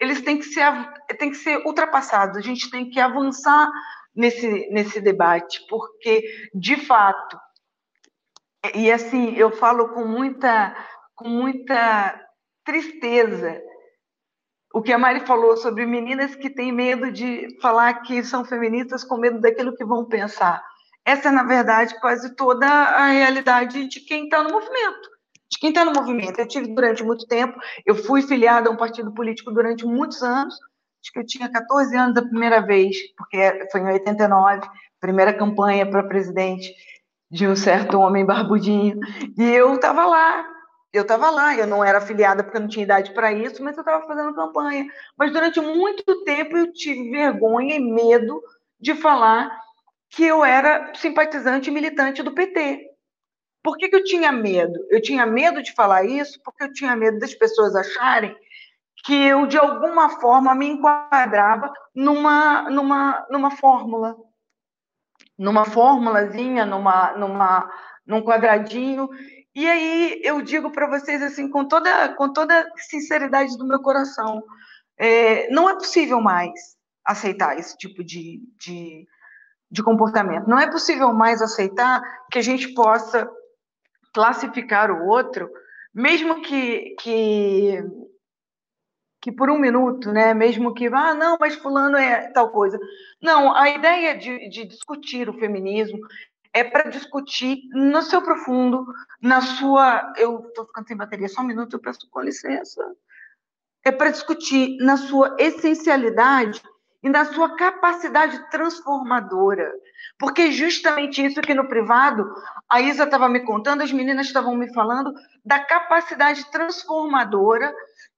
eles têm que ser, têm que ser ultrapassados. A gente tem que avançar nesse, nesse debate, porque, de fato, e assim, eu falo com muita com muita tristeza o que a Mari falou sobre meninas que têm medo de falar que são feministas com medo daquilo que vão pensar. Essa é, na verdade, quase toda a realidade de quem está no movimento. De quem está no movimento. Eu tive durante muito tempo, eu fui filiada a um partido político durante muitos anos, acho que eu tinha 14 anos da primeira vez, porque foi em 89, primeira campanha para presidente de um certo homem barbudinho, e eu estava lá eu estava lá, eu não era afiliada porque eu não tinha idade para isso, mas eu estava fazendo campanha. Mas durante muito tempo eu tive vergonha e medo de falar que eu era simpatizante e militante do PT. Por que, que eu tinha medo? Eu tinha medo de falar isso porque eu tinha medo das pessoas acharem que eu, de alguma forma, me enquadrava numa, numa, numa fórmula. Numa fórmulazinha, numa, numa, num quadradinho e aí eu digo para vocês assim com toda com toda sinceridade do meu coração, é, não é possível mais aceitar esse tipo de, de, de comportamento. Não é possível mais aceitar que a gente possa classificar o outro, mesmo que, que que por um minuto, né, mesmo que, ah, não, mas fulano é tal coisa. Não, a ideia de, de discutir o feminismo, é para discutir no seu profundo, na sua. Eu estou ficando sem bateria, só um minuto, eu peço com licença. É para discutir na sua essencialidade e na sua capacidade transformadora. Porque justamente isso que no privado, a Isa estava me contando, as meninas estavam me falando da capacidade transformadora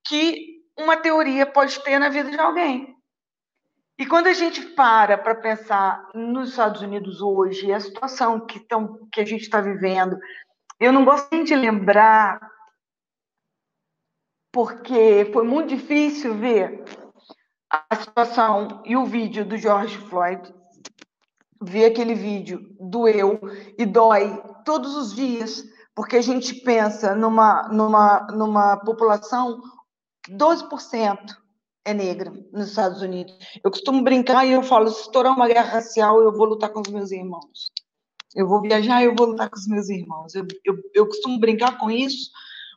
que uma teoria pode ter na vida de alguém. E quando a gente para para pensar nos Estados Unidos hoje, a situação que, tão, que a gente está vivendo, eu não gosto nem de lembrar, porque foi muito difícil ver a situação e o vídeo do George Floyd. Ver aquele vídeo doeu e dói todos os dias, porque a gente pensa numa, numa, numa população 12% é negra nos Estados Unidos. Eu costumo brincar e eu falo: se estourar uma guerra racial, eu vou lutar com os meus irmãos. Eu vou viajar e eu vou lutar com os meus irmãos. Eu, eu, eu costumo brincar com isso,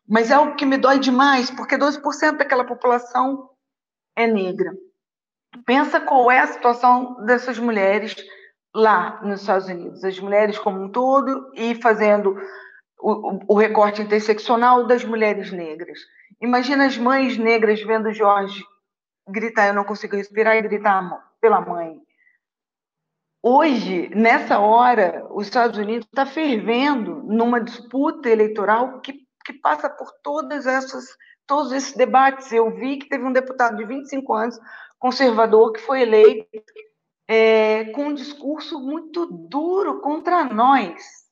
mas é algo que me dói demais, porque 12% daquela população é negra. Pensa qual é a situação dessas mulheres lá nos Estados Unidos, as mulheres como um todo e fazendo o, o recorte interseccional das mulheres negras. Imagina as mães negras vendo Jorge gritar, eu não consigo respirar, e gritar pela mãe. Hoje, nessa hora, os Estados Unidos está fervendo numa disputa eleitoral que, que passa por todas essas, todos esses debates. Eu vi que teve um deputado de 25 anos, conservador, que foi eleito é, com um discurso muito duro contra nós.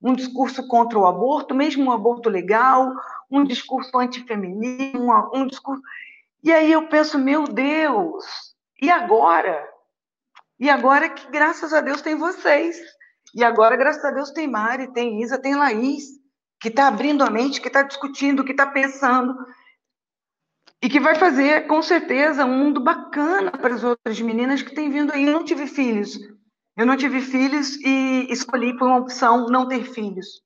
Um discurso contra o aborto, mesmo um aborto legal, um discurso antifeminino, um, um discurso. E aí eu penso, meu Deus, e agora? E agora que, graças a Deus, tem vocês. E agora, graças a Deus, tem Mari, tem Isa, tem Laís, que está abrindo a mente, que está discutindo, que está pensando. E que vai fazer, com certeza, um mundo bacana para as outras meninas que têm vindo aí. Eu não tive filhos. Eu não tive filhos e escolhi por uma opção não ter filhos.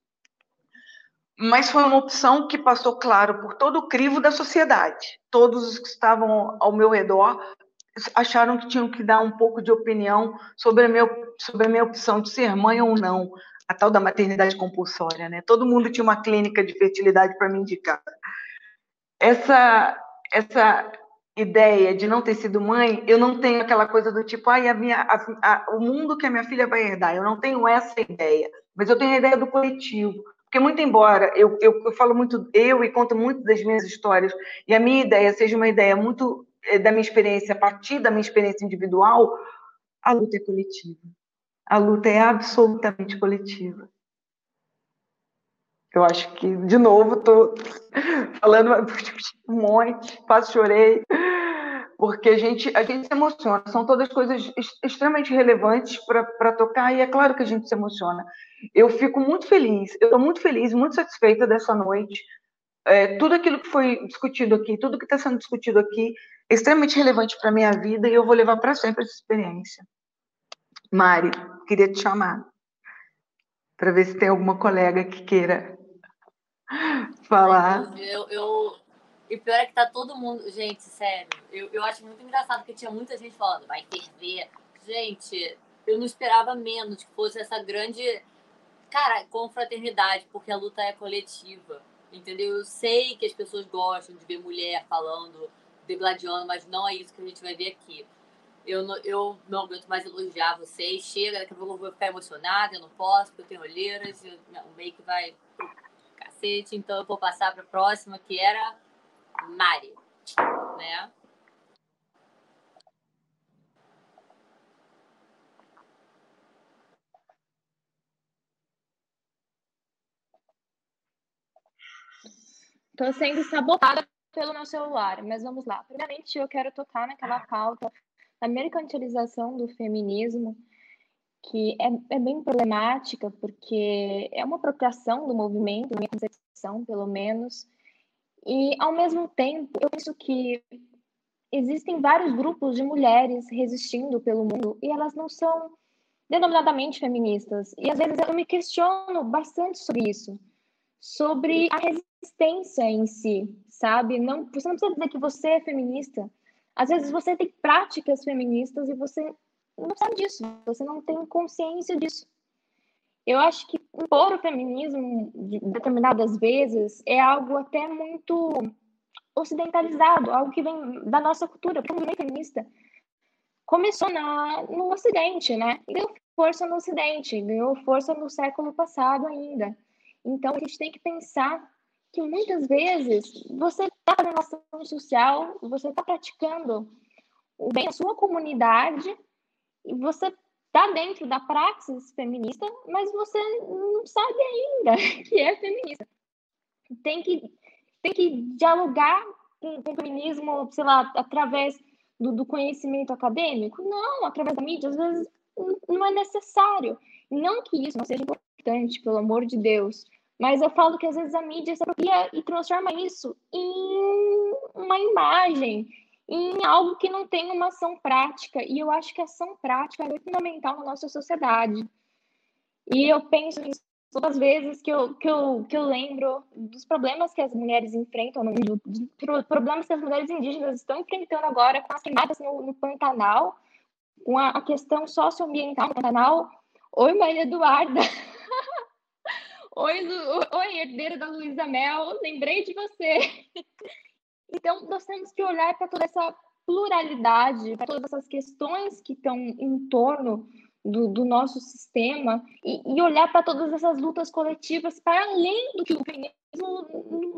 Mas foi uma opção que passou, claro, por todo o crivo da sociedade. Todos os que estavam ao meu redor acharam que tinham que dar um pouco de opinião sobre a minha, sobre a minha opção de ser mãe ou não, a tal da maternidade compulsória, né? Todo mundo tinha uma clínica de fertilidade para me indicar. Essa essa ideia de não ter sido mãe, eu não tenho aquela coisa do tipo, ai, a minha, a, a, o mundo que a minha filha vai herdar. Eu não tenho essa ideia, mas eu tenho a ideia do coletivo. Porque, muito embora eu, eu, eu falo muito eu e conto muito das minhas histórias, e a minha ideia seja uma ideia muito eh, da minha experiência, a partir da minha experiência individual, a luta é coletiva. A luta é absolutamente coletiva. Eu acho que, de novo, estou falando um monte, quase chorei, porque a gente, a gente se emociona. São todas coisas extremamente relevantes para tocar, e é claro que a gente se emociona. Eu fico muito feliz, eu estou muito feliz, muito satisfeita dessa noite. É, tudo aquilo que foi discutido aqui, tudo que está sendo discutido aqui, extremamente relevante para a minha vida e eu vou levar para sempre essa experiência. Mari, queria te chamar para ver se tem alguma colega que queira falar. Eu, eu, e pior é que tá todo mundo. Gente, sério, eu, eu acho muito engraçado que tinha muita gente falando, vai ferver. Gente, eu não esperava menos que fosse essa grande. Cara, confraternidade, porque a luta é coletiva. Entendeu? Eu sei que as pessoas gostam de ver mulher falando degladiando, mas não é isso que a gente vai ver aqui. Eu não, eu não aguento mais elogiar vocês. Chega, daqui a pouco eu vou ficar emocionada, eu não posso, porque eu tenho olheiras, o make vai pro cacete, então eu vou passar para a próxima, que era Mari, né? Estou sendo sabotada pelo meu celular, mas vamos lá. Primeiramente, eu quero tocar naquela pauta da mercantilização do feminismo, que é, é bem problemática, porque é uma apropriação do movimento, na minha concepção, pelo menos. E, ao mesmo tempo, eu penso que existem vários grupos de mulheres resistindo pelo mundo e elas não são denominadamente feministas. E, às vezes, eu me questiono bastante sobre isso, sobre a resistência em si, sabe? Não, você não precisa dizer que você é feminista. Às vezes você tem práticas feministas e você não sabe disso, você não tem consciência disso. Eu acho que impor o feminismo determinadas vezes é algo até muito ocidentalizado, algo que vem da nossa cultura, porque o movimento feminista começou na, no Ocidente, né? Deu força no Ocidente, ganhou força no século passado ainda. Então a gente tem que pensar que muitas vezes você está fazendo ação social, você está praticando o bem da sua comunidade e você está dentro da praxis feminista, mas você não sabe ainda que é feminista. Tem que, tem que dialogar com, com o feminismo, sei lá, através do, do conhecimento acadêmico? Não, através da mídia, às vezes não é necessário. Não que isso não seja importante, pelo amor de Deus, mas eu falo que às vezes a mídia se apropria e transforma isso em uma imagem, em algo que não tem uma ação prática. E eu acho que a ação prática é fundamental na nossa sociedade. E eu penso nisso todas as vezes que eu, que eu, que eu lembro dos problemas que as mulheres enfrentam dos problemas que as mulheres indígenas estão enfrentando agora com as queimadas no, no Pantanal, com a, a questão socioambiental no Pantanal. Oi, Maria Eduarda! Oi, Lu... Oi, herdeira da Luísa Mel, lembrei de você. Então, nós temos que olhar para toda essa pluralidade, para todas essas questões que estão em torno do, do nosso sistema e, e olhar para todas essas lutas coletivas para além do que o feminismo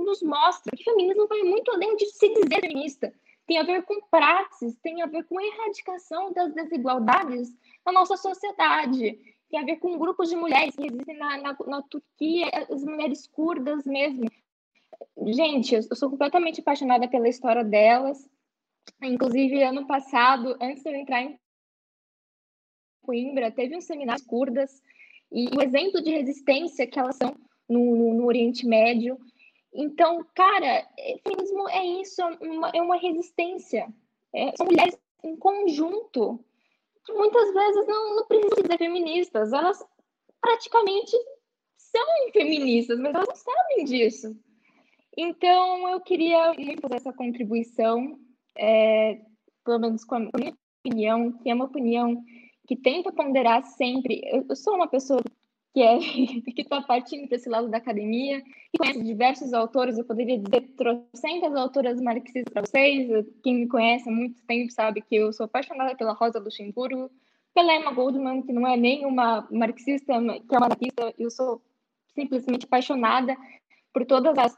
nos mostra. O feminismo vai muito além de se dizer feminista. Tem a ver com praxis, tem a ver com a erradicação das desigualdades na nossa sociedade, tem a ver com grupos de mulheres que existem na, na, na Turquia, as mulheres curdas mesmo. Gente, eu sou completamente apaixonada pela história delas. Inclusive, ano passado, antes de eu entrar em Coimbra, teve um seminário curdas e o exemplo de resistência que elas são no, no, no Oriente Médio. Então, cara, feminismo é isso, é uma, é uma resistência. É, são mulheres em conjunto que muitas vezes não, não precisam ser feministas, elas praticamente são feministas, mas elas não sabem disso. Então, eu queria muito fazer essa contribuição, é, pelo menos com a minha opinião, que é uma opinião que tenta ponderar sempre. Eu, sou uma pessoa que é está partindo para esse lado da academia, que conhece diversos autores, eu poderia dizer trocentas autoras marxistas para vocês. Quem me conhece há muito tempo sabe que eu sou apaixonada pela Rosa Luxemburgo, pela Emma Goldman, que não é nem uma marxista, que é uma anarquista, eu sou simplesmente apaixonada por todas as,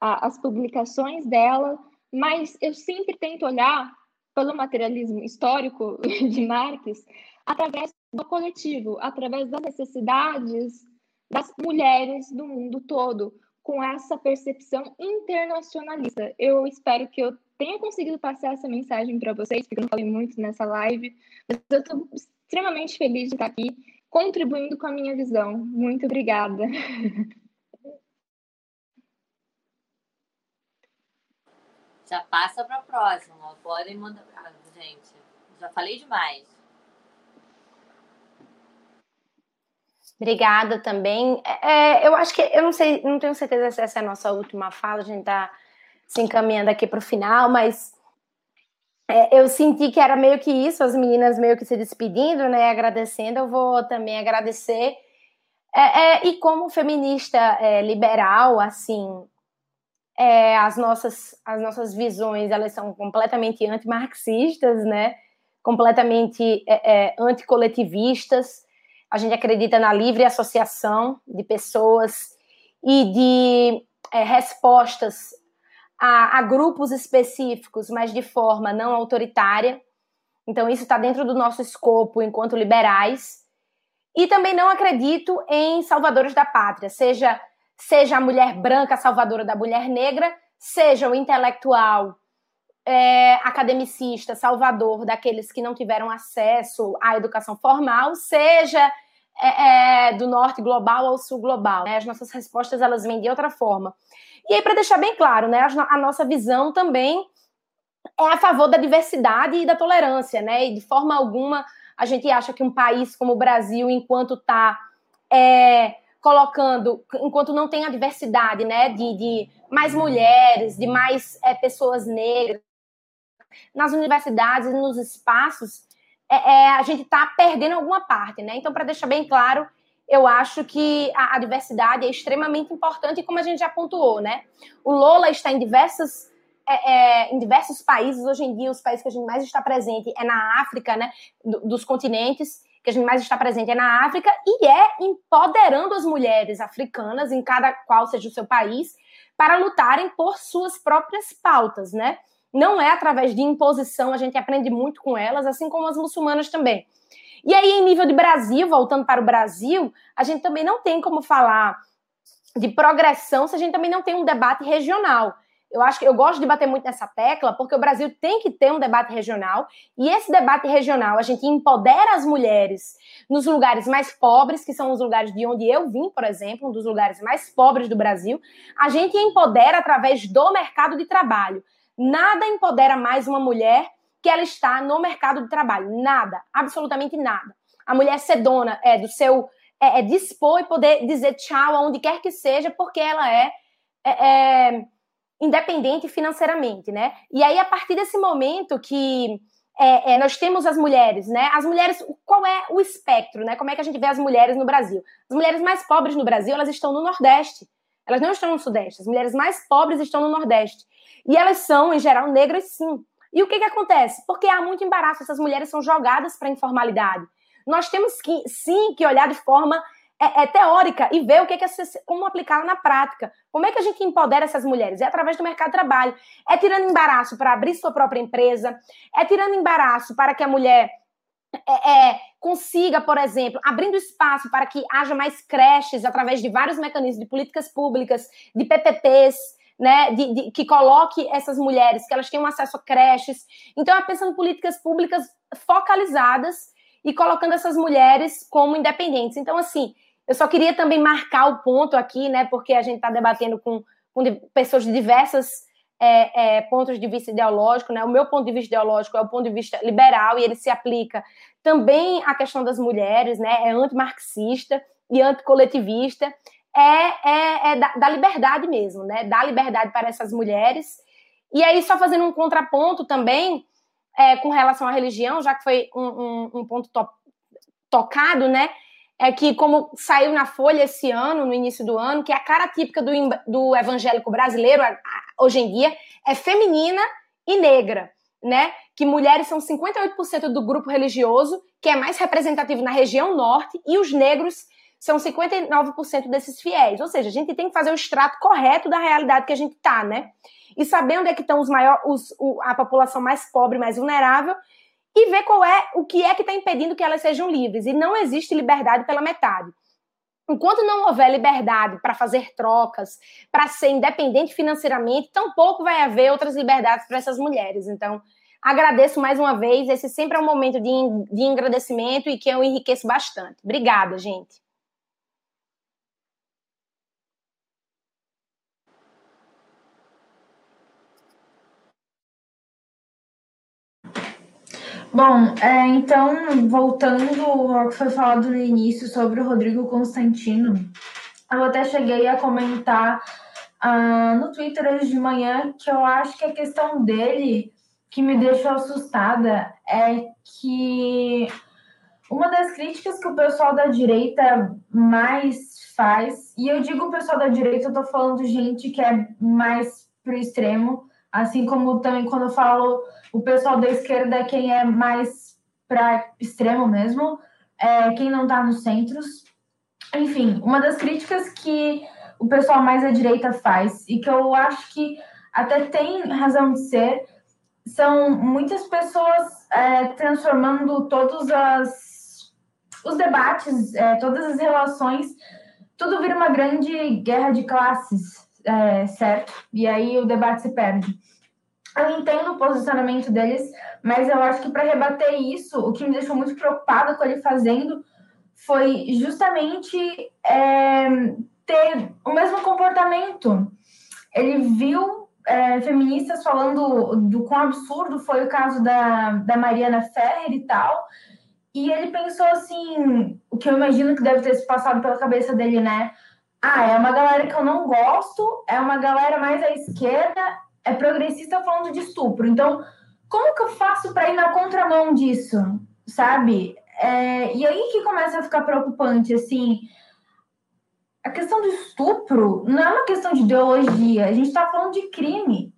as publicações dela, mas eu sempre tento olhar pelo materialismo histórico de Marx através do coletivo, através das necessidades das mulheres do mundo todo, com essa percepção internacionalista. Eu espero que eu tenha conseguido passar essa mensagem para vocês, porque eu não falei muito nessa live, mas eu estou extremamente feliz de estar aqui, contribuindo com a minha visão. Muito obrigada. Já passa para próxima. Podem mandar, gente. Já falei demais. Obrigada também. É, eu acho que eu não sei, não tenho certeza se essa é a nossa última fala, a gente está se encaminhando aqui para o final, mas é, eu senti que era meio que isso, as meninas meio que se despedindo, né? Agradecendo, eu vou também agradecer. É, é e como feminista é, liberal, assim, é, as nossas as nossas visões elas são completamente antimarxistas, né? Completamente anticoletivistas a gente acredita na livre associação de pessoas e de é, respostas a, a, grupos específicos, mas de forma não autoritária. Então, isso está dentro do nosso escopo enquanto liberais. E também não acredito em salvadores da pátria, seja, seja a mulher branca salvadora da mulher negra, seja o intelectual é, academicista salvador daqueles que não tiveram acesso à educação formal, seja é, é, do norte global ao sul global. Né? As nossas respostas elas vêm de outra forma. E aí, para deixar bem claro, né, a nossa visão também é a favor da diversidade e da tolerância, né? E de forma alguma a gente acha que um país como o Brasil, enquanto está é, colocando, enquanto não tem a diversidade, né, de, de mais mulheres, de mais é, pessoas negras nas universidades nos espaços, é, é, a gente está perdendo alguma parte, né? Então, para deixar bem claro, eu acho que a, a, diversidade é extremamente importante, como a gente já pontuou, né? O Lola está em diversas. É, é, em diversos países, hoje em dia, os países que a gente mais está presente é na África, né? Do, dos continentes que a gente mais está presente é na África, e é empoderando as mulheres africanas, em cada qual seja o seu país, para lutarem por suas próprias pautas, né? não é através de imposição, a gente aprende muito com elas, assim como as muçulmanas também. E aí, em nível de Brasil, voltando para o Brasil, a gente também não tem como falar de progressão se a gente também não tem um debate regional. Eu acho que eu gosto de bater muito nessa tecla, porque o Brasil tem que ter um debate regional, e esse debate regional a gente empodera as mulheres nos lugares mais pobres, que são os lugares de onde eu vim, por exemplo, um dos lugares mais pobres do Brasil. A gente empodera através do mercado de trabalho. Nada empodera mais uma mulher que ela está no mercado de trabalho. Nada, absolutamente nada. A mulher ser dona é, do seu. É, é dispor e poder dizer tchau aonde quer que seja, porque ela é, é, é independente financeiramente, né? E aí, a partir desse momento que é, é, nós temos as mulheres, né? As mulheres, qual é o espectro, né? Como é que a gente vê as mulheres no Brasil? As mulheres mais pobres no Brasil, elas estão no Nordeste. Elas não estão no Sudeste. As mulheres mais pobres estão no Nordeste. E elas são, em geral, negras, sim. E o que, que acontece? Porque há muito embaraço, essas mulheres são jogadas para a informalidade. Nós temos que, sim, que olhar de forma é, é, teórica e ver o que, que é, como aplicar na prática. Como é que a gente empodera essas mulheres? É através do mercado de trabalho. É tirando embaraço para abrir sua própria empresa. É tirando embaraço para que a mulher é, é, consiga, por exemplo, abrindo espaço para que haja mais creches através de vários mecanismos de políticas públicas, de PPPs, né, de, de, que coloque essas mulheres, que elas tenham acesso a creches. Então, é pensando em políticas públicas focalizadas e colocando essas mulheres como independentes. Então, assim, eu só queria também marcar o ponto aqui, né, porque a gente está debatendo com, com, pessoas de diversas é, é, pontos de vista ideológico, né? O meu ponto de vista ideológico é o ponto de vista liberal e ele se aplica também à questão das mulheres, né? É antimarxista e anticoletivista é, é, é da, da, liberdade mesmo, né? Da liberdade para essas mulheres. E aí, só fazendo um contraponto também é, com relação à religião, já que foi um, um, um ponto to tocado, né? É que, como saiu na Folha esse ano, no início do ano, que a cara típica do, do evangélico brasileiro, hoje em dia, é feminina e negra, né? Que mulheres são 58% do grupo religioso, que é mais representativo na região norte, e os negros são 59% desses fiéis. Ou seja, a gente tem que fazer o extrato correto da realidade que a gente está, né? E saber onde é que estão os maiores, os, o, a população mais pobre, mais vulnerável, e ver qual é o que é que está impedindo que elas sejam livres. E não existe liberdade pela metade. Enquanto não houver liberdade para fazer trocas, para ser independente financeiramente, tampouco vai haver outras liberdades para essas mulheres. Então, agradeço mais uma vez. Esse sempre é um momento de, de agradecimento e que eu enriqueço bastante. Obrigada, gente. Bom, é, então, voltando ao que foi falado no início sobre o Rodrigo Constantino, eu até cheguei a comentar uh, no Twitter hoje de manhã que eu acho que a questão dele que me deixou assustada é que uma das críticas que o pessoal da direita mais faz, e eu digo o pessoal da direita, eu tô falando gente que é mais pro extremo, assim como também quando eu falo o pessoal da esquerda é quem é mais para extremo mesmo, é quem não está nos centros. Enfim, uma das críticas que o pessoal mais à direita faz e que eu acho que até tem razão de ser são muitas pessoas é, transformando todos as, os debates, é, todas as relações, tudo vira uma grande guerra de classes, é, certo? E aí o debate se perde. Eu entendo o posicionamento deles, mas eu acho que para rebater isso, o que me deixou muito preocupada com ele fazendo foi justamente é, ter o mesmo comportamento. Ele viu é, feministas falando do quão absurdo foi o caso da, da Mariana Ferrer e tal, e ele pensou assim, o que eu imagino que deve ter se passado pela cabeça dele, né? Ah, é uma galera que eu não gosto, é uma galera mais à esquerda, é progressista falando de estupro. Então, como que eu faço para ir na contramão disso, sabe? É, e aí que começa a ficar preocupante, assim. A questão do estupro não é uma questão de ideologia, a gente está falando de crime.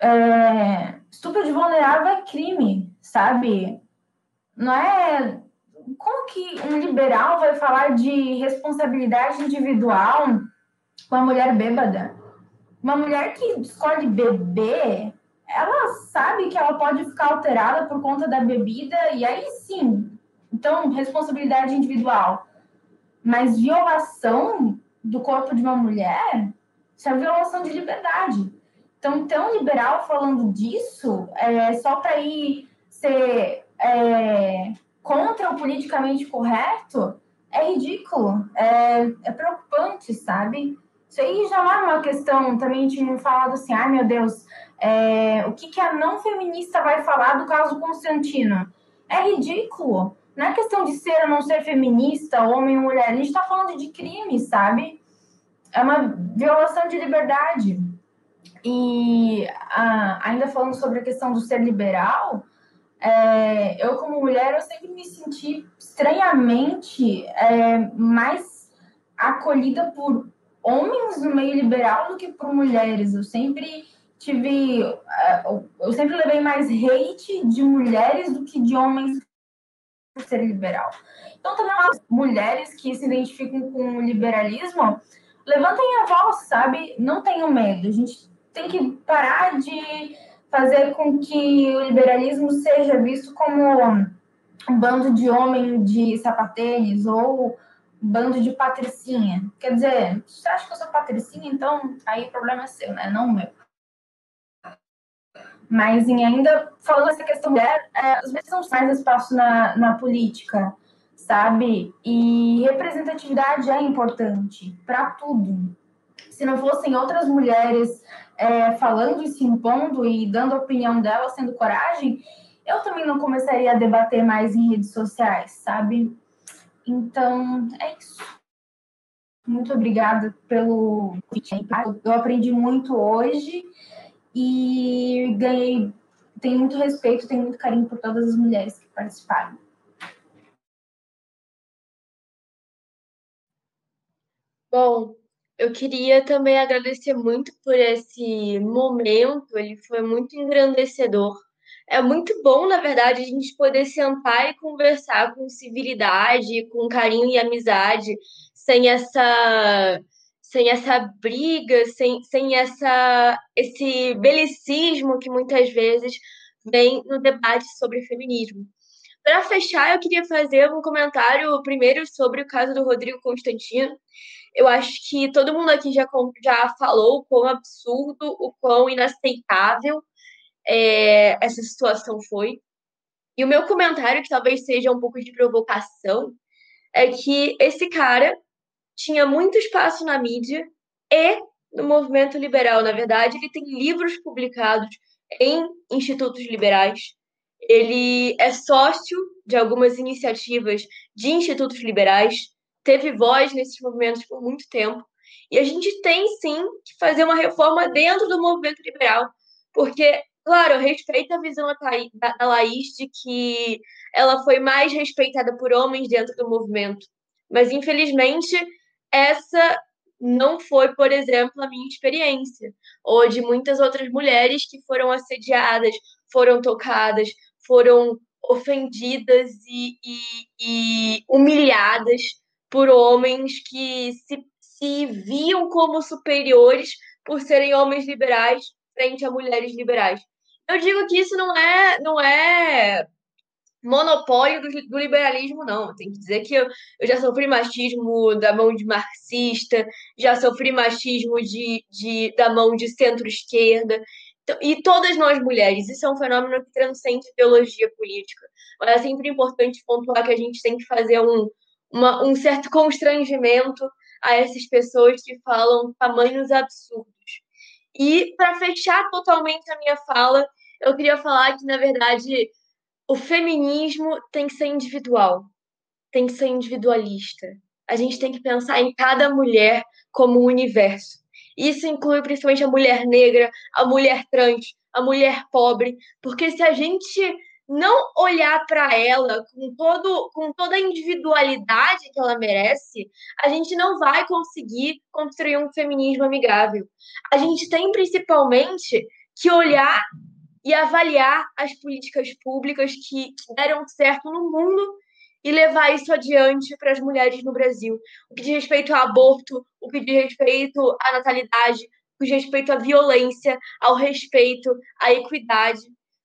É, estupro de vulnerável é crime, sabe? Não é. Como que um liberal vai falar de responsabilidade individual com a mulher bêbada? Uma mulher que escolhe beber, ela sabe que ela pode ficar alterada por conta da bebida, e aí sim. Então, responsabilidade individual. Mas violação do corpo de uma mulher, isso é violação de liberdade. Então, tão liberal falando disso, é, só para ir ser é, contra o politicamente correto, é ridículo, é, é preocupante, sabe? Isso aí já é uma questão, também tinha falado assim, ai meu Deus, é, o que, que a não feminista vai falar do caso Constantino? É ridículo. Não é questão de ser ou não ser feminista, homem ou mulher. A gente está falando de crime, sabe? É uma violação de liberdade. E ah, ainda falando sobre a questão do ser liberal, é, eu como mulher, eu sempre me senti estranhamente é, mais acolhida por homens no meio liberal do que por mulheres. Eu sempre tive. É, eu sempre levei mais hate de mulheres do que de homens por ser liberal. Então, também as mulheres que se identificam com o liberalismo, levantem a voz, sabe? Não tenham medo. A gente tem que parar de fazer com que o liberalismo seja visto como um bando de homem de sapatênis ou um bando de patricinha. Quer dizer, você acha que eu sou patricinha, então aí o problema é seu, né? Não meu. Mas em ainda falando essa questão mulher, é, as mulheres não mais espaço na, na política, sabe? E representatividade é importante para tudo. Se não fossem outras mulheres é, falando e se impondo e dando a opinião delas, sendo coragem, eu também não começaria a debater mais em redes sociais, sabe? Então, é isso. Muito obrigada pelo Eu aprendi muito hoje e ganhei. Tenho muito respeito, tenho muito carinho por todas as mulheres que participaram. Bom, eu queria também agradecer muito por esse momento, ele foi muito engrandecedor. É muito bom, na verdade, a gente poder sentar e conversar com civilidade, com carinho e amizade, sem essa sem essa briga, sem, sem essa, esse belicismo que muitas vezes vem no debate sobre feminismo. Para fechar, eu queria fazer um comentário primeiro sobre o caso do Rodrigo Constantino. Eu acho que todo mundo aqui já, já falou o quão absurdo, o quão inaceitável é, essa situação foi. E o meu comentário, que talvez seja um pouco de provocação, é que esse cara tinha muito espaço na mídia e no movimento liberal. Na verdade, ele tem livros publicados em institutos liberais. Ele é sócio de algumas iniciativas de institutos liberais, teve voz nesses movimentos por muito tempo. E a gente tem sim que fazer uma reforma dentro do movimento liberal, porque, claro, eu respeito a visão da Laís de que ela foi mais respeitada por homens dentro do movimento. Mas, infelizmente, essa não foi, por exemplo, a minha experiência, ou de muitas outras mulheres que foram assediadas, foram tocadas, foram ofendidas e, e, e humilhadas por homens que se, se viam como superiores por serem homens liberais frente a mulheres liberais. Eu digo que isso não é, não é monopólio do, do, liberalismo, não. Tem que dizer que eu, eu, já sofri machismo da mão de marxista, já sofri machismo de, de da mão de centro-esquerda. Então, e todas nós mulheres, isso é um fenômeno que transcende ideologia política. Mas é sempre importante pontuar que a gente tem que fazer um, uma, um certo constrangimento a essas pessoas que falam tamanhos absurdos. E, para fechar totalmente a minha fala, eu queria falar que, na verdade, o feminismo tem que ser individual, tem que ser individualista. A gente tem que pensar em cada mulher como um universo. Isso inclui principalmente a mulher negra, a mulher trans, a mulher pobre, porque se a gente não olhar para ela com, todo, com toda a individualidade que ela merece, a gente não vai conseguir construir um feminismo amigável. A gente tem principalmente que olhar e avaliar as políticas públicas que, deram certo no mundo e levar isso adiante para as mulheres no Brasil. O que diz respeito ao aborto, o que diz respeito à natalidade, o que diz respeito à violência, ao respeito, à equidade.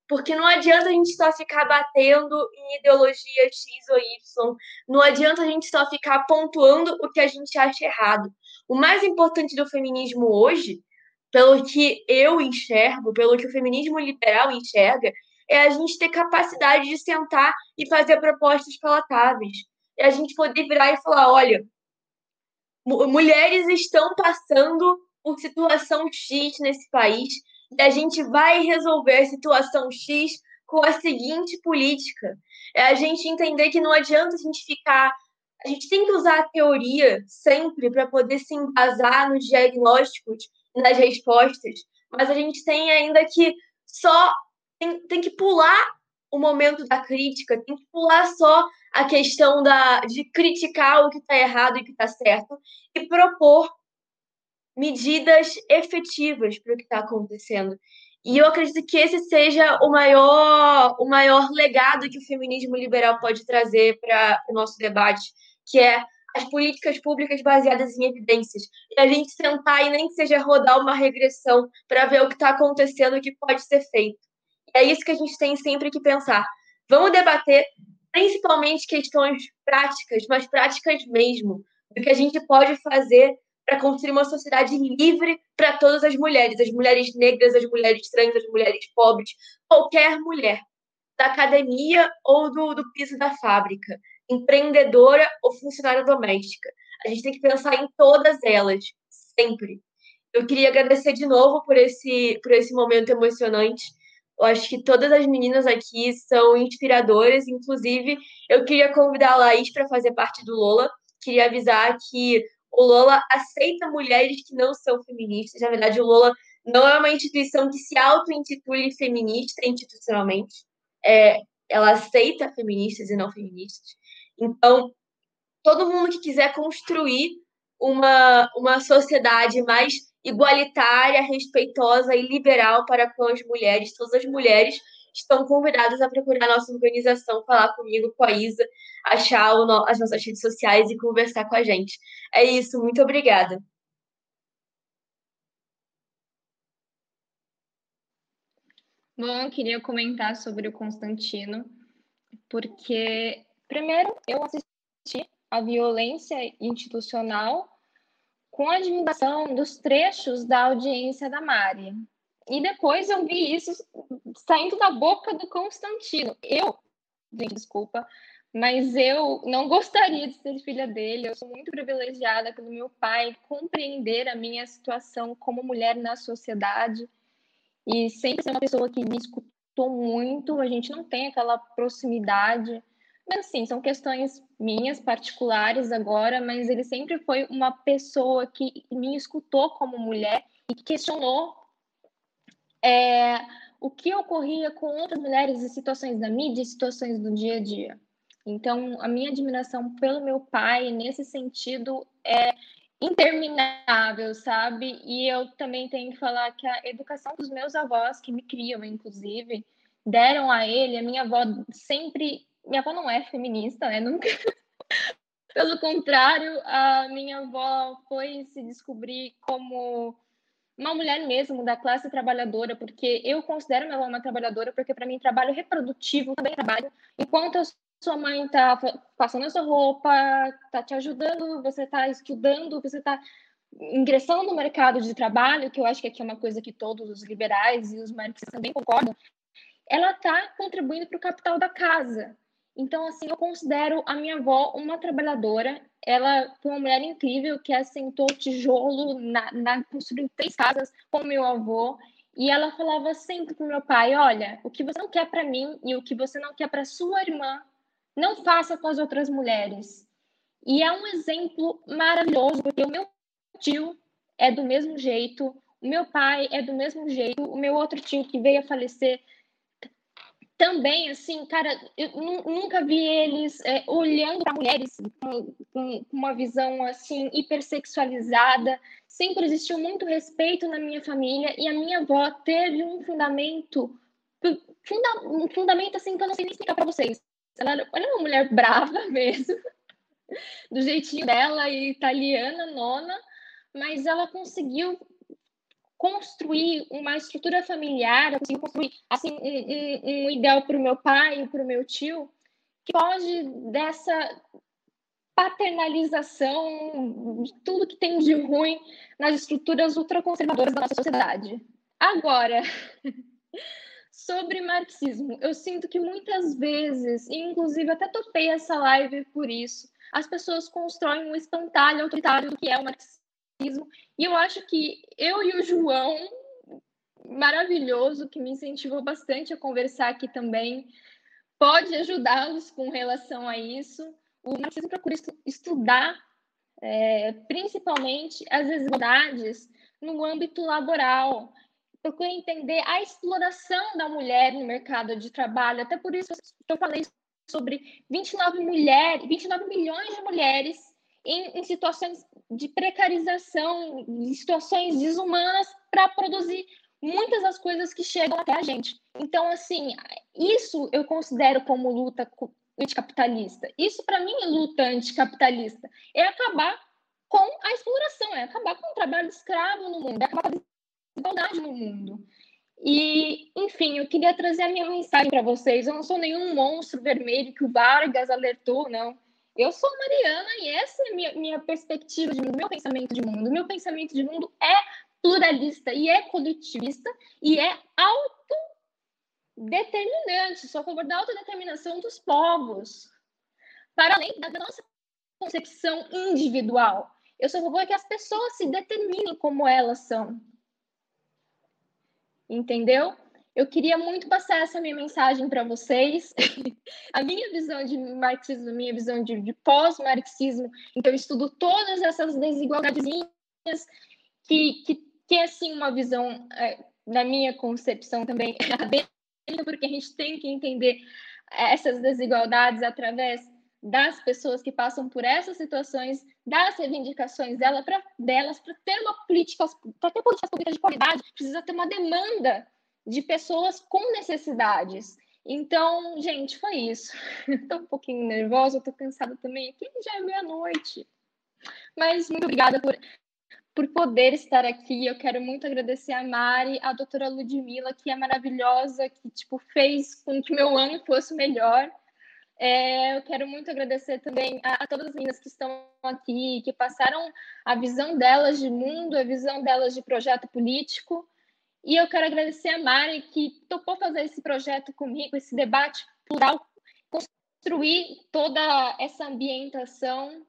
Porque não adianta a gente só ficar batendo em ideologia X ou Y, não adianta a gente só ficar pontuando o que a gente acha errado. O mais importante do feminismo hoje pelo que eu enxergo, pelo que o feminismo liberal enxerga, é a gente ter capacidade de sentar e fazer propostas palatáveis. É a gente poder virar e falar: olha, mulheres estão passando por situação X nesse país a gente vai resolver a situação X com a seguinte política. É a gente entender que não adianta a gente ficar. A gente tem que usar a teoria sempre para poder se embasar nos diagnósticos nas respostas, mas a gente tem ainda que só tem, tem que pular o momento da crítica, tem que pular só a questão da, de criticar o que está errado e o que está certo e propor medidas efetivas para o que está acontecendo. E eu acredito que esse seja o maior, o maior legado que o feminismo liberal pode trazer para o nosso debate, que é as políticas públicas baseadas em evidências. E a gente sentar e nem que seja rodar uma regressão para ver o que está acontecendo o que pode ser feito. E é isso que a gente tem sempre que pensar. Vamos debater principalmente questões práticas, mas práticas mesmo, do que a gente pode fazer para construir uma sociedade livre para todas as mulheres, as mulheres negras, as mulheres trans, as mulheres pobres, qualquer mulher, da academia ou do, do piso da fábrica, empreendedora ou funcionária doméstica. A gente tem que pensar em todas elas, sempre. Eu queria agradecer de novo por esse, por esse momento emocionante. Eu acho que todas as meninas aqui são inspiradoras. Inclusive, eu queria convidar a Laís para fazer parte do Lola. Queria avisar que o Lola aceita mulheres que não são feministas. Na verdade, o Lola não é uma instituição que se auto-intitule feminista institucionalmente. É, ela aceita feministas e não feministas. Então, todo mundo que quiser construir uma, uma sociedade mais igualitária, respeitosa e liberal para com as mulheres, todas as mulheres estão convidadas a procurar a nossa organização, falar comigo, com a Isa, achar no, as nossas redes sociais e conversar com a gente. É isso, muito obrigada. Bom, eu queria comentar sobre o Constantino, porque, primeiro, eu assisti a violência institucional com a admiração dos trechos da audiência da Mari. E depois eu vi isso saindo da boca do Constantino. Eu, gente, desculpa, mas eu não gostaria de ser filha dele. Eu sou muito privilegiada pelo meu pai compreender a minha situação como mulher na sociedade e sempre ser uma pessoa que me escutou muito. A gente não tem aquela proximidade, mas assim, são questões minhas particulares agora, mas ele sempre foi uma pessoa que me escutou como mulher e questionou é, o que ocorria com outras mulheres em situações da mídia e situações do dia a dia. Então, a minha admiração pelo meu pai, nesse sentido, é interminável, sabe? E eu também tenho que falar que a educação dos meus avós, que me criam, inclusive, deram a ele. A minha avó sempre. Minha avó não é feminista, né? Nunca. Pelo contrário, a minha avó foi se descobrir como uma mulher mesmo da classe trabalhadora, porque eu considero minha avó uma trabalhadora, porque para mim trabalho reprodutivo também trabalho. Enquanto sua mãe está passando a sua roupa, está te ajudando, você está estudando, você está ingressando no mercado de trabalho, que eu acho que aqui é uma coisa que todos os liberais e os marxistas também concordam, ela está contribuindo para o capital da casa. Então, assim, eu considero a minha avó uma trabalhadora. Ela foi uma mulher incrível que assentou tijolo na, na construiu três casas com meu avô. E ela falava sempre para meu pai: Olha, o que você não quer para mim e o que você não quer para sua irmã, não faça com as outras mulheres. E é um exemplo maravilhoso, porque o meu tio é do mesmo jeito, o meu pai é do mesmo jeito, o meu outro tio que veio a falecer também, assim, cara, eu nunca vi eles é, olhando para mulheres com, com, uma visão, assim, hipersexualizada. Sempre existiu muito respeito na minha família e a minha avó teve um fundamento, funda, um fundamento, assim, que eu não sei nem explicar para vocês. Ela era, ela era uma mulher brava mesmo, do jeitinho dela, italiana, nona, mas ela conseguiu construir uma estrutura familiar, conseguir construir assim, um, um, um ideal para o meu pai para o meu tio, que pode dessa paternalização de tudo que tem de ruim nas estruturas ultraconservadoras da nossa sociedade. Agora, sobre marxismo, eu sinto que muitas vezes, e inclusive até topei essa live por isso, as pessoas constroem um espantalho autoritário do que é o marxismo e eu acho que eu e o João, maravilhoso, que me incentivou bastante a conversar aqui também, pode ajudá-los com relação a isso. O marxismo procura estudar é, principalmente as desigualdades no âmbito laboral, procura entender a exploração da mulher no mercado de trabalho. Até por isso eu falei sobre 29 mulheres, 29 milhões de mulheres em, em situações de precarização, em situações desumanas para produzir muitas das coisas que chegam até a gente. Então, assim, isso eu considero como luta anticapitalista. Isso, para mim, é luta anticapitalista. É acabar com a exploração, é acabar com o trabalho escravo no mundo, é acabar com a desigualdade no mundo. E, enfim, eu queria trazer a minha mensagem para vocês. Eu não sou nenhum monstro vermelho que o Vargas alertou, não. Eu sou Mariana e essa é minha, minha perspectiva de mundo, meu pensamento de mundo. Meu pensamento de mundo é pluralista e é coletivista e é autodeterminante. Sou a favor da autodeterminação dos povos, para além da nossa concepção individual. Eu sou a favor que as pessoas se determinem como elas são. Entendeu? Eu queria muito passar essa minha mensagem para vocês. a minha visão de marxismo, a minha visão de, de pós-marxismo, então eu estudo todas essas desigualdades que, que, que é, assim, uma visão, é, na minha concepção também, porque a gente tem que entender essas desigualdades através das pessoas que passam por essas situações, das reivindicações dela pra, delas, para ter uma política, para ter políticas públicas de qualidade, precisa ter uma demanda de pessoas com necessidades. Então, gente, foi isso. Estou um pouquinho nervosa, estou cansada também. Aqui já é meia-noite. Mas muito obrigada por, por poder estar aqui. Eu quero muito agradecer a Mari, a doutora Ludmilla, que é maravilhosa, que tipo, fez com que meu ano fosse melhor. É, eu quero muito agradecer também a, a, todas as meninas que estão aqui, que passaram a visão delas de mundo, a visão delas de projeto político. E eu quero agradecer a Mari, que topou fazer esse projeto comigo, esse debate plural, construir toda essa ambientação.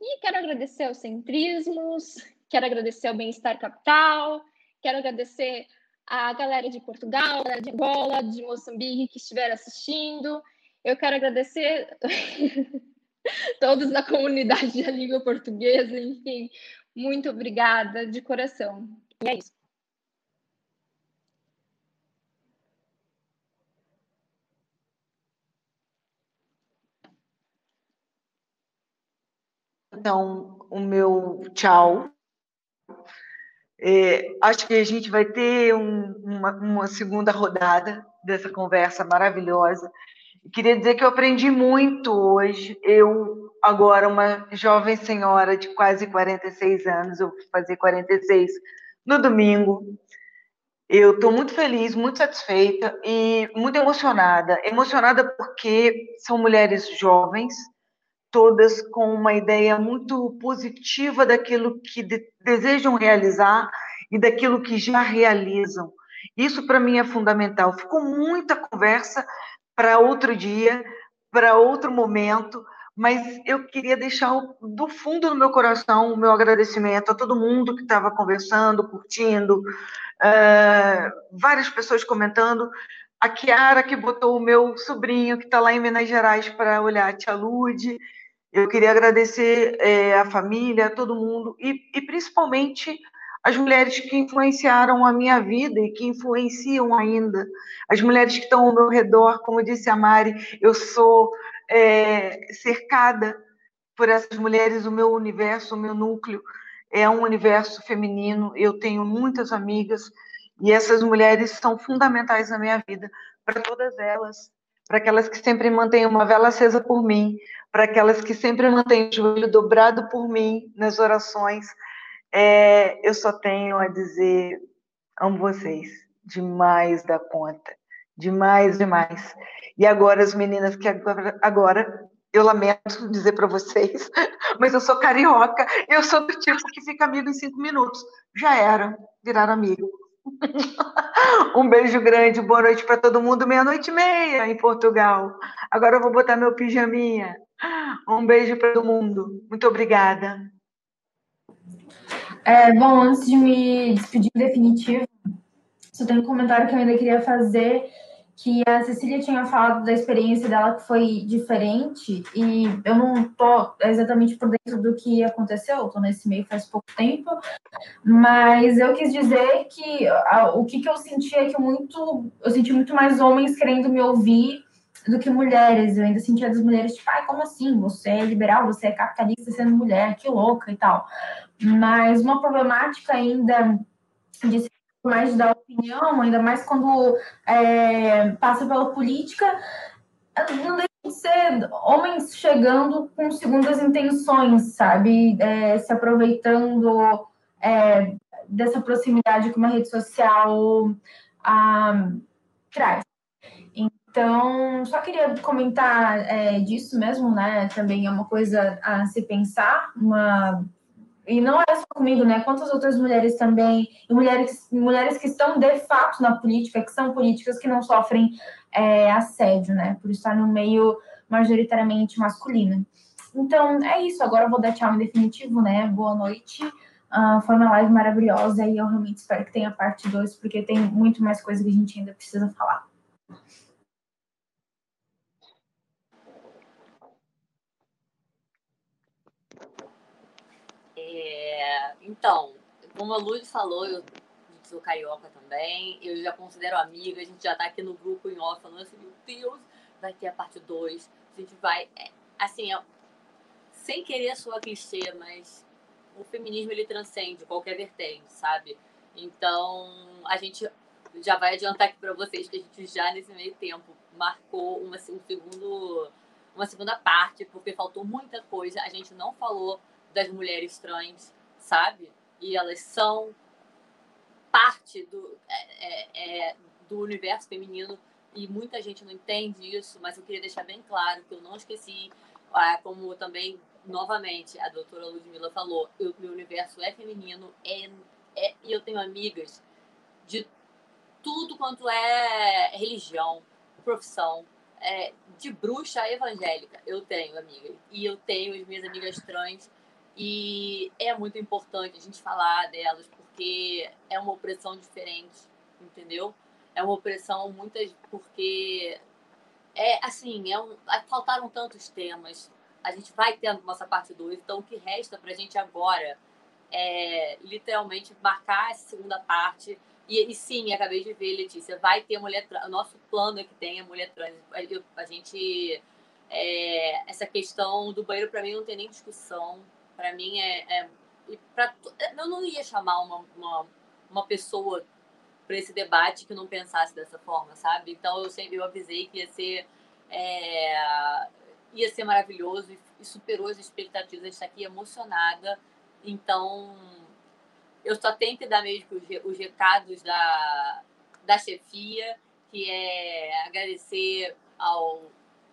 E quero agradecer aos centrismos, quero agradecer ao Bem-Estar Capital, quero agradecer a galera de Portugal, galera de Angola, de Moçambique que estiveram assistindo. Eu quero agradecer todos da comunidade da língua portuguesa, enfim, muito obrigada de coração. E é isso. Então, o meu tchau. É, acho que a gente vai ter um, uma, uma, segunda rodada dessa conversa maravilhosa. Queria dizer que eu aprendi muito hoje. Eu, agora, uma jovem senhora de quase 46 anos, eu vou fazer 46 no domingo. Eu estou muito feliz, muito satisfeita e muito emocionada. Emocionada porque são mulheres jovens, todas com uma ideia muito positiva daquilo que de, desejam realizar e daquilo que já realizam. Isso para mim é fundamental. Ficou muita conversa para outro dia, para outro momento, mas eu queria deixar do fundo do meu coração o meu agradecimento a todo mundo que estava conversando, curtindo, uh, várias pessoas comentando. A Kiara, que botou o meu sobrinho, que está lá em Minas Gerais, para olhar a Tia Lude, eu queria agradecer é, a família, a todo mundo, e, e principalmente as mulheres que influenciaram a minha vida e que influenciam ainda. As mulheres que estão ao meu redor, como disse a Mari, eu sou é, cercada por essas mulheres, o meu universo, o meu núcleo é um universo feminino. Eu tenho muitas amigas e essas mulheres são fundamentais na minha vida, para todas elas, para aquelas que sempre mantêm uma vela acesa por mim, para aquelas que sempre mantêm o joelho dobrado por mim nas orações. É, eu só tenho a dizer, amo vocês, demais da conta, demais, demais. E agora as meninas que agora, agora eu lamento dizer para vocês, mas eu sou carioca, eu sou do tipo que fica amigo em cinco minutos. Já era, virar amigo. um beijo grande, boa noite para todo mundo, meia-noite e meia em Portugal. Agora eu vou botar meu pijaminha. Um beijo para todo mundo. Muito obrigada. É, bom, antes de me despedir definitivo, só tem um comentário que eu ainda queria fazer, que a Cecília tinha falado da experiência dela que foi diferente, e eu não estou exatamente por dentro do que aconteceu, estou nesse meio faz pouco tempo, mas eu quis dizer que a, o que, que eu senti é que muito, eu senti muito mais homens querendo me ouvir do que mulheres. Eu ainda sentia das mulheres, tipo, ai, como assim? Você é liberal, você é capitalista sendo mulher, que louca e tal. Mas uma problemática ainda de mais da opinião, ainda mais quando é, passa pela política, não deixa de ser homens chegando com segundas intenções, sabe? É, se aproveitando é, dessa proximidade que uma rede social ah, traz. Então, só queria comentar é, disso mesmo, né? Também é uma coisa a se pensar, uma e não é só comigo, né? Quantas outras mulheres também, e mulheres, mulheres que estão de fato na política, que são políticas que não sofrem é, assédio, né? Por estar no meio majoritariamente masculino. Então, é isso. Agora eu vou dar tchau em definitivo, né? Boa noite. Uh, foi uma live maravilhosa e eu realmente espero que tenha parte 2, porque tem muito mais coisa que a gente ainda precisa falar. É, então, como a Luz falou, eu sou carioca também, eu já considero amiga, a gente já tá aqui no grupo em off falando assim, meu Deus, vai ter a parte 2, a gente vai. É, assim, é, sem querer soar clichê, mas o feminismo ele transcende qualquer vertente, sabe? Então, a gente já vai adiantar aqui para vocês que a gente já nesse meio tempo marcou uma, um segundo, uma segunda parte, porque faltou muita coisa. A gente não falou das mulheres trans, sabe? E elas são parte do, é, é, é, do universo feminino e muita gente não entende isso, mas eu queria deixar bem claro que eu não esqueci, ah, como também, novamente, a doutora Ludmilla falou, o meu universo é feminino é, é, e eu tenho amigas de tudo quanto é religião, profissão, é, de bruxa evangélica. Eu tenho amigas. E eu tenho as minhas amigas trans e é muito importante a gente falar delas, porque é uma opressão diferente, entendeu? É uma opressão muitas porque é assim, é um, faltaram tantos temas. A gente vai tendo nossa parte 2, então o que resta pra gente agora é literalmente marcar essa segunda parte. E, e sim, acabei de ver, Letícia, vai ter mulher trans. O nosso plano é que tenha mulher trans. A, gente. É, essa questão do banheiro, para mim, não tem nem discussão para mim é, é pra, eu não ia chamar uma, uma, uma pessoa para esse debate que não pensasse dessa forma, sabe? Então eu sempre eu avisei que ia ser é, ia ser maravilhoso e, e superou as expectativas. Está aqui emocionada. Então eu só tenho que dar mesmo os, os recados da, da chefia, que é agradecer ao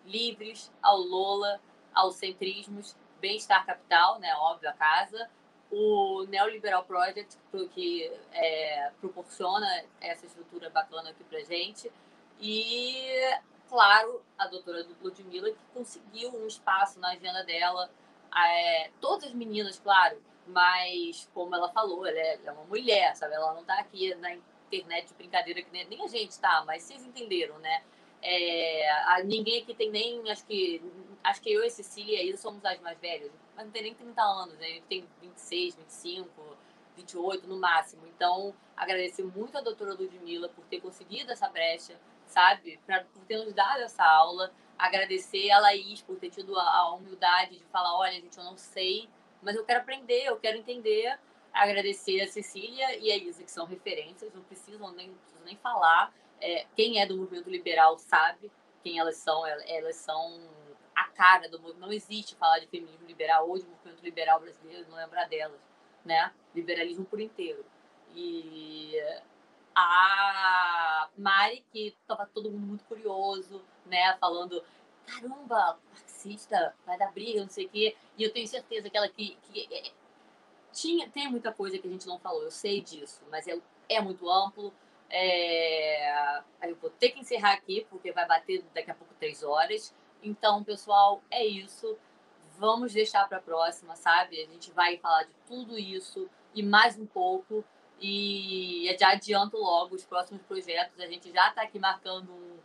Livres, ao Lola, aos Centrismos Bem-Estar Capital, né, óbvio, a casa, o Neoliberal Project, que é, proporciona essa estrutura bacana aqui pra gente, e, claro, a doutora Ludmilla, que conseguiu um espaço na agenda dela, é, todas as meninas, claro, mas, como ela falou, ela é, ela é uma mulher, sabe? Ela não tá aqui na internet de brincadeira que nem, nem a gente tá, mas vocês entenderam, né? É, ninguém aqui tem nem, acho que, acho que eu e Cecília aí somos as mais velhas, mas não tem nem 30 anos, né? A gente tem 26, 25, 28 no máximo. Então, agradecer muito a doutora Ludmilla por ter conseguido essa brecha, sabe? Pra, por ter nos dado essa aula. Agradecer a Laís por ter tido a, a humildade de falar, olha, gente, eu não sei, mas eu quero aprender, eu quero entender. Agradecer a Cecília e a Isa, que são referências, não precisam nem, não preciso nem falar é, quem é do movimento liberal sabe quem elas são. Elas são a cara do movimento. Não existe falar de feminismo liberal ou de movimento liberal brasileiro não lembrar delas, né? Liberalismo por inteiro. E a Mari, que estava todo mundo muito curioso, né? Falando, caramba, marxista, vai dar briga, não sei o quê. E eu tenho certeza que ela que, que é, tinha, tem muita coisa que a gente não falou, eu sei disso, mas é, é muito amplo. É... Eu vou ter que encerrar aqui, porque vai bater daqui a pouco três horas. Então, pessoal, é isso. Vamos deixar para a próxima, sabe? A gente vai falar de tudo isso e mais um pouco. E já adianto logo os próximos projetos. A gente já está aqui marcando um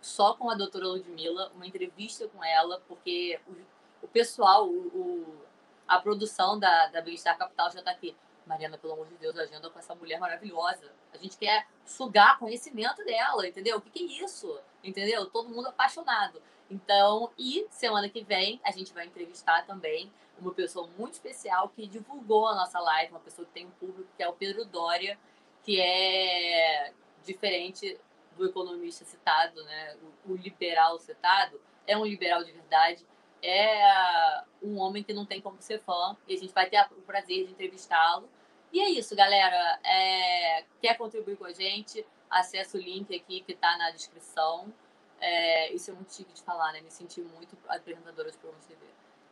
só com a doutora Ludmilla, uma entrevista com ela, porque o, o pessoal, o, o, a produção da, da Bem-Estar Capital já está aqui. Mariana, pelo amor de Deus, agenda com essa mulher maravilhosa. A gente quer sugar conhecimento dela, entendeu? O que, que é isso? entendeu? Todo mundo apaixonado. Então, e semana que vem a gente vai entrevistar também uma pessoa muito especial que divulgou a nossa live, uma pessoa que tem um público, que é o Pedro Doria, que é diferente do economista citado, né? O, o liberal citado, é um liberal de verdade, é um homem que não tem como ser fã, e a gente vai ter o prazer de entrevistá-lo. E é isso, galera. É, quer contribuir com a gente? Acesse o link aqui que está na descrição. É, isso é muito chique de falar, né? Me senti muito apresentadora de Programa TV.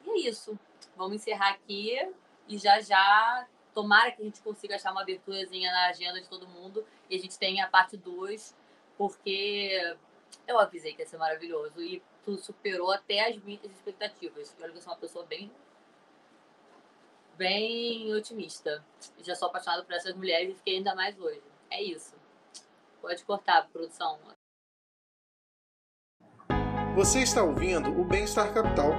E é isso. Vamos encerrar aqui e já já. Tomara que a gente consiga achar uma aberturazinha na agenda de todo mundo e a gente tenha a parte 2, porque eu avisei que ia ser maravilhoso e tu superou até as minhas expectativas. Eu que eu sou uma pessoa bem bem otimista. Já sou apaixonada por essas mulheres e fiquei ainda mais hoje. É isso. Pode cortar, produção. Você está ouvindo o Bem-Estar Capital.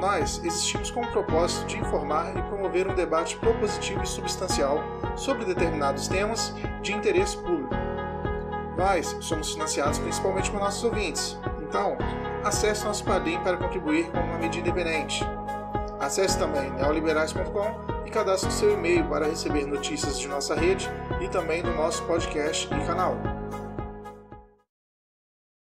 Nós existimos com o propósito de informar e promover um debate propositivo e substancial sobre determinados temas de interesse público. Nós somos financiados principalmente por nossos ouvintes, então acesse nosso Padrim para contribuir com uma medida independente. Acesse também neoliberais.com e cadastre seu e-mail para receber notícias de nossa rede e também do nosso podcast e canal.